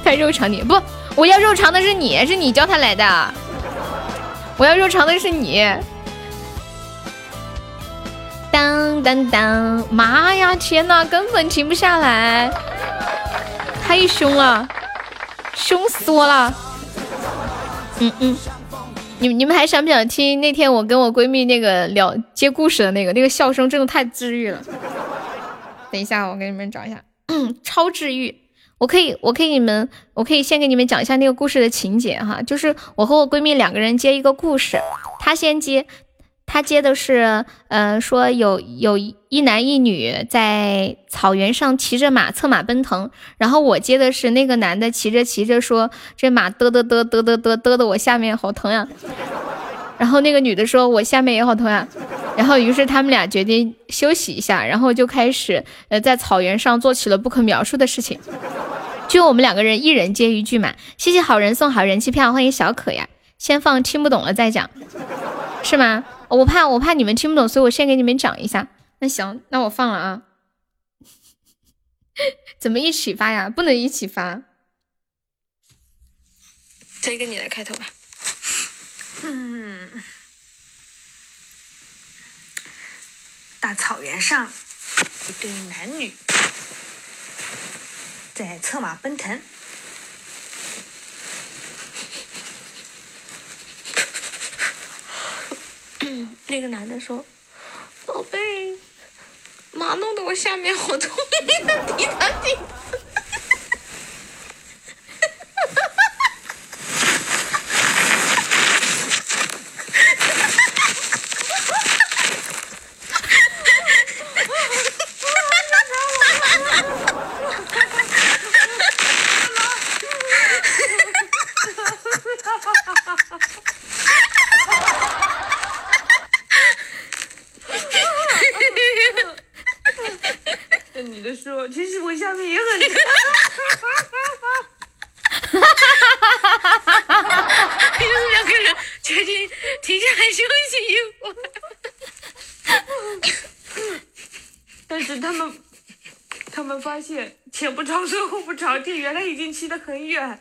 太肉长点不，我要肉长的是你，是你叫他来的，我要肉长的是你。当当当，妈呀，天哪，根本停不下来，太凶了，凶死我了，嗯嗯。你你们还想不想听那天我跟我闺蜜那个聊接故事的那个那个笑声真的太治愈了。等一下，我给你们找一下，超治愈。我可以我可以你们我可以先给你们讲一下那个故事的情节哈，就是我和我闺蜜两个人接一个故事，她先接。她接的是，嗯，说有有一男一女在草原上骑着马策马奔腾，然后我接的是那个男的骑着骑着说这马嘚嘚嘚嘚嘚嘚嘚的我下面好疼呀，然后那个女的说我下面也好疼呀，然后于是他们俩决定休息一下，然后就开始呃在草原上做起了不可描述的事情，就我们两个人一人接一句嘛，谢谢好人送好人气票，欢迎小可呀，先放听不懂了再讲，是吗？我怕我怕你们听不懂，所以我先给你们讲一下。那行，那我放了啊。怎么一起发呀？不能一起发。这个你来开头吧。嗯，大草原上，一对男女在策马奔腾。那个男的说：“宝贝，马弄得我下面好痛，前不着村后不着地原来已经骑得很远。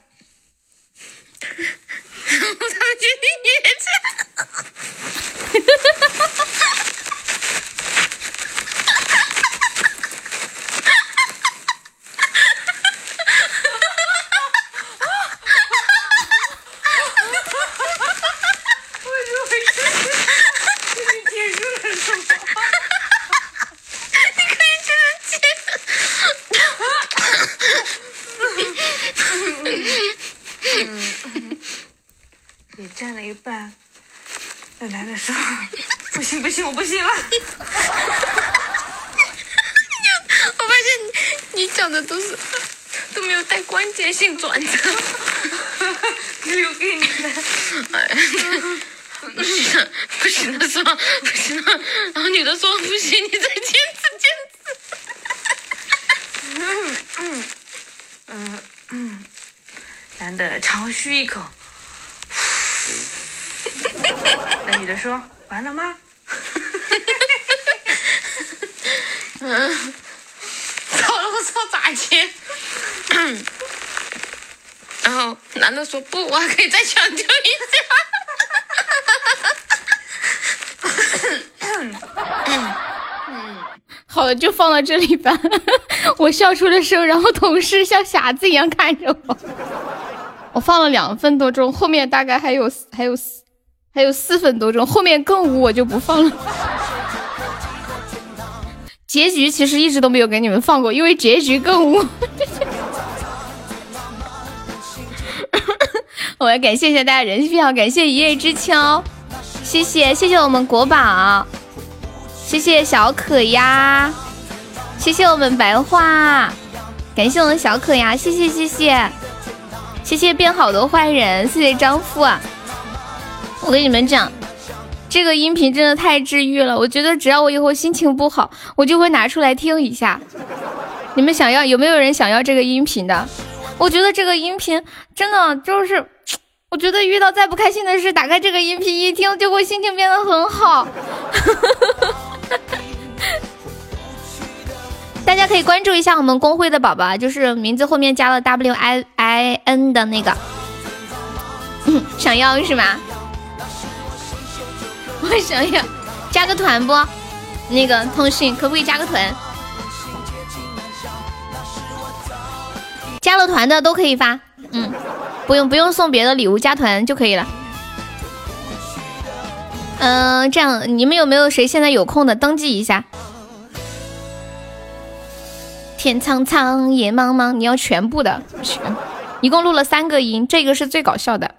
我笑出了声，然后同事像傻子一样看着我。我放了两分多钟，后面大概还有还有四还有四分多钟，后面更污，我就不放了。结局其实一直都没有给你们放过，因为结局更污。我要感谢一下大家人气票，感谢一叶知秋，谢谢谢谢我们国宝，谢谢小可呀。谢谢我们白话，感谢我们小可呀，谢谢谢谢，谢谢变好的坏人，谢谢张富。我跟你们讲，这个音频真的太治愈了，我觉得只要我以后心情不好，我就会拿出来听一下。你们想要有没有人想要这个音频的？我觉得这个音频真的就是，我觉得遇到再不开心的事，打开这个音频一听，就会心情变得很好。大家可以关注一下我们公会的宝宝，就是名字后面加了 W I I N 的那个，想要是吗？我想要加个团不？那个通讯可不可以加个团？加了团的都可以发，嗯，不用不用送别的礼物，加团就可以了。嗯，这样你们有没有谁现在有空的登记一下？天苍苍，野茫茫，你要全部的全，一共录了三个音，这个是最搞笑的。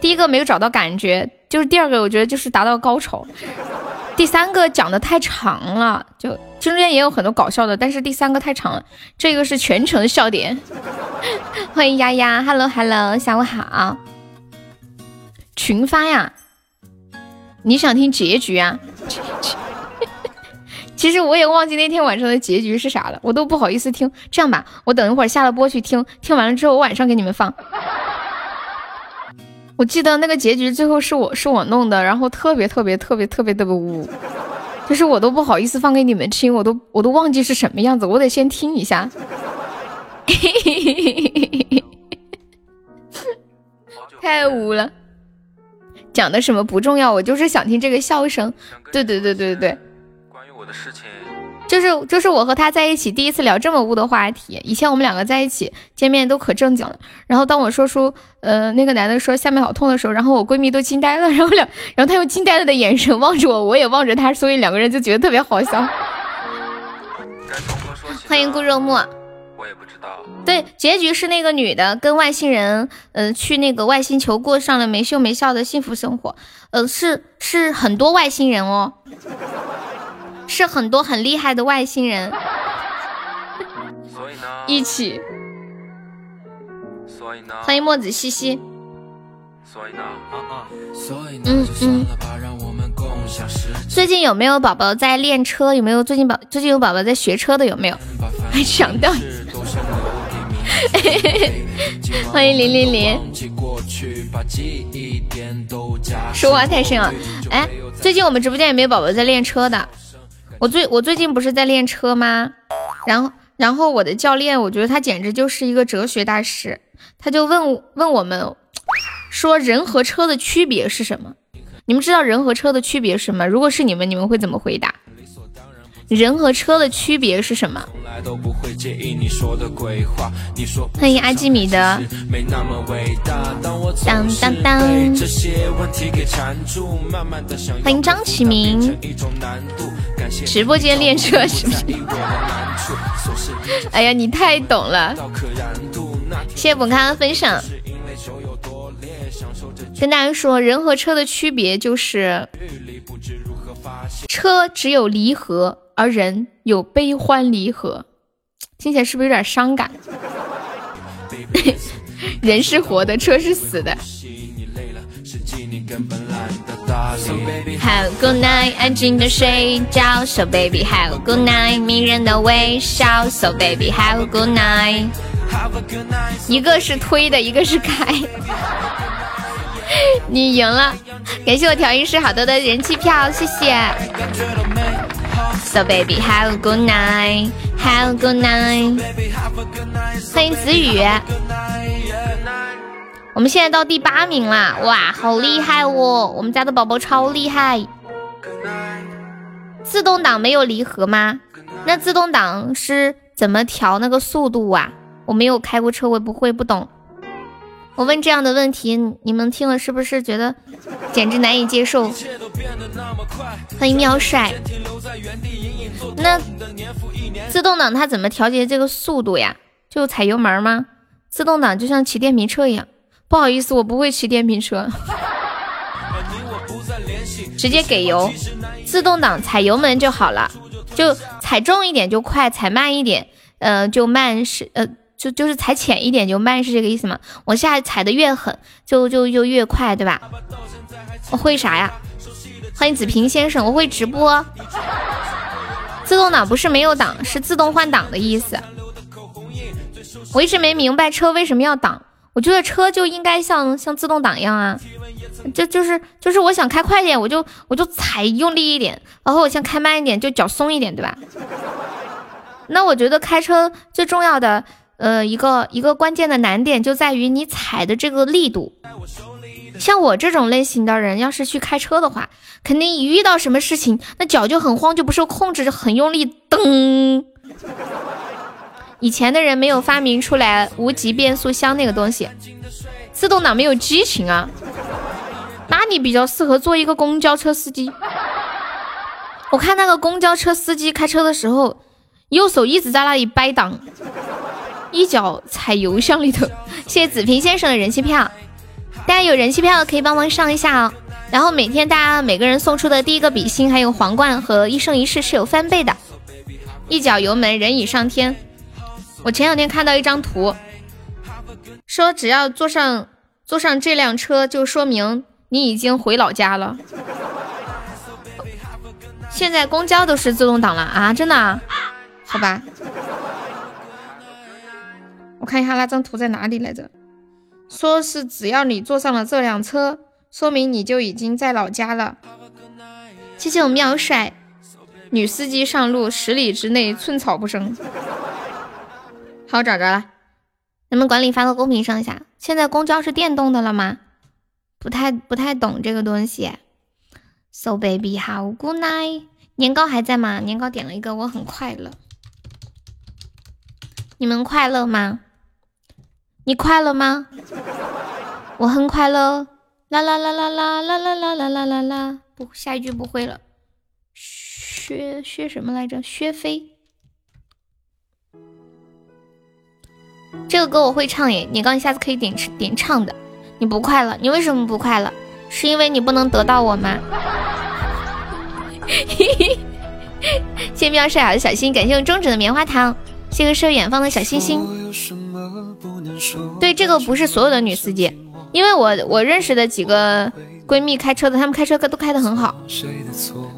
第一个没有找到感觉，就是第二个我觉得就是达到高潮，第三个讲的太长了，就中间也有很多搞笑的，但是第三个太长了，这个是全程笑点。欢迎丫丫，Hello Hello，下午好。群发呀，你想听结局啊？其实我也忘记那天晚上的结局是啥了，我都不好意思听。这样吧，我等一会儿下了播去听，听完了之后我晚上给你们放。我记得那个结局最后是我是我弄的，然后特别特别特别特别的污，就是我都不好意思放给你们听，我都我都忘记是什么样子，我得先听一下。太污了，讲的什么不重要，我就是想听这个笑声。对对对对对对。的事情。就是就是我和他在一起第一次聊这么污的话题。以前我们两个在一起见面都可正经了。然后当我说出呃那个男的说下面好痛的时候，然后我闺蜜都惊呆了，然后两然后他用惊呆了的眼神望着我，我也望着他，所以两个人就觉得特别好笑。欢迎顾肉末。我也不知道。对，结局是那个女的跟外星人，呃，去那个外星球过上了没羞没笑的幸福生活。呃，是是很多外星人哦。是很多很厉害的外星人，所以呢，一起，所以呢，欢迎墨子西西，所以呢，嗯嗯，最近有没有宝宝在练车？有没有？最近宝最近有宝宝在学车的？有没有？还强调，欢迎零零零，说话太深了。哎，最近我们直播间有没有宝宝在练车的？我最我最近不是在练车吗？然后然后我的教练，我觉得他简直就是一个哲学大师。他就问问我们，说人和车的区别是什么？你们知道人和车的区别是什么？如果是你们，你们会怎么回答？人和车的区别是什么？欢迎阿基米德。当当当。欢迎张启明。直播间练车是不是？哎呀，你太懂了。谢谢本康分享。跟大家说，人和车的区别就是，车只有离合。而人有悲欢离合，听起来是不是有点伤感？人是活的，车是死的。Have a good night，安静的睡觉。So baby have a good night，迷人的微笑。So baby have a good night。一个是推的，一个是开。你赢了，感谢我调音师好多的人气票，谢谢。So baby have a good night, have a good night。欢迎子宇，我们现在到第八名啦！哇，好厉害哦！我们家的宝宝超厉害。自动挡没有离合吗？那自动挡是怎么调那个速度啊？我没有开过车，我不会，不懂。我问这样的问题，你们听了是不是觉得简直难以接受？欢迎喵帅。那自动挡它怎么调节这个速度呀？就踩油门吗？自动挡就像骑电瓶车一样。不好意思，我不会骑电瓶车，直接给油。自动挡踩油门就好了，就踩重一点就快，踩慢一点，呃，就慢是呃。就就是踩浅一点就慢是这个意思吗？往下踩的越狠就就就越快，对吧？我会啥呀？欢迎子平先生，我会直播。自动挡不是没有档，是自动换挡的意思。我一直没明白车为什么要挡，我觉得车就应该像像自动挡一样啊，就就是就是我想开快点，我就我就踩用力一点，然后我想开慢一点就脚松一点，对吧？那我觉得开车最重要的。呃，一个一个关键的难点就在于你踩的这个力度。像我这种类型的人，要是去开车的话，肯定一遇到什么事情，那脚就很慌，就不受控制，就很用力，噔。以前的人没有发明出来无级变速箱那个东西，自动挡没有激情啊。那你比较适合做一个公交车司机。我看那个公交车司机开车的时候，右手一直在那里掰档。一脚踩油箱里头，谢谢子平先生的人气票，大家有人气票的可以帮忙上一下哦。然后每天大家每个人送出的第一个比心，还有皇冠和一生一世是有翻倍的。一脚油门，人已上天。我前两天看到一张图，说只要坐上坐上这辆车，就说明你已经回老家了。现在公交都是自动挡了啊？真的？好吧。我看一下那张图在哪里来着？说是只要你坐上了这辆车，说明你就已经在老家了。谢谢我妙帅，女司机上路十里之内寸草不生。好，找着了，咱们管理发到公屏上一下。现在公交是电动的了吗？不太不太懂这个东西。So baby how good night，年糕还在吗？年糕点了一个，我很快乐。你们快乐吗？你快乐吗？我很快乐。啦啦啦啦啦啦啦啦啦啦啦啦！不，下一句不会了。薛薛什么来着？薛飞。这个歌我会唱耶，你刚下次可以点点唱的。你不快乐，你为什么不快乐？是因为你不能得到我吗？谢谢喵帅好的小心，感谢我中指的棉花糖，谢谢射远方的小星星。对，这个不是所有的女司机，因为我我认识的几个闺蜜开车的，她们开车都开得很好，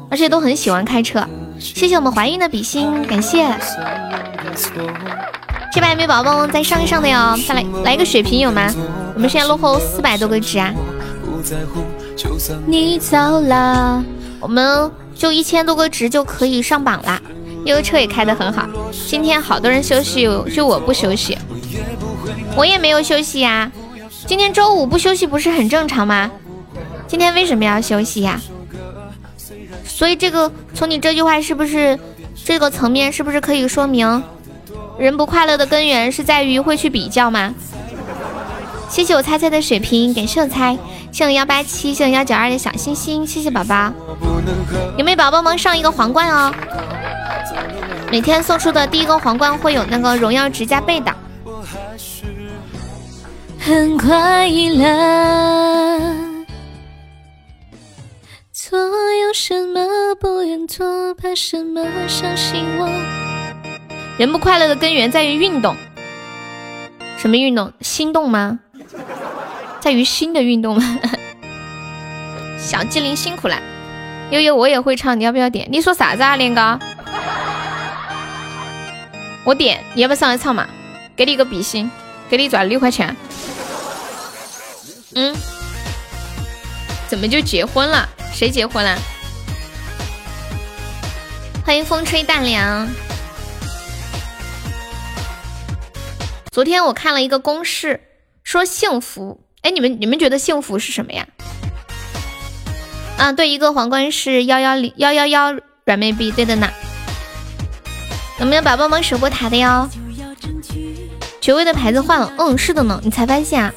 而且都很喜欢开车。谢谢我们怀孕的比心，感谢。这把有没有宝宝再上一上的哟？再来来一个血瓶有吗？我们现在落后四百多个值啊！你走了，我们就一千多个值就可以上榜啦。因为车也开得很好，今天好多人休息，就我不休息，我也没有休息呀。今天周五不休息不是很正常吗？今天为什么要休息呀？所以这个从你这句话是不是这个层面是不是可以说明？人不快乐的根源是在于会去比较吗？谢谢我猜猜的水瓶，感谢我猜，谢谢幺八七，谢谢幺九二的小星星，谢谢宝宝。有没有宝宝们上一个皇冠哦？每天送出的第一个皇冠会有那个荣耀值加倍的。很快乐，做有什么不愿做，怕什么相信我。人不快乐的根源在于运动，什么运动？心动吗？在于心的运动吗？小机灵辛苦了，悠悠我也会唱，你要不要点？你说啥子啊，连哥？我点，你要不要上来唱嘛？给你一个比心，给你赚六块钱。嗯？怎么就结婚了？谁结婚了？欢迎风吹淡凉。昨天我看了一个公式，说幸福，哎，你们你们觉得幸福是什么呀？啊，对，一个皇冠是幺幺零幺幺幺软妹币，对的呢。有没有宝宝们守过塔的哟？爵位的牌子换了，嗯，是的呢，你才发现啊？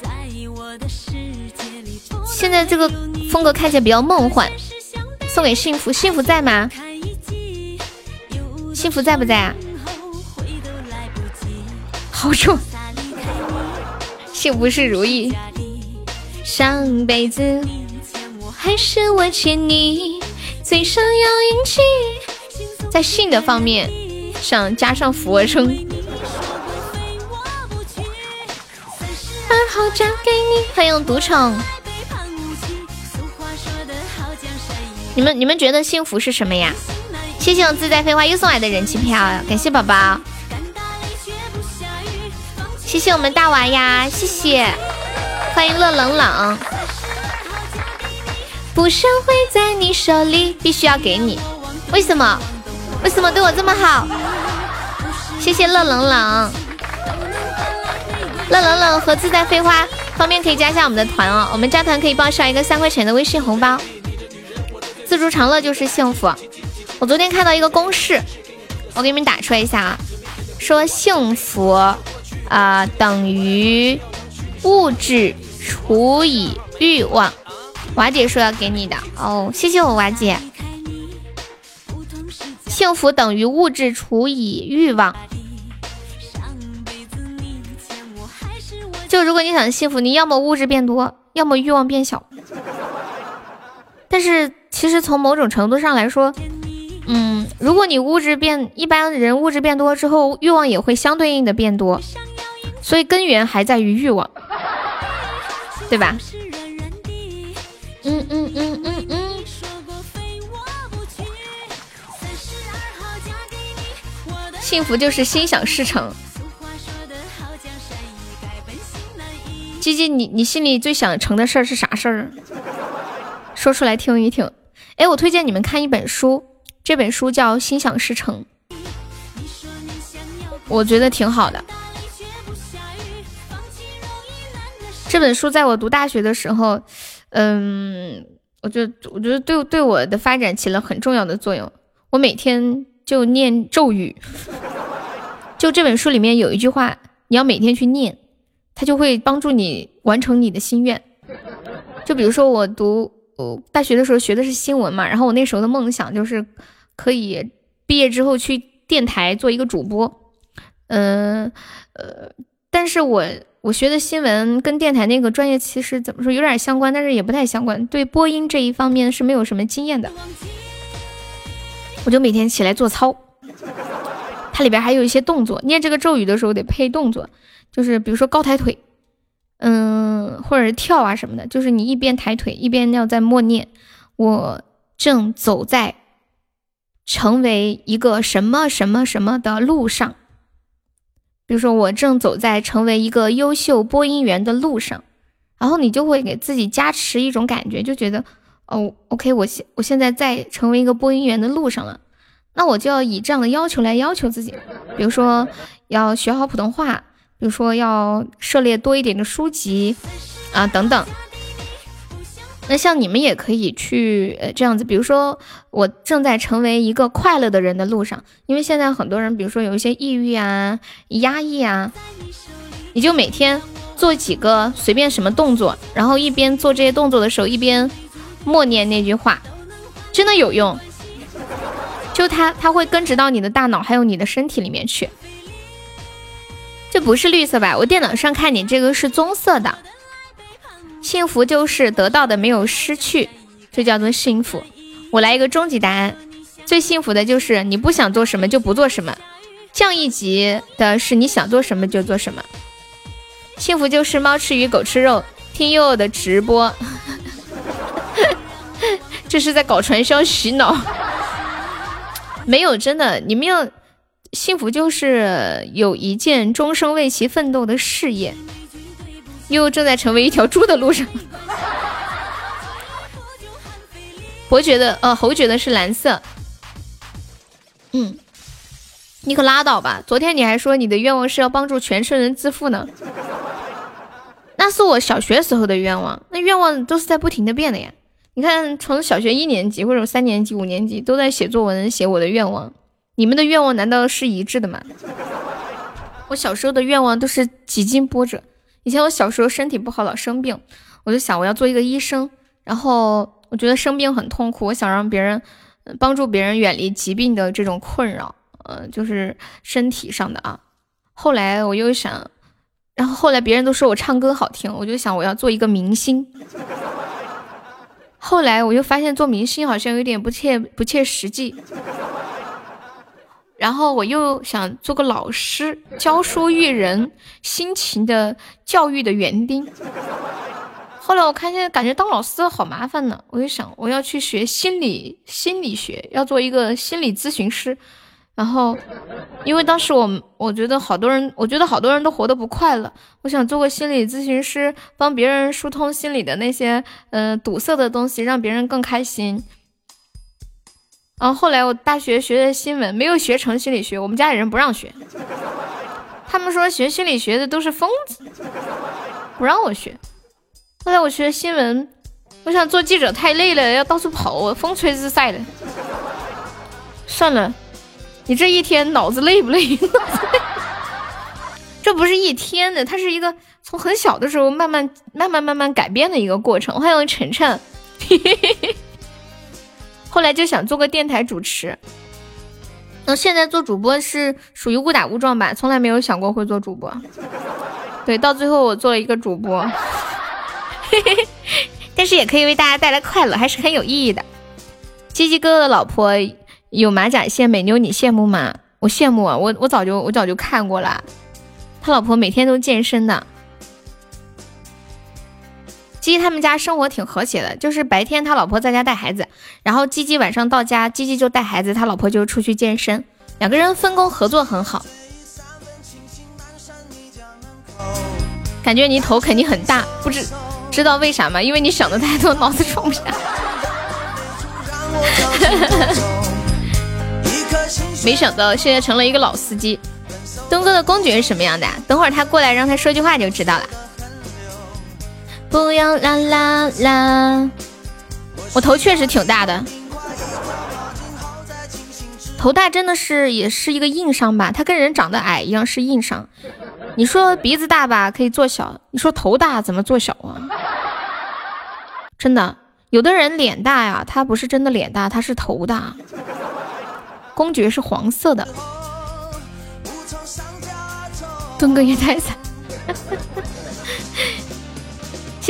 现在这个风格看起来比较梦幻，送给幸福，幸福在吗？幸福在不在啊？好处，幸福是如意。上辈子还是我欠你，嘴上要硬气。在性的方面上加上俯卧撑。二号嫁给你，欢迎独宠。你们你们觉得幸福是什么呀？谢谢我自在飞花又送来的人气票，感谢宝宝。谢谢我们大娃呀，谢谢，欢迎乐冷冷。不想会在你手里，必须要给你。为什么？为什么对我这么好？谢谢乐冷冷，乐冷冷和自在飞花，方便可以加一下我们的团哦。我们加团可以报销一个三块钱的微信红包。自助长乐就是幸福。我昨天看到一个公式，我给你们打出来一下啊，说幸福。啊，等于物质除以欲望。瓦姐说要给你的哦，谢谢我瓦姐。幸福等于物质除以欲望。就如果你想幸福，你要么物质变多，要么欲望变小。但是其实从某种程度上来说，嗯，如果你物质变，一般人物质变多之后，欲望也会相对应的变多。所以根源还在于欲望，对吧？嗯嗯嗯嗯嗯。幸福就是心想事成。鸡鸡，你你心里最想成的事儿是啥事儿？说出来听一听。哎，我推荐你们看一本书，这本书叫《心想事成》，我觉得挺好的。这本书在我读大学的时候，嗯，我觉得我觉得对对我的发展起了很重要的作用。我每天就念咒语。就这本书里面有一句话，你要每天去念，它就会帮助你完成你的心愿。就比如说我读我大学的时候学的是新闻嘛，然后我那时候的梦想就是可以毕业之后去电台做一个主播。嗯呃，但是我我学的新闻跟电台那个专业其实怎么说有点相关，但是也不太相关，对播音这一方面是没有什么经验的。我就每天起来做操。它里边还有一些动作，念这个咒语的时候得配动作，就是比如说高抬腿，嗯，或者是跳啊什么的，就是你一边抬腿一边要在默念，我正走在成为一个什么什么什么的路上，比如说我正走在成为一个优秀播音员的路上，然后你就会给自己加持一种感觉，就觉得哦，OK，我现我现在在成为一个播音员的路上了。那我就要以这样的要求来要求自己，比如说要学好普通话，比如说要涉猎多一点的书籍啊等等。那像你们也可以去呃这样子，比如说我正在成为一个快乐的人的路上，因为现在很多人，比如说有一些抑郁啊、压抑啊，你就每天做几个随便什么动作，然后一边做这些动作的时候，一边默念那句话，真的有用。就它，它会根植到你的大脑，还有你的身体里面去。这不是绿色吧？我电脑上看你这个是棕色的。幸福就是得到的没有失去，这叫做幸福。我来一个终极答案：最幸福的就是你不想做什么就不做什么。降一级的是你想做什么就做什么。幸福就是猫吃鱼狗吃肉，听悠悠的直播。这是在搞传销洗脑。没有真的，你们要幸福就是有一件终生为其奋斗的事业，又正在成为一条猪的路上。我觉得，呃，侯爵的是蓝色。嗯，你可拉倒吧！昨天你还说你的愿望是要帮助全村人致富呢，那是我小学时候的愿望，那愿望都是在不停的变的呀。你看，从小学一年级或者三年级、五年级都在写作文，写我的愿望。你们的愿望难道是一致的吗？我小时候的愿望都是几经波折。以前我小时候身体不好，老生病，我就想我要做一个医生。然后我觉得生病很痛苦，我想让别人帮助别人远离疾病的这种困扰，呃，就是身体上的啊。后来我又想，然后后来别人都说我唱歌好听，我就想我要做一个明星。后来我又发现做明星好像有点不切不切实际，然后我又想做个老师，教书育人，辛勤的教育的园丁。后来我看见感觉当老师好麻烦呢，我就想我要去学心理心理学，要做一个心理咨询师。然后，因为当时我我觉得好多人，我觉得好多人都活得不快乐。我想做个心理咨询师，帮别人疏通心里的那些嗯堵塞的东西，让别人更开心。然后后来我大学学的新闻，没有学成心理学，我们家里人不让学，他们说学心理学的都是疯子，不让我学。后来我学新闻，我想做记者太累了，要到处跑，风吹日晒的，算了。你这一天脑子累不 累？这不是一天的，它是一个从很小的时候慢慢、慢慢、慢慢改变的一个过程。欢迎晨晨，嘿嘿嘿后来就想做个电台主持。那现在做主播是属于误打误撞吧，从来没有想过会做主播。对，到最后我做了一个主播，但是也可以为大家带来快乐，还是很有意义的。鸡鸡哥哥的老婆。有马甲线美妞，你羡慕吗？我羡慕啊！我我早就我早就看过了。他老婆每天都健身的。鸡鸡他们家生活挺和谐的，就是白天他老婆在家带孩子，然后鸡鸡晚上到家，鸡鸡就带孩子，他老婆就出去健身，两个人分工合作很好。感觉你头肯定很大，不知知道为啥吗？因为你想的太多，脑子装不下。没想到现在成了一个老司机。东哥的公爵是什么样的？等会儿他过来，让他说句话就知道了。不要啦啦啦！我头确实挺大的。头大真的是也是一个硬伤吧？它跟人长得矮一样是硬伤。你说鼻子大吧，可以做小；你说头大怎么做小啊？真的，有的人脸大呀，他不是真的脸大，他是头大。公爵是黄色的，墩哥也太惨。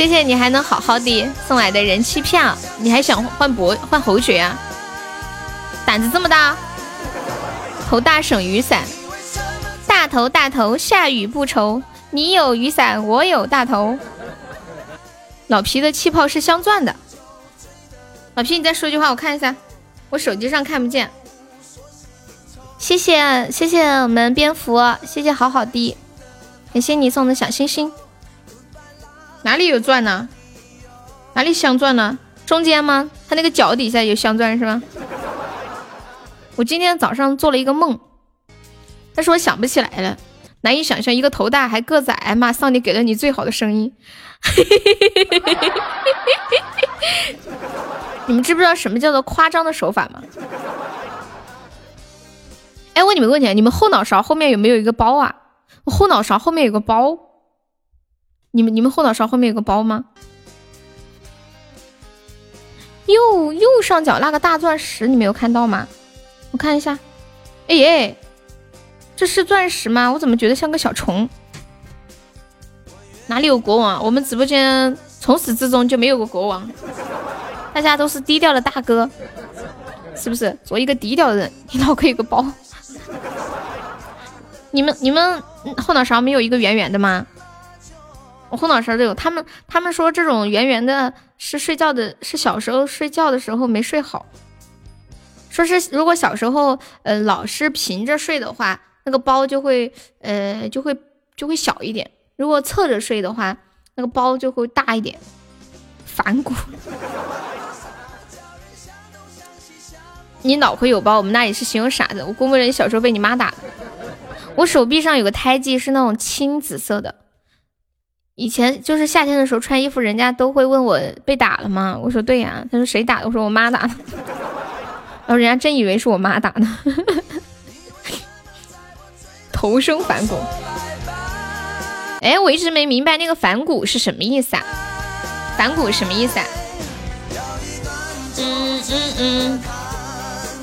谢谢你还能好好的送来的人气票，你还想换博换侯爵啊？胆子这么大，头大省雨伞，大头大头下雨不愁，你有雨伞我有大头。老皮的气泡是镶钻的，老皮你再说句话我看一下，我手机上看不见。谢谢谢谢我们蝙蝠，谢谢好好的，感谢你送的小星星。哪里有钻呢？哪里镶钻呢？中间吗？它那个脚底下有镶钻是吗？我今天早上做了一个梦，但是我想不起来了。难以想象一个头大还个子矮嘛？上帝给了你最好的声音。你们知不知道什么叫做夸张的手法吗？哎，问你们个问题，你们后脑勺后面有没有一个包啊？我后脑勺后面有个包。你们你们后脑勺后面有个包吗？右右上角那个大钻石你没有看到吗？我看一下，哎耶，这是钻石吗？我怎么觉得像个小虫？哪里有国王？我们直播间从始至终就没有过国王，大家都是低调的大哥，是不是？做一个低调的人，你脑壳有个包。你们你们后脑勺没有一个圆圆的吗？后脑勺都有，他们他们说这种圆圆的是睡觉的，是小时候睡觉的时候没睡好。说是如果小时候呃老是平着睡的话，那个包就会呃就会就会小一点；如果侧着睡的话，那个包就会大一点。反骨，你脑壳有包，我们那里是形容傻子。我估摸着你小时候被你妈打的。我手臂上有个胎记，是那种青紫色的。以前就是夏天的时候穿衣服，人家都会问我被打了吗？我说对呀。他说谁打的？我说我妈打的。然后人家真以为是我妈打的。头生反骨。哎，我一直没明白那个反骨是什么意思啊？反骨什么意思啊？嗯嗯嗯。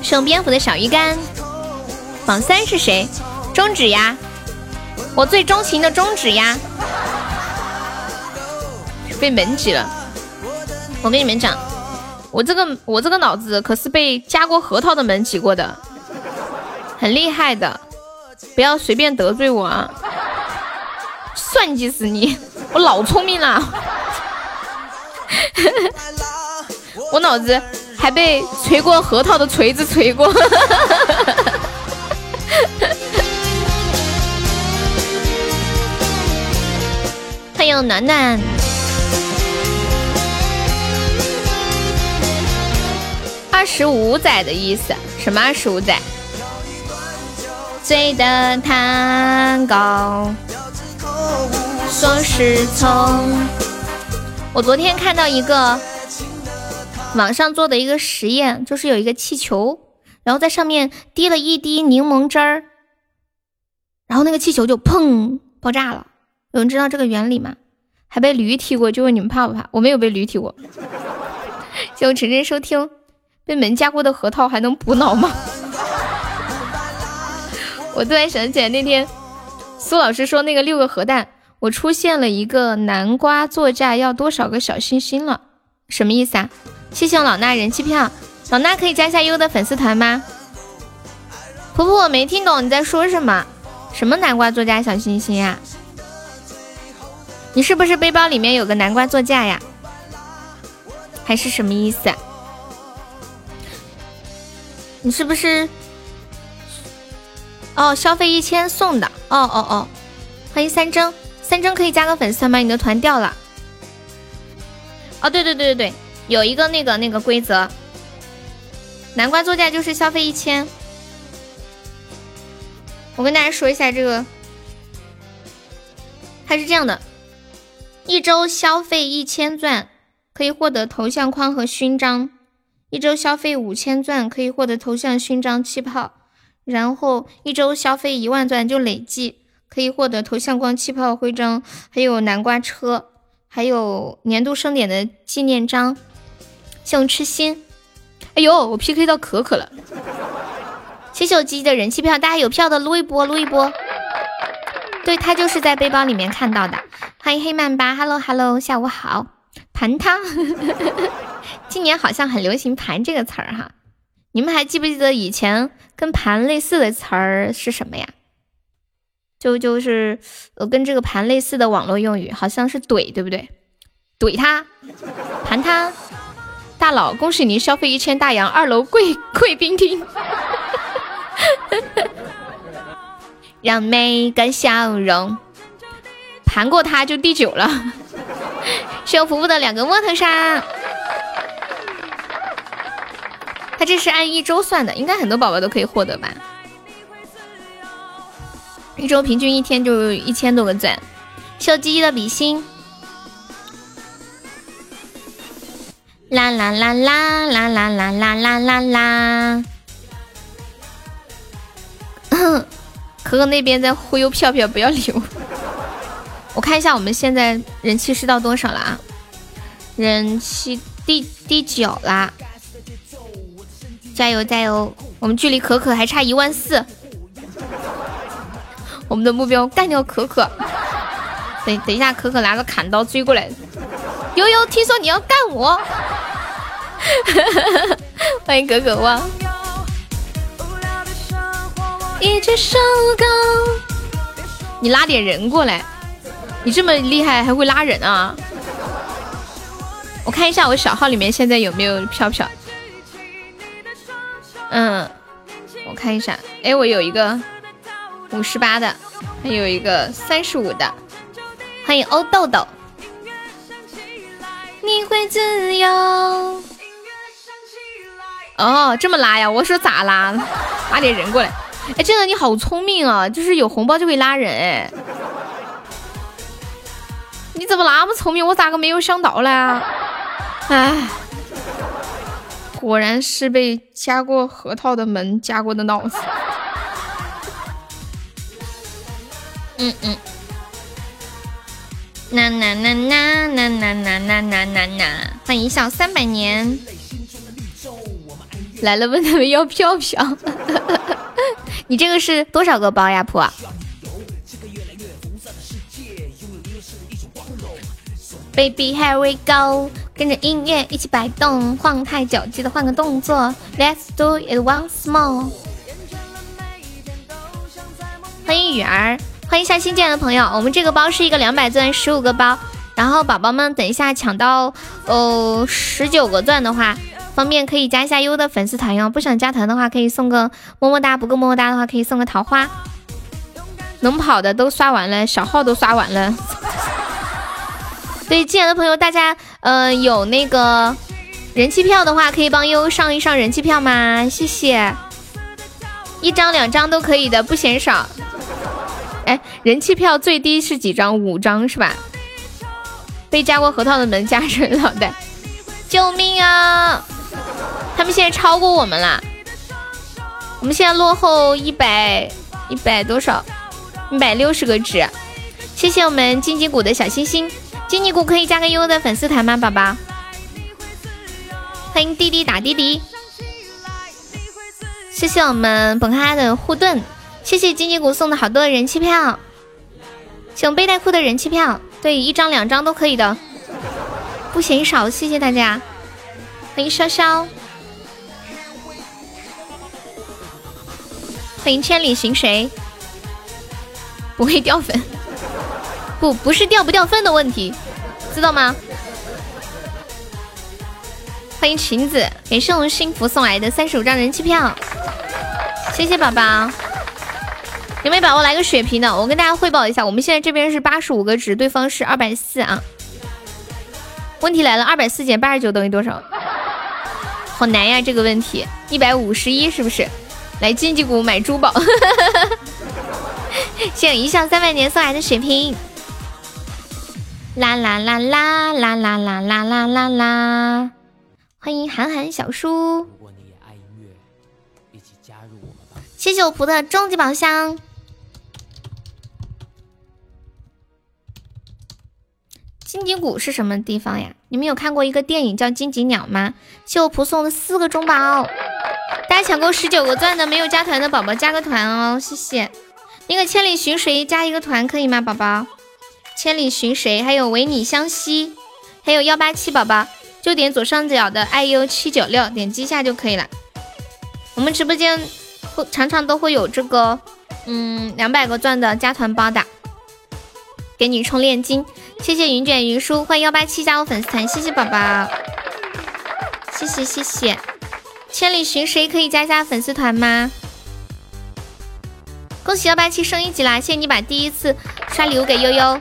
送蝙蝠的小鱼干。榜三是谁？中指呀，我最钟情的中指呀。被门挤了，我跟你们讲，我这个我这个脑子可是被夹过核桃的门挤过的，很厉害的，不要随便得罪我啊！算计死你，我老聪明了，我脑子还被锤过核桃的锤子锤过。欢迎暖暖。二十五载的意思，什么二十五载？醉的蛋糕，说是从。我昨天看到一个网上做的一个实验，就是有一个气球，然后在上面滴了一滴柠檬汁儿，然后那个气球就砰爆炸了。有人知道这个原理吗？还被驴踢过，就问你们怕不怕？我没有被驴踢过。谢谢晨晨收听。被门夹过的核桃还能补脑吗？我突然想起来那天苏老师说那个六个核弹，我出现了一个南瓜座驾要多少个小心心了？什么意思啊？谢谢老衲人气票，老衲可以加一下优的粉丝团吗？婆婆我没听懂你在说什么？什么南瓜座驾小心心呀？你是不是背包里面有个南瓜座驾呀？还是什么意思？你是不是？哦，消费一千送的。哦哦哦，欢迎三征，三征可以加个粉丝团吗？你的团掉了。哦，对对对对对，有一个那个那个规则，南瓜座驾就是消费一千。我跟大家说一下这个，它是这样的，一周消费一千钻可以获得头像框和勋章。一周消费五千钻可以获得头像勋章气泡，然后一周消费一万钻就累计可以获得头像光气泡徽章，还有南瓜车，还有年度盛典的纪念章。谢我痴心，哎呦，我 PK 到可可了。谢谢我鸡鸡的人气票，大家有票的撸一波，撸一波。对他就是在背包里面看到的。欢迎黑曼巴，Hello Hello，下午好。盘他，今年好像很流行“盘”这个词儿哈。你们还记不记得以前跟“盘”类似的词儿是什么呀？就就是呃跟这个“盘”类似的网络用语，好像是怼，对不对？怼他，盘他，大佬，恭喜您消费一千大洋，二楼贵 贵宾厅。让每个笑容盘过他就第九了。谢我福福的两个摩托沙，他这是按一周算的，应该很多宝宝都可以获得吧？一周平均一天就一千多个钻。谢我鸡鸡的比心。啦啦啦啦啦啦啦啦啦啦啦。可可那边在忽悠票票，不要理我。我看一下我们现在人气是到多少了啊？人气第第九啦！加油加油！我们距离可可还差一万四。我们的目标干掉可可。等等一下，可可拿个砍刀追过来。悠悠，听说你要干我。欢迎可可汪。一只手高，你拉点人过来，你这么厉害还会拉人啊？我看一下我小号里面现在有没有飘飘。嗯，我看一下，哎，我有一个五十八的，还有一个三十五的。欢迎欧豆豆。你会自由。哦，这么拉呀？我说咋拉？拉点人过来。哎，真的你好聪明啊！就是有红包就会拉人，哎，你怎么那么聪明？我咋个没有想到嘞？哎，果然是被夹过核桃的门夹过的脑子。嗯嗯，呐呐呐呐呐呐呐呐呐呐呐！欢迎小三百年来了，问他们要票票。你这个是多少个包呀，铺？Baby here we go，跟着音乐一起摆动，晃太久记得换个动作。Let's do it once more。欢迎雨儿，欢迎一下新进来的朋友。我们这个包是一个两百钻十五个包，然后宝宝们等一下抢到哦十九个钻的话。方便可以加一下优的粉丝团哟，不想加团的话可以送个么么哒，不够么么哒的话可以送个桃花。能跑的都刷完了，小号都刷完了。对，进来的朋友，大家呃有那个人气票的话，可以帮悠悠上一上人气票吗？谢谢，一张两张都可以的，不嫌少。哎，人气票最低是几张？五张是吧？被加过核桃的门加成脑袋，救命啊！他们现在超过我们了，我们现在落后一百一百多少？一百六十个值。谢谢我们金鸡谷的小星星，金尼谷可以加个优的粉丝团吗，宝宝？欢迎滴滴打滴滴。谢谢我们本哈的护盾，谢谢金尼谷送的好多人气票，请背带裤的人气票，对，一张两张都可以的，不嫌少，谢谢大家。欢迎潇潇，欢迎千里行谁？不会掉粉，不不是掉不掉分的问题，知道吗？欢迎晴子，感谢我们幸福送来的三十五张人气票，谢谢宝宝。有没有宝宝来个血瓶的？我跟大家汇报一下，我们现在这边是八十五个值，对方是二百四啊。问题来了，二百四减八十九等于多少？好难呀，这个问题一百五十一是不是？来经济股买珠宝，谢谢一笑三百年送来的血瓶。啦啦啦啦啦啦啦啦啦啦啦！欢迎韩寒小叔。谢谢我蒲的终极宝箱。荆棘谷是什么地方呀？你们有看过一个电影叫《荆棘鸟》吗？谢我蒲送的四个中宝，大家抢够十九个钻的没有加团的宝宝加个团哦，谢谢。那个千里寻谁加一个团可以吗，宝宝？千里寻谁？还有唯你相惜，还有幺八七宝宝，就点左上角的 iu 七九六，点击一下就可以了。我们直播间会常常都会有这个，嗯，两百个钻的加团包的，给你充炼金。谢谢云卷云舒，欢迎幺八七加入粉丝团，谢谢宝宝，谢谢谢谢。千里寻谁可以加加粉丝团吗？恭喜幺八七升一级啦！谢谢你把第一次刷礼物给悠悠，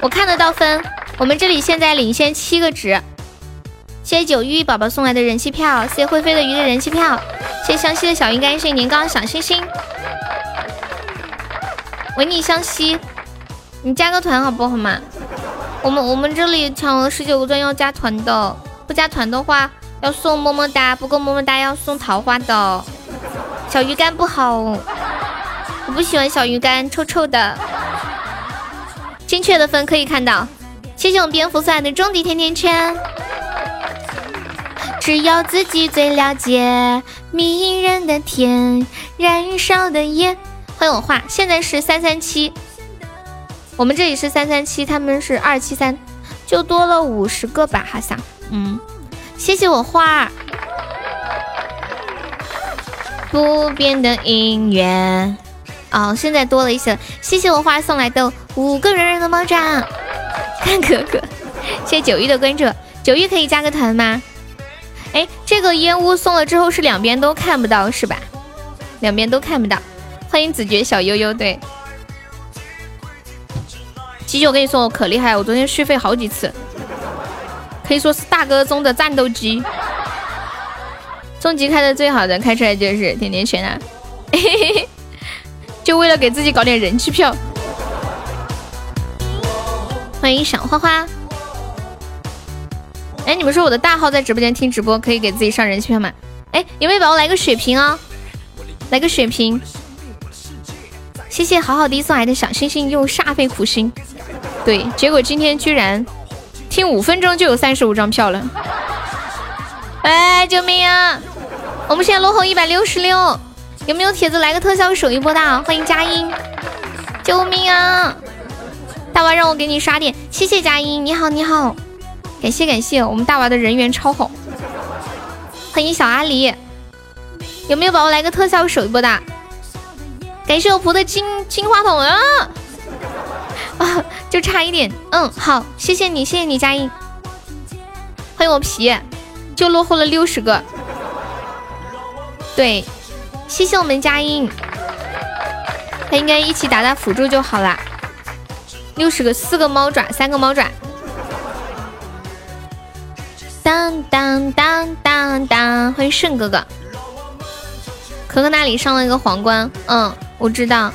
我看得到分，我们这里现在领先七个值。谢谢九玉宝宝送来的人气票，谢谢会飞的鱼的人气票，谢谢湘西的小鱼干，谢谢年糕小星星，唯你湘西。你加个团好不好嘛？我们我们这里抢了十九个钻要加团的，不加团的话要送么么哒，不够么么哒要送桃花的。小鱼干不好，我不喜欢小鱼干，臭臭的。精确的分可以看到，谢谢我们蝙蝠送来的终极甜甜圈。只有自己最了解迷人的甜，燃烧的夜。欢迎我画，现在是三三七。我们这里是三三七，他们是二七三，就多了五十个吧，好像。嗯，谢谢我花儿。不变的音乐，哦，现在多了一些。谢谢我花送来的五个人人的猫爪，看哥哥。谢谢九玉的关注，九玉可以加个团吗？哎，这个烟雾送了之后是两边都看不到是吧？两边都看不到。欢迎子爵小悠悠，对。鸡鸡，我跟你说，我可厉害，我昨天续费好几次，可以说是大哥中的战斗机。终极开的最好的开出来就是甜甜圈啊，就为了给自己搞点人气票。欢迎赏花花。哎，你们说我的大号在直播间听直播可以给自己上人气票吗？哎，有没有宝宝来个血瓶啊？来个血瓶。谢谢好好的送来的小星星，又煞费苦心。对，结果今天居然听五分钟就有三十五张票了，哎，救命啊！我们现在落后一百六十六，有没有铁子来个特效守一波的？欢迎佳音，救命啊！大娃让我给你刷点，谢谢佳音，你好你好，感谢感谢，我们大娃的人缘超好。欢迎小阿狸，有没有宝宝来个特效守一波的？感谢我仆的金金话筒啊！啊，就差一点，嗯，好，谢谢你，谢谢你，佳音，欢迎我皮，就落后了六十个，对，谢谢我们佳音，他应该一起打打辅助就好了，六十个，四个猫爪，三个猫爪，当当当当当，欢迎顺哥哥，可可那里上了一个皇冠，嗯，我知道，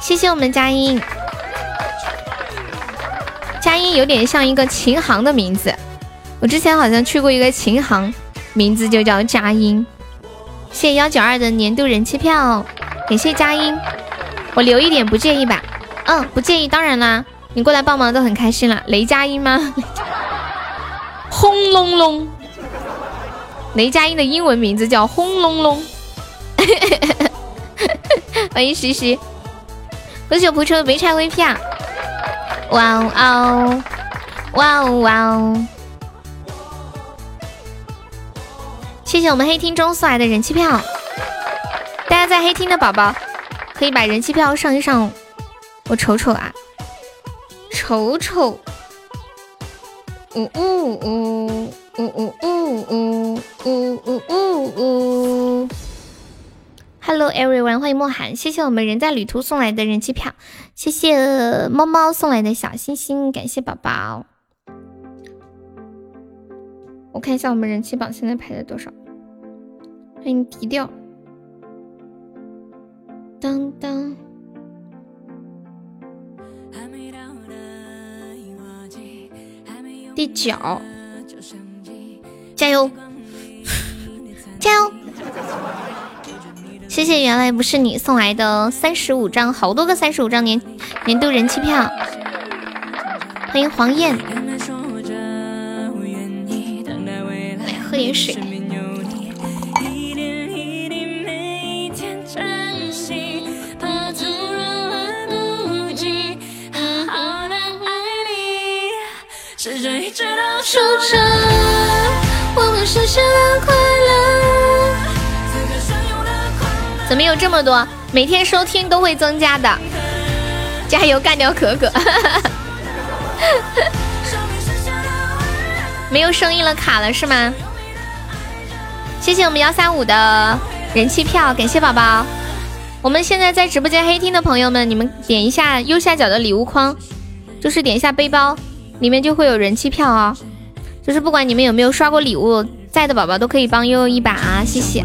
谢谢我们佳音。佳音有点像一个琴行的名字，我之前好像去过一个琴行，名字就叫佳音。谢幺九二的年度人气票，感谢佳音，我留一点不介意吧？嗯，不介意，当然啦，你过来帮忙都很开心了。雷佳音吗？轰隆隆，雷佳音的英文名字叫轰隆隆。欢迎西西，恭喜我蒲出没拆 VP 啊！哇哦哦，哇哦哇哦！谢谢我们黑厅中送来的人气票，大家在黑厅的宝宝可以把人气票上一上，我瞅瞅啊，瞅瞅，呜呜呜呜呜呜呜呜呜呜。呜。Hello everyone，欢迎莫寒，谢谢我们人在旅途送来的人气票，谢谢猫猫送来的小心心，感谢宝宝。我看一下我们人气榜现在排在多少，欢迎低调。当当，第九，加油，加油！谢谢原来不是你送来的三十五张，好多个三十五张年年度人气票。欢迎黄燕，喝点水。怎么有这么多？每天收听都会增加的，加油干掉可可！没有声音了，卡了是吗？谢谢我们幺三五的人气票，感谢宝宝。我们现在在直播间黑厅的朋友们，你们点一下右下角的礼物框，就是点一下背包，里面就会有人气票哦。就是不管你们有没有刷过礼物，在的宝宝都可以帮悠悠一把啊，谢谢。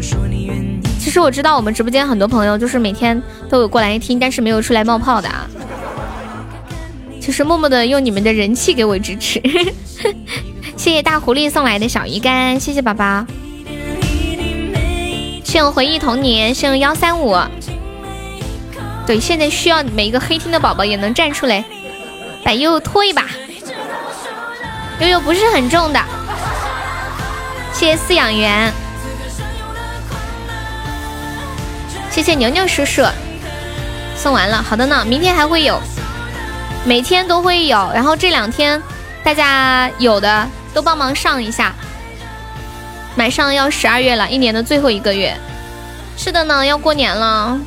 其实我知道我们直播间很多朋友就是每天都有过来听，但是没有出来冒泡的啊。就是默默的用你们的人气给我支持，谢谢大狐狸送来的小鱼干，谢谢宝宝。谢谢回忆童年，谢谢幺三五。对，现在需要每一个黑厅的宝宝也能站出来，把悠悠拖一把。悠悠不是很重的，谢谢饲养员。谢谢牛牛叔叔，送完了，好的呢，明天还会有，每天都会有，然后这两天大家有的都帮忙上一下，马上要十二月了，一年的最后一个月，是的呢，要过年了，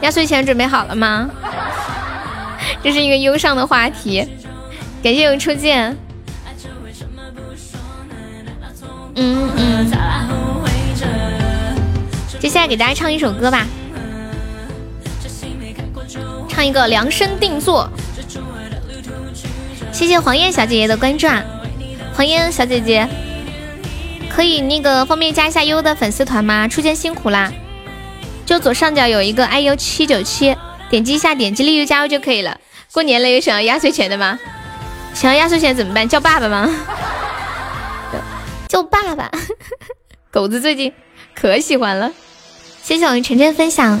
压岁钱准备好了吗？这是一个忧伤的话题，感谢我初见，嗯嗯。接下来给大家唱一首歌吧，唱一个量身定做。谢谢黄燕小姐姐的关注啊，黄燕小姐姐，可以那个方便加一下悠悠的粉丝团吗？初见辛苦啦，就左上角有一个 iu 七九七，点击一下，点击立即加入就可以了。过年了，有想要压岁钱的吗？想要压岁钱怎么办？叫爸爸吗？叫爸爸，狗子最近可喜欢了。谢谢我们晨晨分享。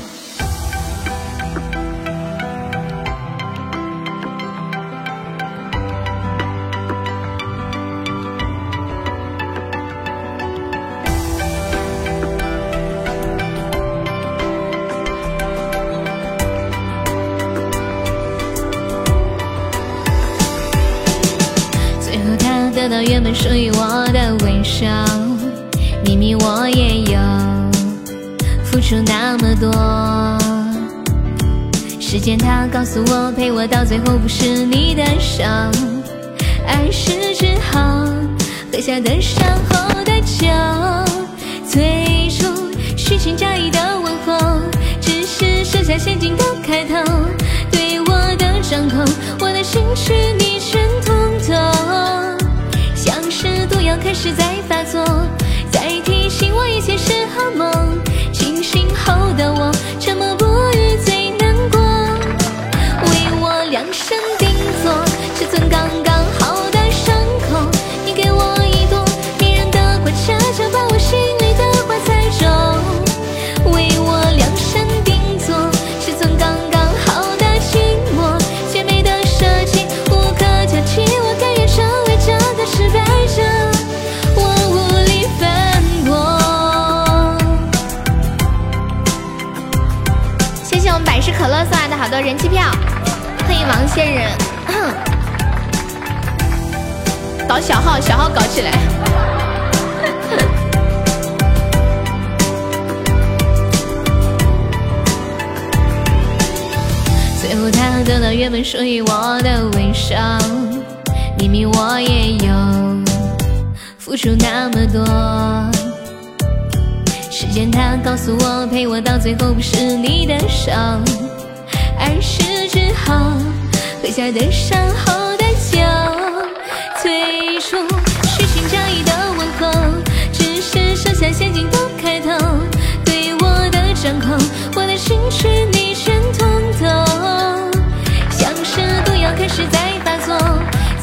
他告诉我，陪我到最后不是你的伤，而是只好喝下的伤后的酒。最初虚情假意的问候，只是设下陷阱的开头。对我的掌控，我的心绪你全通透，像是毒药开始在发作，在提醒我一切是好梦。清醒后的我，沉默不语最。身定做，尺寸刚刚好的伤口。你给我一朵迷人的花，悄悄把我心里的话猜中。为我量身定做，尺寸刚刚好的寂寞。绝美的设计无可挑剔，我甘愿成为这个失败者。我无力反驳。谢谢我们百事可乐送来的好多人气票，迎王仙人，搞小号，小号搞起来。最后他得到原本属于我的微笑，明明我也有付出那么多。时间它告诉我，陪我到最后不是你的手，而是只好喝下的伤后的酒。最初虚情假意的问候，只是剩下陷阱的开头。对我的掌控，我的情绪你全通透，像是毒药开始在发作，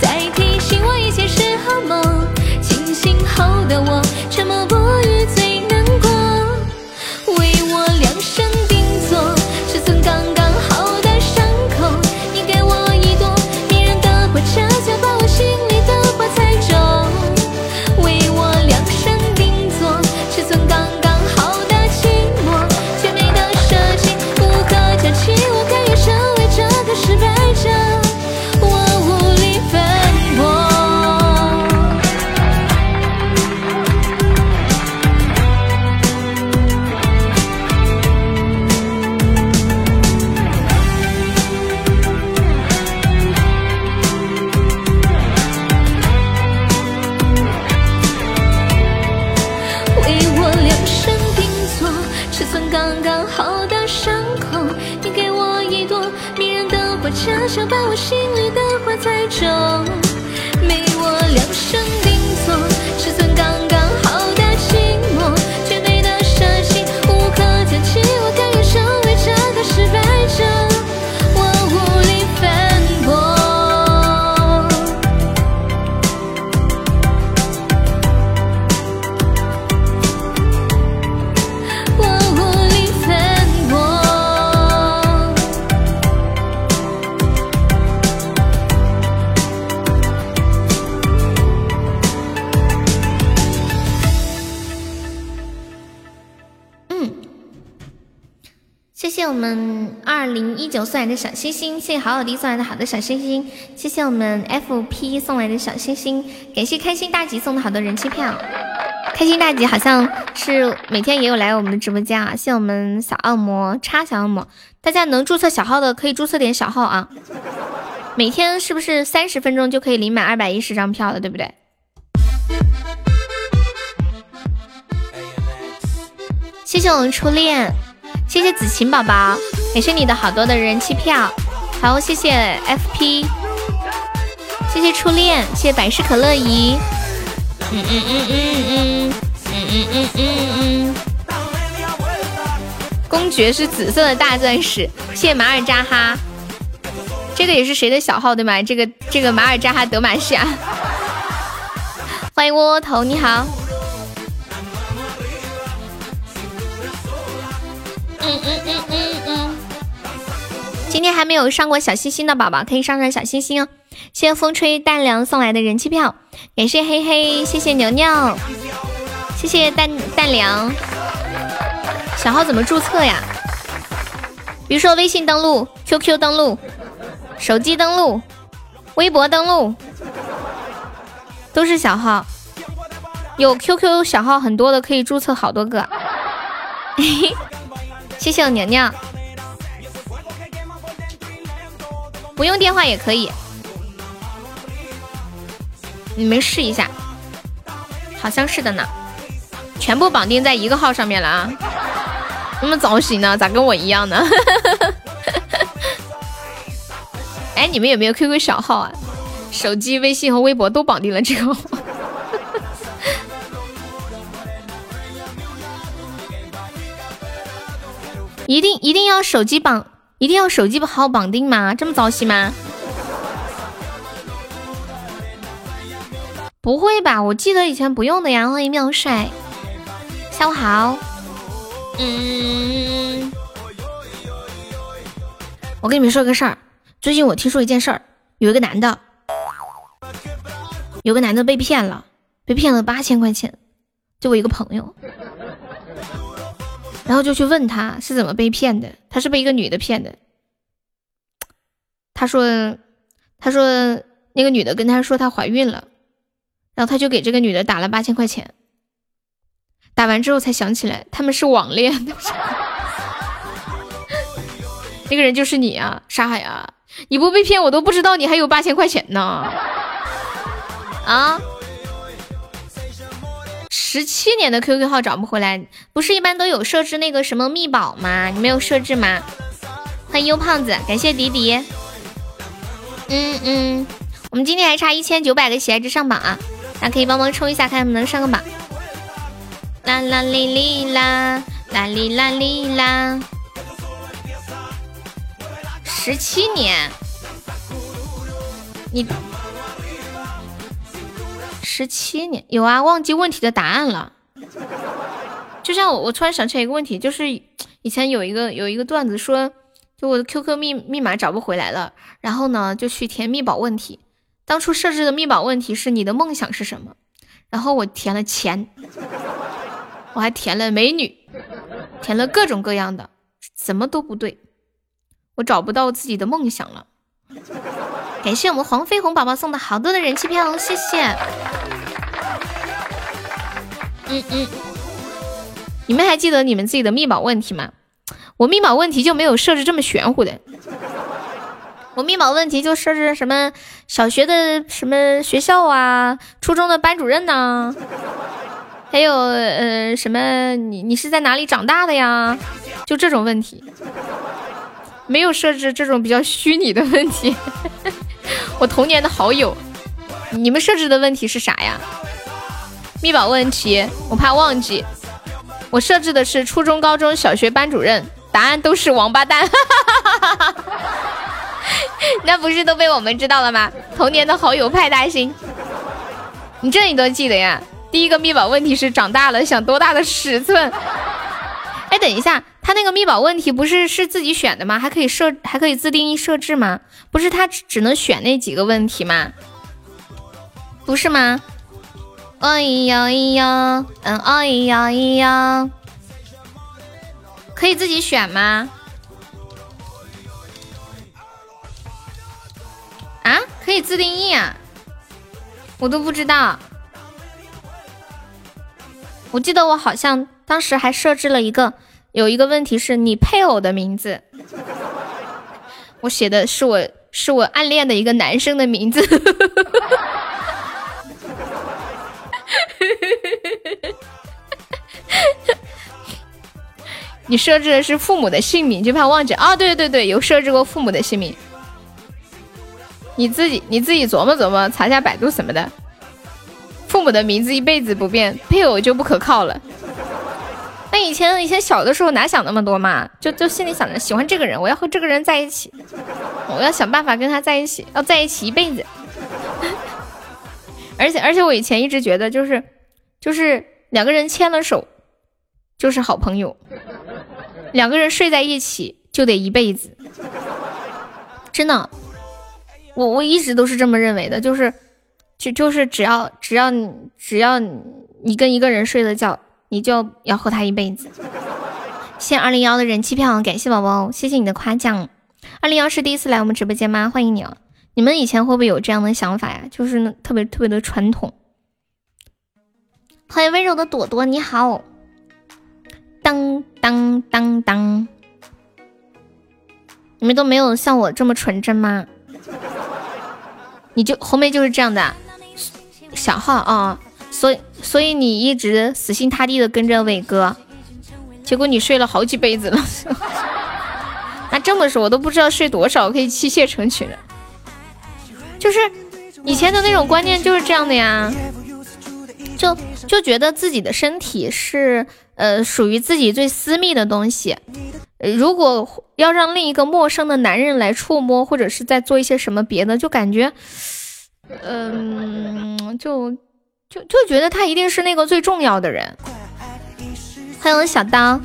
在提醒我一切是好梦。清醒后的我，星星，谢谢好好的送来的好的小星星，谢谢我们 FP 送来的小星星，感谢开心大吉送的好多人气票。开心大吉好像是每天也有来我们的直播间啊，谢我们小恶魔叉小恶魔，大家能注册小号的可以注册点小号啊。每天是不是三十分钟就可以领满二百一十张票了，对不对？谢谢我们初恋，谢谢子晴宝宝，感谢你的好多的人气票，好，谢谢 FP，谢谢初恋，谢谢百事可乐姨，嗯嗯嗯嗯嗯嗯嗯嗯，公爵是紫色的大钻石，谢谢马尔扎哈，这个也是谁的小号对吗？这个这个马尔扎哈德玛西亚，欢迎窝窝头，你好。今天还没有上过小心心的宝宝，可以上上小心心哦。谢谢风吹淡凉送来的人气票，感谢嘿嘿，谢谢牛牛，谢谢淡淡凉。小号怎么注册呀？比如说微信登录、QQ 登录、手机登录、微博登录，都是小号。有 QQ 小号很多的，可以注册好多个。嘿谢谢我娘娘，不用电话也可以，你们试一下，好像是的呢，全部绑定在一个号上面了啊，那么早醒呢？咋跟我一样呢？哎，你们有没有 QQ 小号啊？手机、微信和微博都绑定了这个号。一定一定要手机绑，一定要手机号绑定吗？这么糟心吗？不会吧？我记得以前不用的呀。欢迎妙帅，下午好。嗯，我跟你们说个事儿，最近我听说一件事儿，有一个男的，有个男的被骗了，被骗了八千块钱，就我一个朋友。然后就去问他是怎么被骗的，他是被一个女的骗的。他说，他说那个女的跟他说她怀孕了，然后他就给这个女的打了八千块钱。打完之后才想起来他们是网恋，那个人就是你啊，沙海啊！你不被骗我都不知道你还有八千块钱呢。啊？十七年的 QQ 号找不回来，不是一般都有设置那个什么密保吗？你没有设置吗？欢迎优胖子，感谢迪迪。嗯嗯，我们今天还差一千九百个喜爱值上榜啊，大家可以帮忙冲一下，看能不能上个榜。啦啦哩哩啦，啦哩啦哩啦。十七年，你。十七年有啊，忘记问题的答案了。就像我，我突然想起来一个问题，就是以前有一个有一个段子说，就我的 QQ 密密码找不回来了，然后呢就去填密保问题。当初设置的密保问题是你的梦想是什么？然后我填了钱，我还填了美女，填了各种各样的，怎么都不对，我找不到自己的梦想了。感谢我们黄飞鸿宝宝送的好多的人气票，谢谢。嗯嗯，你们还记得你们自己的密保问题吗？我密保问题就没有设置这么玄乎的，我密保问题就设置什么小学的什么学校啊，初中的班主任呐，还有呃什么你你是在哪里长大的呀？就这种问题，没有设置这种比较虚拟的问题。我童年的好友，你们设置的问题是啥呀？密保问题，我怕忘记。我设置的是初中、高中小学班主任，答案都是王八蛋。那不是都被我们知道了吗？童年的好友派大星，你这你都记得呀？第一个密保问题是长大了想多大的尺寸？哎，等一下，他那个密保问题不是是自己选的吗？还可以设，还可以自定义设置吗？不是他只能选那几个问题吗？不是吗？哎呀哎呀，嗯哎呀哎呀，可以自己选吗？啊，可以自定义啊，我都不知道。我记得我好像当时还设置了一个，有一个问题是你配偶的名字，我写的是我是我暗恋的一个男生的名字。你设置的是父母的姓名，就怕忘记啊？对对对，有设置过父母的姓名。你自己你自己琢磨琢磨，查下百度什么的。父母的名字一辈子不变，配偶就不可靠了。那以前以前小的时候哪想那么多嘛？就就心里想着喜欢这个人，我要和这个人在一起，我要想办法跟他在一起，要在一起一辈子。而且而且我以前一直觉得就是就是两个人牵了手就是好朋友，两个人睡在一起就得一辈子。真的，我我一直都是这么认为的，就是。就就是只要只要你只要你跟一个人睡了觉，你就要和他一辈子。谢二零幺的人气票，感谢宝宝，谢谢你的夸奖。二零幺是第一次来我们直播间吗？欢迎你哦！你们以前会不会有这样的想法呀？就是特别特别的传统。欢迎温柔的朵朵，你好。当当当当，你们都没有像我这么纯真吗？你就红梅就是这样的。小号啊，所以所以你一直死心塌地的跟着伟哥，结果你睡了好几辈子了。那这么说，我都不知道睡多少可以妻妾成群了。就是以前的那种观念就是这样的呀，就就觉得自己的身体是呃属于自己最私密的东西，如果要让另一个陌生的男人来触摸，或者是在做一些什么别的，就感觉。嗯，就就就觉得他一定是那个最重要的人。欢迎小刀，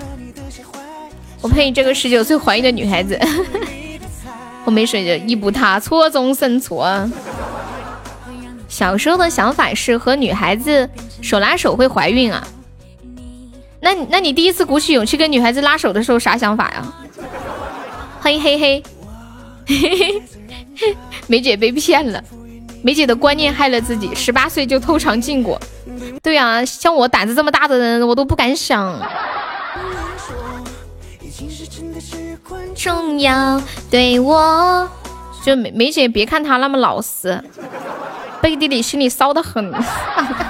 我配这个十九岁怀孕的女孩子。我没睡着，一步踏错中生错。小时候的想法是和女孩子手拉手会怀孕啊？那那你第一次鼓起勇气跟女孩子拉手的时候啥想法呀？欢迎嘿嘿，嘿嘿，梅姐被骗了。梅姐的观念害了自己，十八岁就偷尝禁果。对呀，像我胆子这么大的人，我都不敢想。重要对我，就梅梅姐，别看她那么老实，背地里心里骚的很。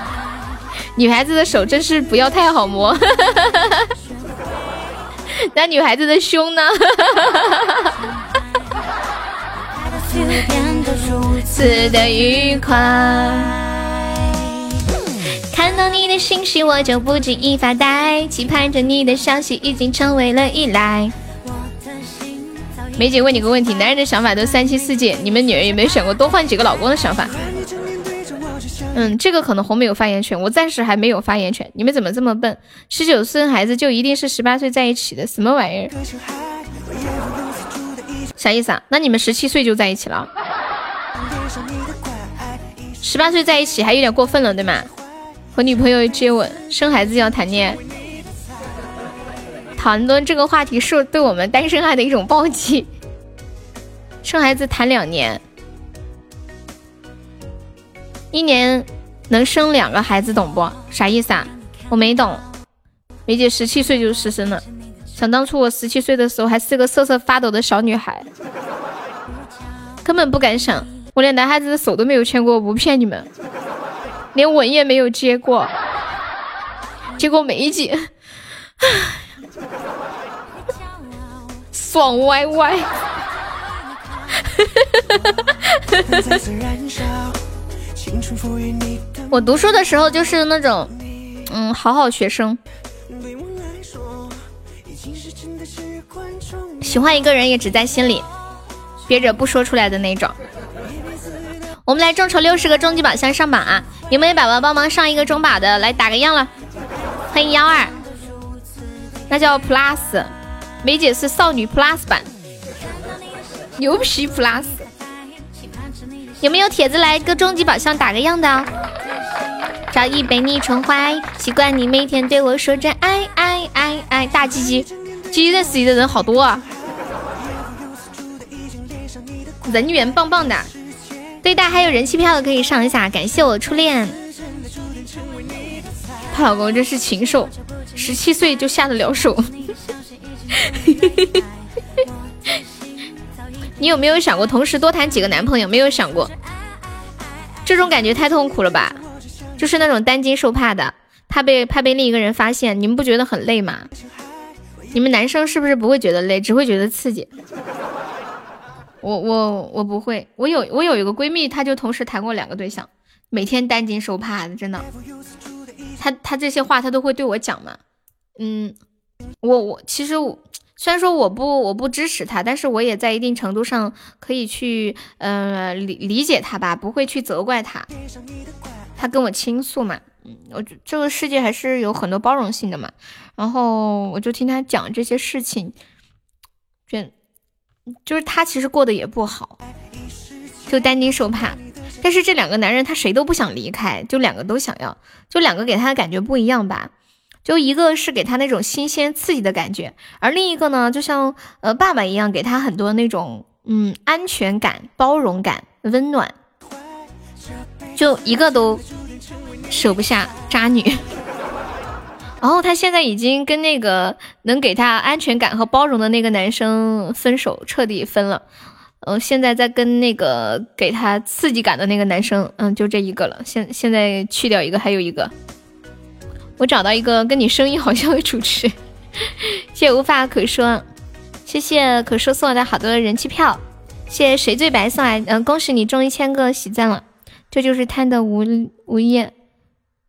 女孩子的手真是不要太好摸。那女孩子的胸呢？此的愉快。看到你的信息，我就不经意发呆，期盼着你的消息，已经成为了依赖。梅姐问你个问题：男人的想法都三妻四妾，你们女人有没有想过多换几个老公的想法？嗯，这个可能红没有发言权，我暂时还没有发言权。你们怎么这么笨？十九岁孩子就一定是十八岁在一起的？什么玩意儿？啥意思啊？那你们十七岁就在一起了？十八岁在一起还有点过分了，对吗？和女朋友接吻，生孩子要谈恋爱，谈论这个话题是对我们单身汉的一种暴击。生孩子谈两年，一年能生两个孩子，懂不？啥意思啊？我没懂。梅姐十七岁就失身了，想当初我十七岁的时候还是个瑟瑟发抖的小女孩，根本不敢想。我连男孩子的手都没有牵过，我不骗你们，连吻也没有接过。结果梅姐，爽歪歪。我读书的时候就是那种，嗯，好好学生。喜欢一个人也只在心里，憋着不说出来的那种。我们来众筹六十个终极宝箱上榜啊！有没有宝宝帮忙上一个中宝的？来打个样了。欢迎幺二，那叫 Plus，梅姐是少女 Plus 版，牛皮 Plus。有没有铁子来个终极宝箱打个样的？早已被你宠坏，习惯你每天对我说着爱爱爱爱。大鸡鸡，鸡鸡在死里的人好多啊！人缘棒棒的。对大家还有人气票的可以上一下，感谢我初恋。她老公真是禽兽，十七岁就下得了手。你有没有想过同时多谈几个男朋友？没有想过，这种感觉太痛苦了吧？就是那种担惊受怕的，怕被怕被另一个人发现，你们不觉得很累吗？你们男生是不是不会觉得累，只会觉得刺激？我我我不会，我有我有一个闺蜜，她就同时谈过两个对象，每天担惊受怕的，真的。她她这些话她都会对我讲嘛，嗯，我我其实虽然说我不我不支持她，但是我也在一定程度上可以去呃理理解她吧，不会去责怪她。她跟我倾诉嘛，嗯，我这个世界还是有很多包容性的嘛，然后我就听她讲这些事情，就。就是他其实过得也不好，就担惊受怕。但是这两个男人他谁都不想离开，就两个都想要，就两个给他的感觉不一样吧。就一个是给他那种新鲜刺激的感觉，而另一个呢，就像呃爸爸一样，给他很多那种嗯安全感、包容感、温暖。就一个都舍不下渣女。然后他现在已经跟那个能给他安全感和包容的那个男生分手，彻底分了。嗯，现在在跟那个给他刺激感的那个男生，嗯，就这一个了。现现在去掉一个，还有一个。我找到一个跟你声音好像的主持，谢 谢无话可说，谢谢可说送来的好多人气票，谢谢谁最白送来，嗯，恭喜你中一千个喜赞了。这就是贪的无无厌。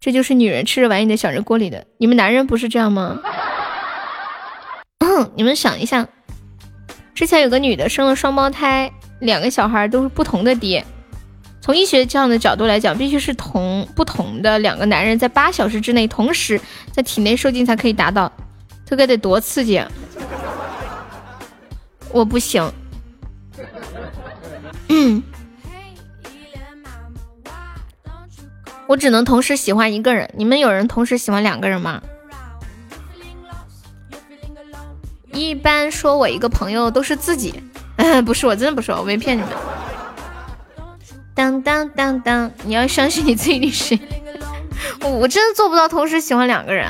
这就是女人吃着碗里的想着锅里的，你们男人不是这样吗？你们想一下，之前有个女的生了双胞胎，两个小孩都是不同的爹。从医学这样的角度来讲，必须是同不同的两个男人在八小时之内同时在体内受精才可以达到，这该得多刺激！啊！我不行。嗯。我只能同时喜欢一个人，你们有人同时喜欢两个人吗？一般说我一个朋友都是自己，不是我真的不是我没骗你们。当当当当，你要相信你自己的心。我我真的做不到同时喜欢两个人。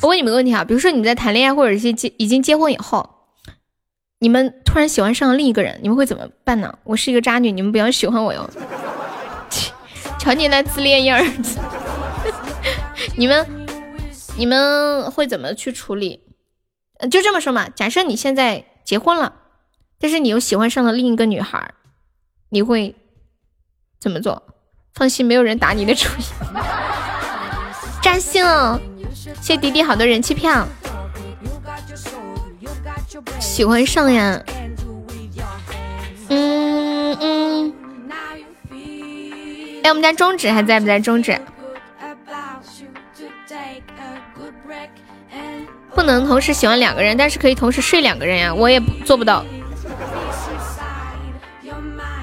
我问你们个问题啊，比如说你们在谈恋爱或者是结已经结婚以后。你们突然喜欢上了另一个人，你们会怎么办呢？我是一个渣女，你们不要喜欢我哟！瞧你那自恋样儿，你们你们会怎么去处理？就这么说嘛，假设你现在结婚了，但是你又喜欢上了另一个女孩，你会怎么做？放心，没有人打你的主意。扎心了，谢迪迪好多人气票。喜欢上呀，嗯嗯，哎，我们家中指还在不在？中指不能同时喜欢两个人，但是可以同时睡两个人呀，我也做不到，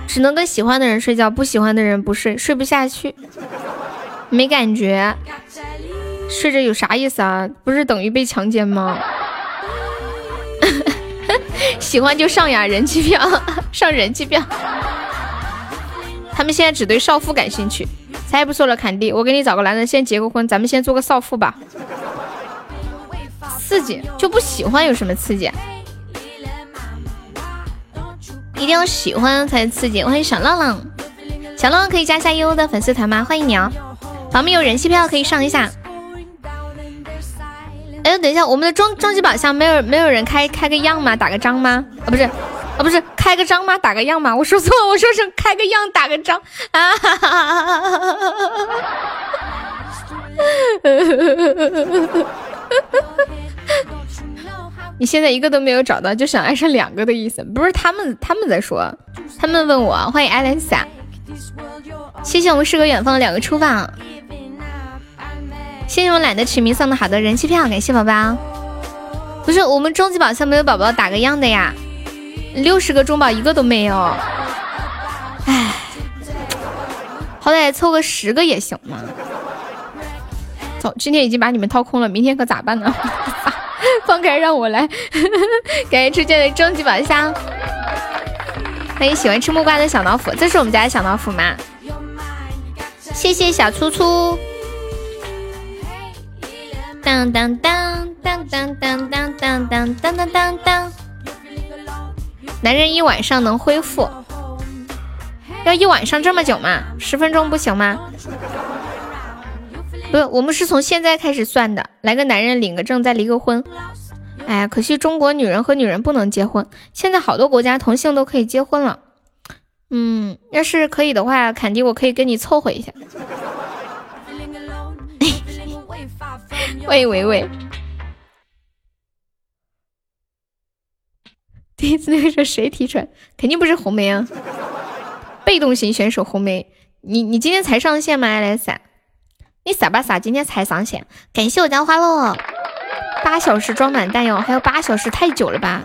只能跟喜欢的人睡觉，不喜欢的人不睡，睡不下去，没感觉，睡着有啥意思啊？不是等于被强奸吗？喜欢就上呀，人气票 上人气票。他们现在只对少妇感兴趣。才不说了，坎弟，我给你找个男人先结个婚，咱们先做个少妇吧。刺激就不喜欢有什么刺激？一定要喜欢才刺激。欢迎小浪浪，小浪浪可以加下悠悠的粉丝团吗？欢迎你哦。旁边有人气票可以上一下。哎，等一下，我们的终终极宝箱没有没有人开开个样吗？打个章吗？啊，不是，啊不是开个章吗？打个样吗？我说错了，我说是开个样打个章啊！哈哈哈哈哈哈！你现在一个都没有找到，就想爱上两个的意思？不是他们他们在说，他们问我。欢迎艾蕾莎，谢谢我们诗和远方的两个初发，谢谢我懒得取名送的好的人气票，感谢宝宝。不是我们终极宝箱没有宝宝打个样的呀，六十个中宝一个都没有，唉，好歹凑个十个也行嘛。走，今天已经把你们掏空了，明天可咋办呢？放开让我来，感谢初见的终极宝箱，欢迎喜欢吃木瓜的小老虎，这是我们家的小老虎吗？谢谢小粗粗。当当当当当当当当当当当当。男人一晚上能恢复？要一晚上这么久吗？十分钟不行吗？不，我们是从现在开始算的。来个男人领个证再离个婚。哎呀，可惜中国女人和女人不能结婚。现在好多国家同性都可以结婚了。嗯，要是可以的话，坎迪我可以跟你凑合一下。喂喂喂！第一次那个是谁提出来？肯定不是红梅啊，被动型选手红梅。你你今天才上线吗，艾莱莎？你傻吧傻？今天才上线？感谢我家花落，八小时装满弹药，还有八小时太久了吧？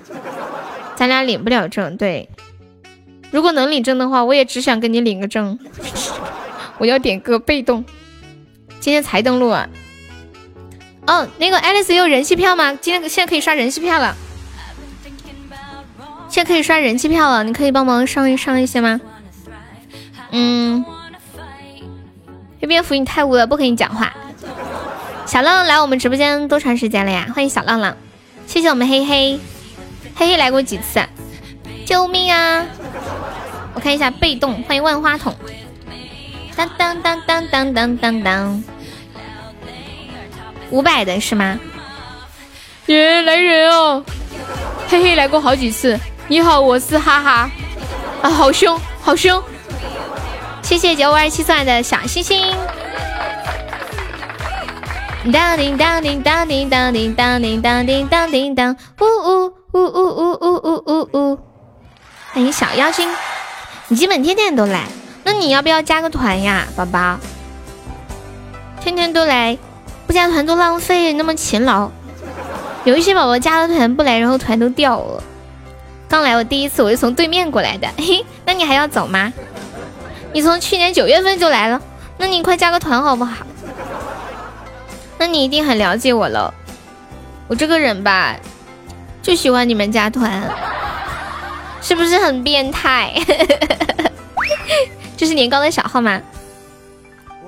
咱俩领不了证，对。如果能领证的话，我也只想跟你领个证。我要点歌被动。今天才登录啊？哦，那个爱丽丝有人气票吗？今天现在可以刷人气票了。现在可以刷人气票了，你可以帮忙上一上一些吗？嗯。这边福你太污了，不跟你讲话。小浪浪来我们直播间多长时间了呀？欢迎小浪浪，谢谢我们嘿嘿嘿嘿来过几次？救命啊！我看一下被动，欢迎万花筒。当当当当当当当当，五百的是吗？耶，来人哦！嘿嘿来过好几次。你好，我是哈哈。啊，好凶，好凶。谢谢九五二七送来的小星星。当叮当叮当叮当叮当叮当叮当叮当，呜呜呜呜呜呜呜呜呜。欢迎小妖精，你基本天天都来，那你要不要加个团呀，宝宝？天天都来，不加团都浪费，那么勤劳。有一些宝宝加了团不来，然后团都掉了。刚来我第一次，我是从对面过来的，嘿，那你还要走吗？你从去年九月份就来了，那你快加个团好不好？那你一定很了解我喽。我这个人吧，就喜欢你们加团，是不是很变态？这是年糕的小号吗？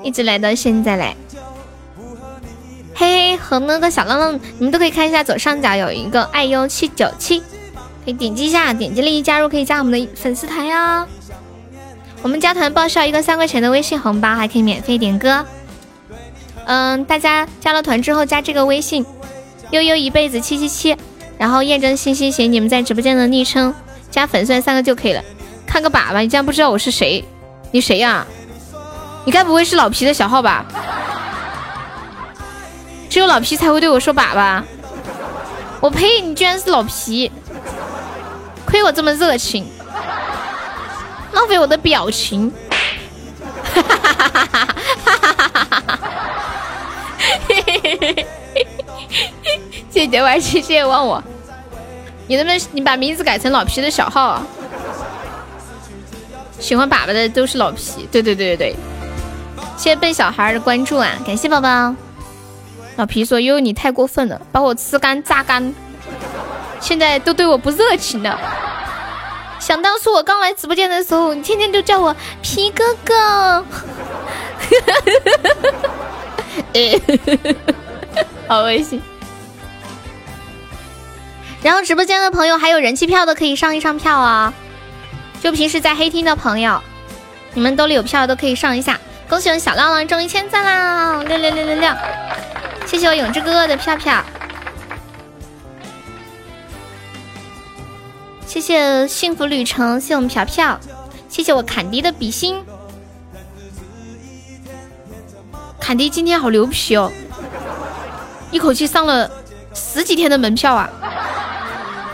一直来到现在嘞。嘿嘿，和那个小浪浪，你们都可以看一下左上角有一个爱优七九七，可以点击一下，点击立即加入，可以加我们的粉丝团呀。我们加团报销一个三块钱的微信红包，还可以免费点歌。嗯，大家加了团之后加这个微信悠悠一辈子七七七，然后验证信息写你们在直播间的昵称，加粉丝三个就可以了。看个粑粑，你竟然不知道我是谁？你谁呀？你该不会是老皮的小号吧？只有老皮才会对我说粑粑。我呸！你居然是老皮，亏我这么热情。浪费我的表情，哈哈哈哈哈哈哈哈哈哈！嘿嘿嘿嘿嘿谢谢歪七，谢谢忘我。你能不能你把名字改成老皮的小号？喜欢粑粑的都是老皮，对对对对对。谢谢笨小孩的关注啊，感谢宝宝。老皮说：“悠悠你太过分了，把我吃干榨干，现在都对我不热情了。”想当初我刚来直播间的时候，你天天都叫我皮哥哥，好恶心。然后直播间的朋友还有人气票的可以上一上票啊，就平时在黑厅的朋友，你们兜里有票都可以上一下。恭喜我们小浪浪中一千赞啦！六六六六六！谢谢我永志哥哥的票票，谢谢幸福旅程，谢我们票票，谢谢我坎迪的比心。坎迪今天好牛皮哦，一口气上了十几天的门票啊。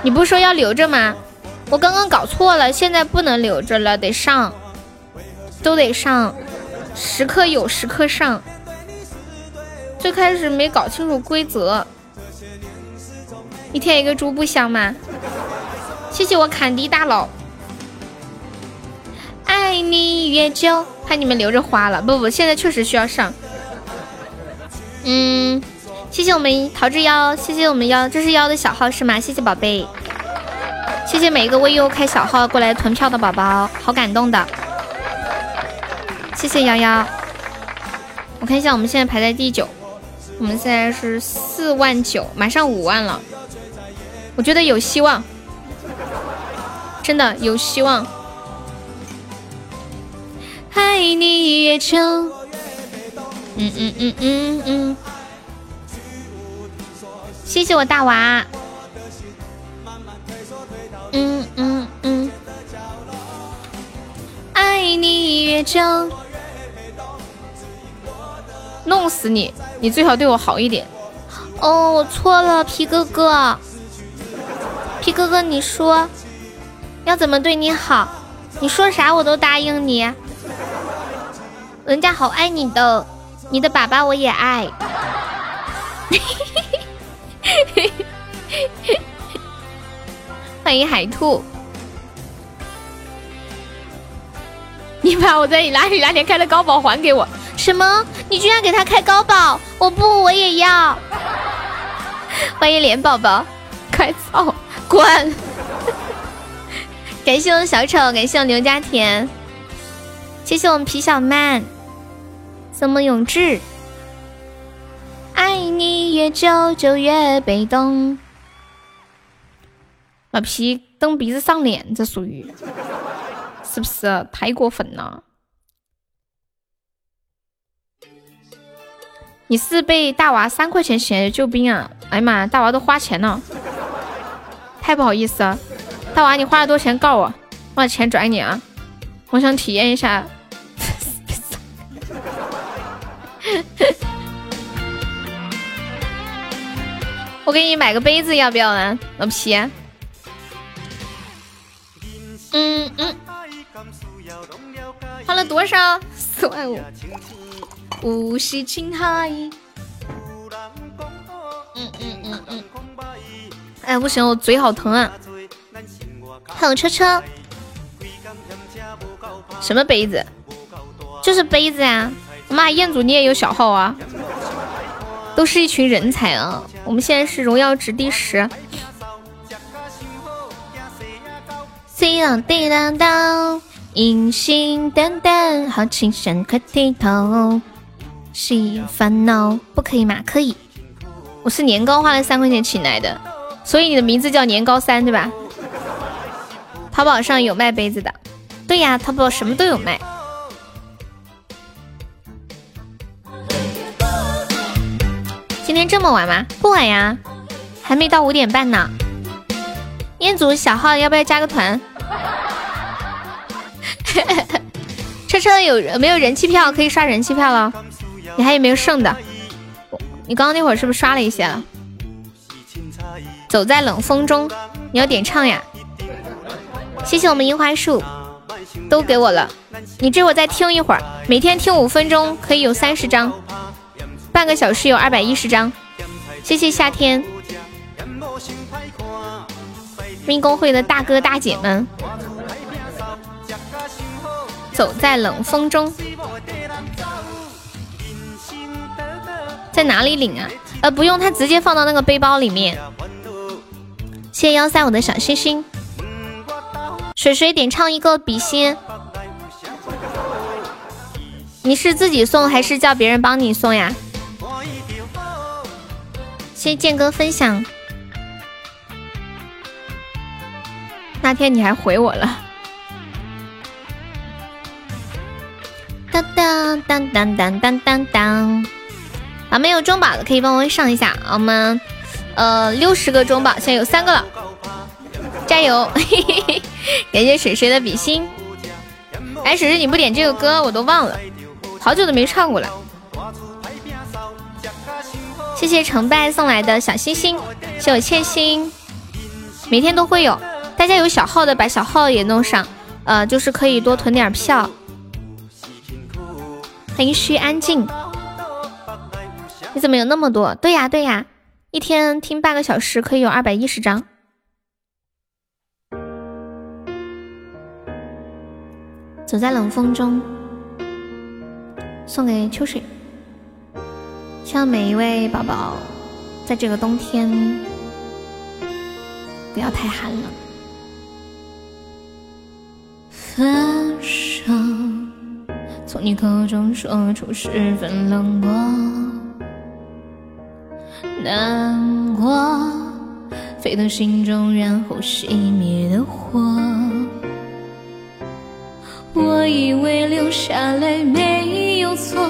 你不是说要留着吗？我刚刚搞错了，现在不能留着了，得上，都得上，时刻有，时刻上。最开始没搞清楚规则，一天一个猪不香吗？谢谢我坎迪大佬，爱你越久，怕你们留着花了。不不，现在确实需要上。嗯，谢谢我们桃之妖，谢谢我们妖，这是妖的小号是吗？谢谢宝贝，谢谢每一个为优开小号过来囤票的宝宝，好感动的。谢谢瑶瑶，我看一下我们现在排在第九。我们现在是四万九，马上五万了，我觉得有希望，真的有希望。爱你越久，嗯嗯嗯嗯嗯，谢谢我大娃，嗯嗯嗯，爱你越久。弄死你！你最好对我好一点。哦，我错了，皮哥哥。皮哥哥，你说要怎么对你好？你说啥我都答应你。人家好爱你的，你的爸爸我也爱。欢迎海兔。你把我在你哪里哪里开的高保还给我。什么？你居然给他开高保？我不，我也要。欢迎莲宝宝，快走，滚！感谢我们小丑，感谢我刘家田，谢谢我们皮小曼，什么永志？爱你越久就越被动。把皮蹬鼻子上脸，这属于是不是太过分了？你是被大娃三块钱钱救兵啊！哎呀妈呀，大娃都花钱了，太不好意思了。大娃，你花了多少钱告我，我把钱转你啊！我想体验一下。我给你买个杯子，要不要呢，老皮？嗯嗯。花了多少？四万五。无锡青海。嗯嗯嗯嗯。哎，不行，我嘴好疼啊！还有车车。什么杯子？就是杯子呀！妈，彦祖你也有小号啊？都是一群人才啊！我们现在是荣耀值第十。C 朗滴当当，隐形淡淡，好清深，快低头。是烦恼，不可以吗？可以。我是年糕花了三块钱请来的，所以你的名字叫年糕三对吧？淘宝上有卖杯子的，对呀，淘宝什么都有卖。今天这么晚吗？不晚呀，还没到五点半呢。彦祖小号要不要加个团？车车有没有人气票？可以刷人气票了。你还有没有剩的？你刚刚那会儿是不是刷了一些了？走在冷风中，你要点唱呀！谢谢我们樱花树，都给我了。你这会儿再听一会儿，每天听五分钟可以有三十张，半个小时有二百一十张。谢谢夏天，命工会的大哥大姐们，走在冷风中。在哪里领啊？呃，不用，他直接放到那个背包里面。谢谢幺三五的小心心。水水点唱一个笔仙。你是自己送还是叫别人帮你送呀？谢谢剑哥分享。那天你还回我了。当当当当当当当当。啊，没有中宝的可以帮我上一下，我们呃六十个中宝，现在有三个了，加油！感谢水水的比心。哎，水水你不点这个歌我都忘了，好久都没唱过了。谢谢成败送来的小心心，谢我欠心。每天都会有，大家有小号的把小号也弄上，呃，就是可以多囤点票。欢迎虚安静，你怎么有那么多？对呀对呀，一天听半个小时可以有二百一十张。走在冷风中，送给秋水。希望每一位宝宝在这个冬天不要太寒冷。分手，从你口中说出十分冷漠，难过，沸腾心中然后熄灭的火。我以为流下来没有错。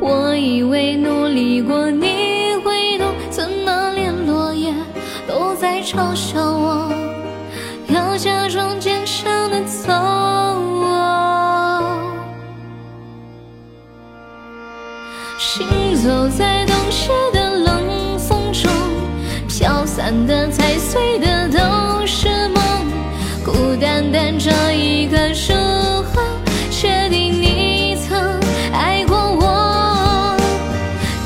我以为努力过你会懂，怎么连落叶都在嘲笑我？要假装坚强的走。行走在这一个时候，确定你曾爱过我。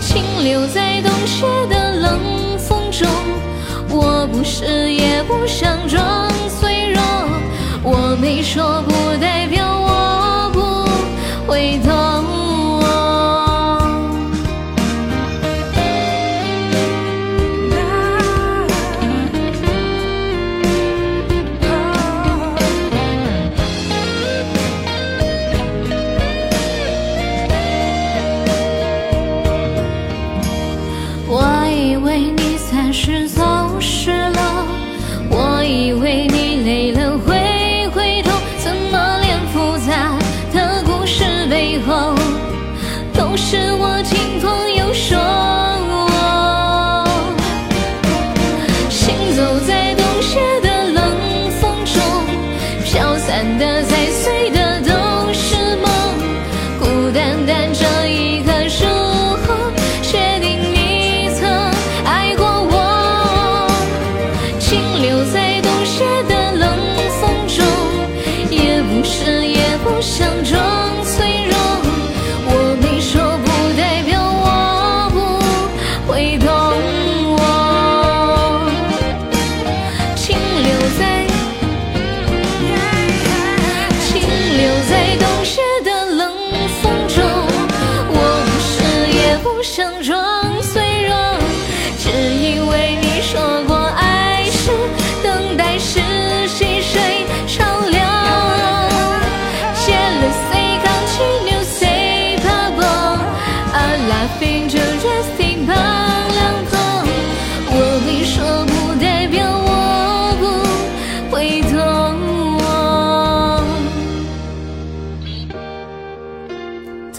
请。留在冬雪的冷风中，我不是也不想装脆弱，我没说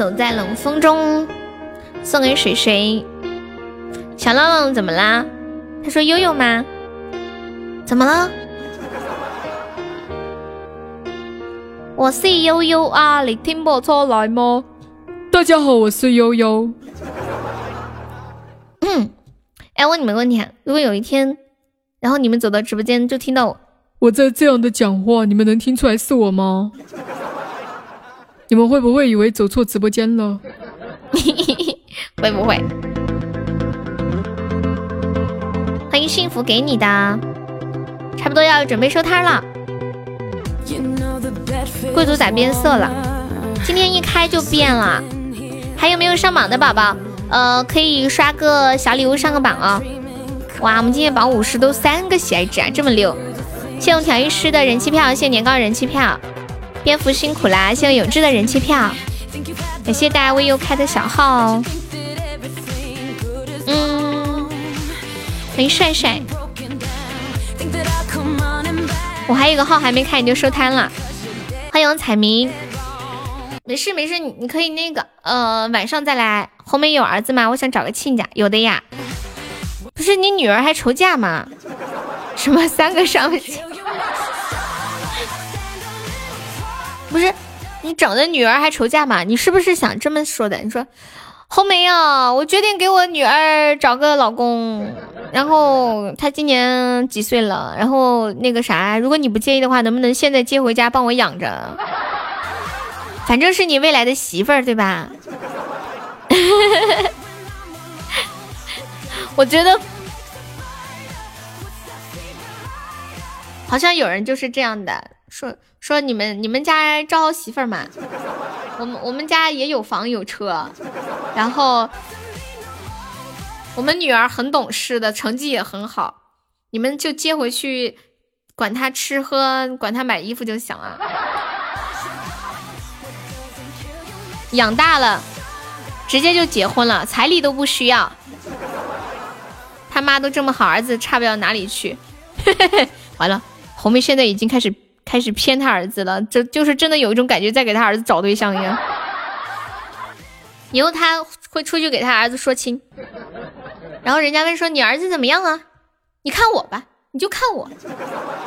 走在冷风中，送给水水。小浪浪怎么啦？他说悠悠吗？怎么了？我是悠悠啊，你听不出来吗？大家好，我是悠悠。嗯，哎，问你们个问题啊，如果有一天，然后你们走到直播间就听到我在这样的讲话，你们能听出来是我吗？你们会不会以为走错直播间了？会不会？欢迎幸福给你的，差不多要准备收摊了。贵族咋变色了？今天一开就变了。还有没有上榜的宝宝？呃，可以刷个小礼物上个榜啊！哇，我们今天榜五十都三个喜爱值啊，这么溜！谢我调音师的人气票，谢年糕人气票。蝙蝠辛苦啦！谢谢永志的人气票，感谢大家为优开的小号哦。嗯，欢迎帅帅。我还有个号还没开，你就收摊了。欢迎彩明。没事没事，你可以那个呃晚上再来。后面有儿子吗？我想找个亲家。有的呀。不是你女儿还愁嫁吗？什么三个上不是你整的女儿还愁嫁吗？你是不是想这么说的？你说红梅啊，我决定给我女儿找个老公，然后她今年几岁了？然后那个啥，如果你不介意的话，能不能现在接回家帮我养着？反正是你未来的媳妇儿，对吧？我觉得好像有人就是这样的，说说你们你们家招媳妇儿吗，我们我们家也有房有车，然后我们女儿很懂事的，成绩也很好，你们就接回去，管她吃喝，管她买衣服就行了。养大了，直接就结婚了，彩礼都不需要。他妈都这么好，儿子差不了哪里去。完了，红梅现在已经开始开始骗他儿子了，这就是真的有一种感觉，在给他儿子找对象一样。以后他会出去给他儿子说亲，然后人家问说你儿子怎么样啊？你看我吧，你就看我，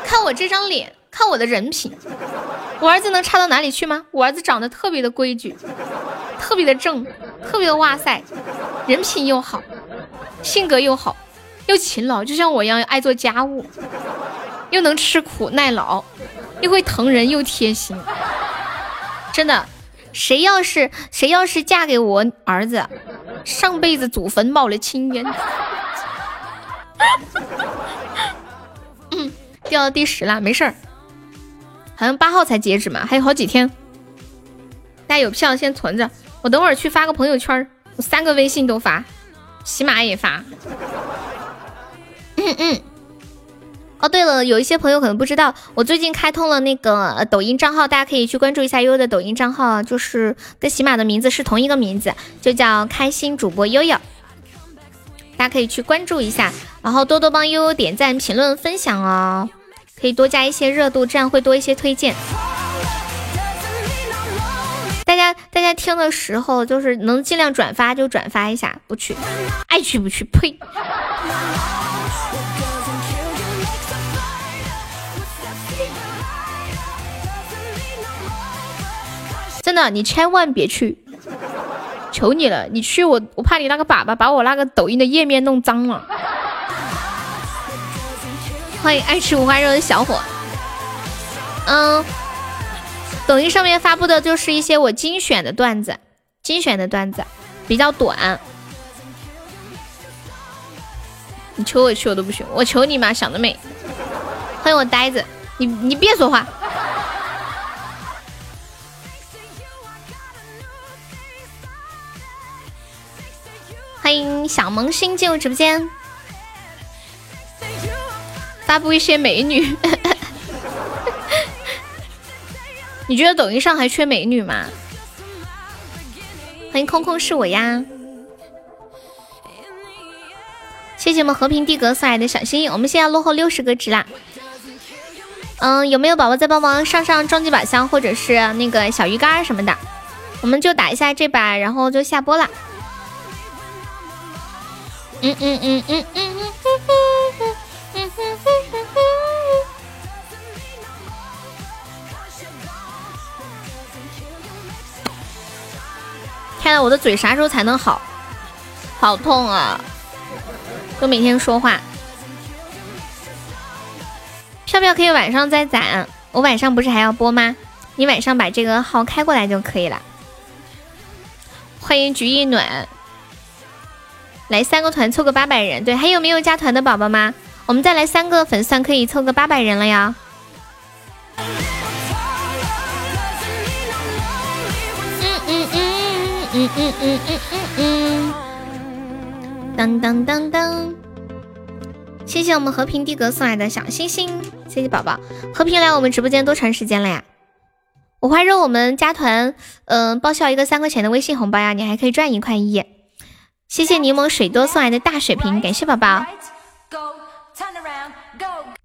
看我这张脸，看我的人品，我儿子能差到哪里去吗？我儿子长得特别的规矩，特别的正，特别的哇塞，人品又好，性格又好，又勤劳，就像我一样爱做家务，又能吃苦耐劳，又会疼人又贴心，真的。谁要是谁要是嫁给我儿子，上辈子祖坟冒了青烟。嗯，掉到第十了，没事儿，好像八号才截止嘛，还有好几天。大家有票先存着，我等会儿去发个朋友圈，我三个微信都发，喜马也发。嗯嗯。哦，对了，有一些朋友可能不知道，我最近开通了那个抖音账号，大家可以去关注一下悠悠的抖音账号，就是跟喜马的名字是同一个名字，就叫开心主播悠悠，大家可以去关注一下，然后多多帮悠悠点赞、评论、分享哦，可以多加一些热度，这样会多一些推荐。大家大家听的时候，就是能尽量转发就转发一下，不去，爱去不去，呸。真的，你千万别去，求你了！你去我，我怕你那个粑粑把我那个抖音的页面弄脏了。欢迎爱吃五花肉的小伙。嗯，抖音上面发布的就是一些我精选的段子，精选的段子比较短。你求我去我都不去，我求你嘛，想得美！欢迎我呆子，你你别说话。欢迎小萌新进入直播间，发布一些美女。你觉得抖音上还缺美女吗？欢迎空空是我呀！谢谢我们和平地格送来的小心心，我们现在落后六十个值啦。嗯，有没有宝宝再帮忙上上终极宝箱或者是那个小鱼干什么的？我们就打一下这把，然后就下播啦。嗯嗯嗯嗯嗯嗯嗯天呐，我的嘴啥时候才能好？好痛啊！都每天说话。票票可以晚上再攒，我晚上不是还要播吗？你晚上把这个号开过来就可以了。欢迎菊一暖。来三个团凑个八百人，对，还有没有加团的宝宝吗？我们再来三个粉丝可以凑个八百人了呀。嗯嗯嗯嗯嗯嗯嗯嗯嗯。当当当当！谢谢我们和平地格送来的小星星，谢谢宝宝。和平来我们直播间多长时间了呀？五花肉，我们加团，嗯，报销一个三块钱的微信红包呀，你还可以赚一块一。谢谢柠檬水多送来的大水瓶，感谢宝宝。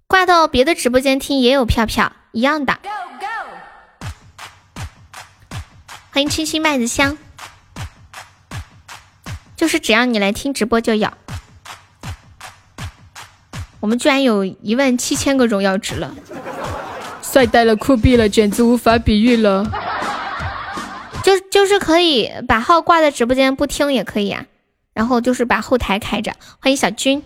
挂到别的直播间听也有票票一样的。欢迎清新麦子香，就是只要你来听直播就有。我们居然有一万七千个荣耀值了，帅呆了，酷毙了，简直无法比喻了。就就是可以把号挂在直播间不听也可以啊，然后就是把后台开着。欢迎小军，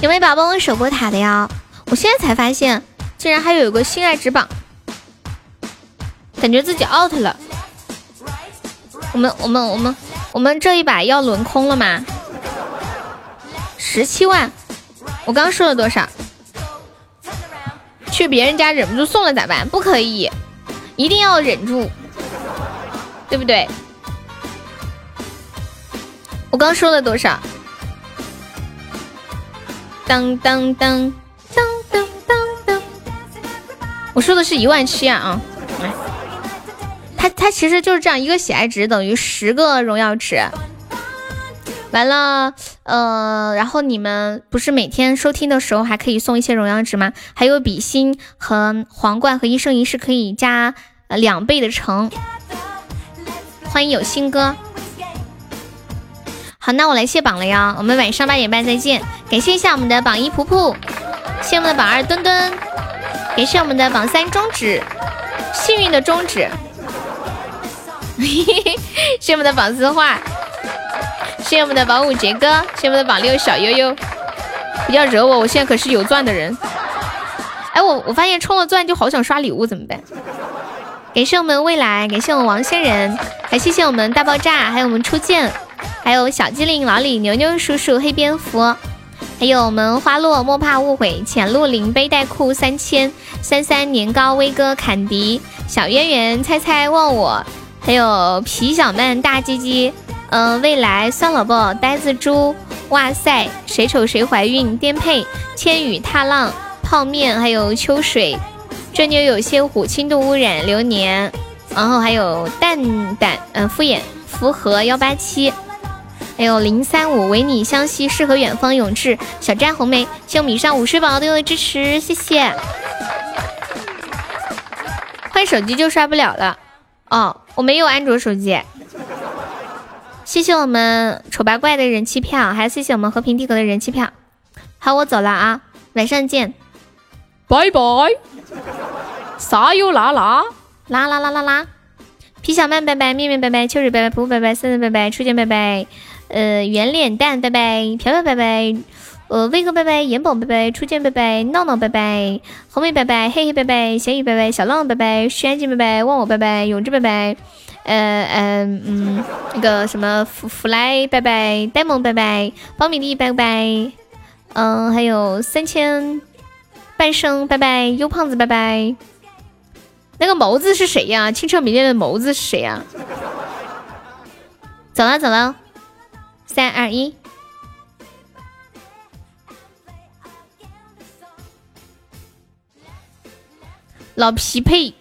有没有宝宝我守过塔的呀？我现在才发现，竟然还有一个心爱值榜，感觉自己 out 了。我们我们我们我们这一把要轮空了吗？十七万，我刚说了多少？去别人家忍不住送了咋办？不可以。一定要忍住，对不对？我刚说了多少？当当当当当当当！我说的是一万七啊啊！它它其实就是这样一个喜爱值等于十个荣耀值。完了，呃，然后你们不是每天收听的时候还可以送一些荣耀值吗？还有比心和皇冠和一生一世可以加两倍的成。欢迎有心哥。好，那我来卸榜了呀。我们晚上八点半再见。感谢一下我们的榜一普普，谢谢我们的榜二墩墩，感谢我们的榜三中指，幸运的中指。谢谢我们的榜 四画。谢谢我们的榜五杰哥，谢谢我们的榜六小悠悠，不要惹我，我现在可是有钻的人。哎，我我发现充了钻就好想刷礼物，怎么办？感谢我们未来，感谢我们王仙人，还谢谢我们大爆炸，还有我们初见，还有小机灵老李牛牛叔叔黑蝙蝠，还有我们花落莫怕误会浅露林背带裤三千三三年糕威哥坎迪小渊源猜猜问我，还有皮小曼大鸡鸡。嗯，未来酸萝卜呆子猪，哇塞，谁丑谁怀孕？颠沛千语踏浪泡面，还有秋水，这妞有些虎，轻度污染流年，然后还有蛋蛋，嗯，敷衍符合幺八七，还有零三五，唯你相惜，适合远方永志，小詹红梅，谢我们以上五十宝宝对我的支持，谢谢。换手机就刷不了了，哦，我没有安卓手机。谢谢我们丑八怪的人气票，还有谢谢我们和平帝国的人气票。好，我走了啊，晚上见，拜拜。撒油啦啦啦啦啦啦啦！皮小曼拜拜，面面拜拜，秋水拜拜，噗噗拜拜，森森拜拜，初见拜拜，呃，圆脸蛋拜拜，飘飘拜拜，呃，威哥拜拜，元宝拜拜，初见拜拜，闹闹拜拜，红梅拜拜，嘿嘿拜拜，咸鱼拜拜，小浪拜拜，徐安静拜拜，忘我拜拜，永志拜拜。呃嗯嗯，那个什么弗弗莱拜拜，呆萌拜拜，苞米粒拜拜，嗯，还有三千半生拜拜，优胖子拜拜。那个眸子是谁呀？清澈明亮的眸子是谁呀？走了走了，三二一。老匹配。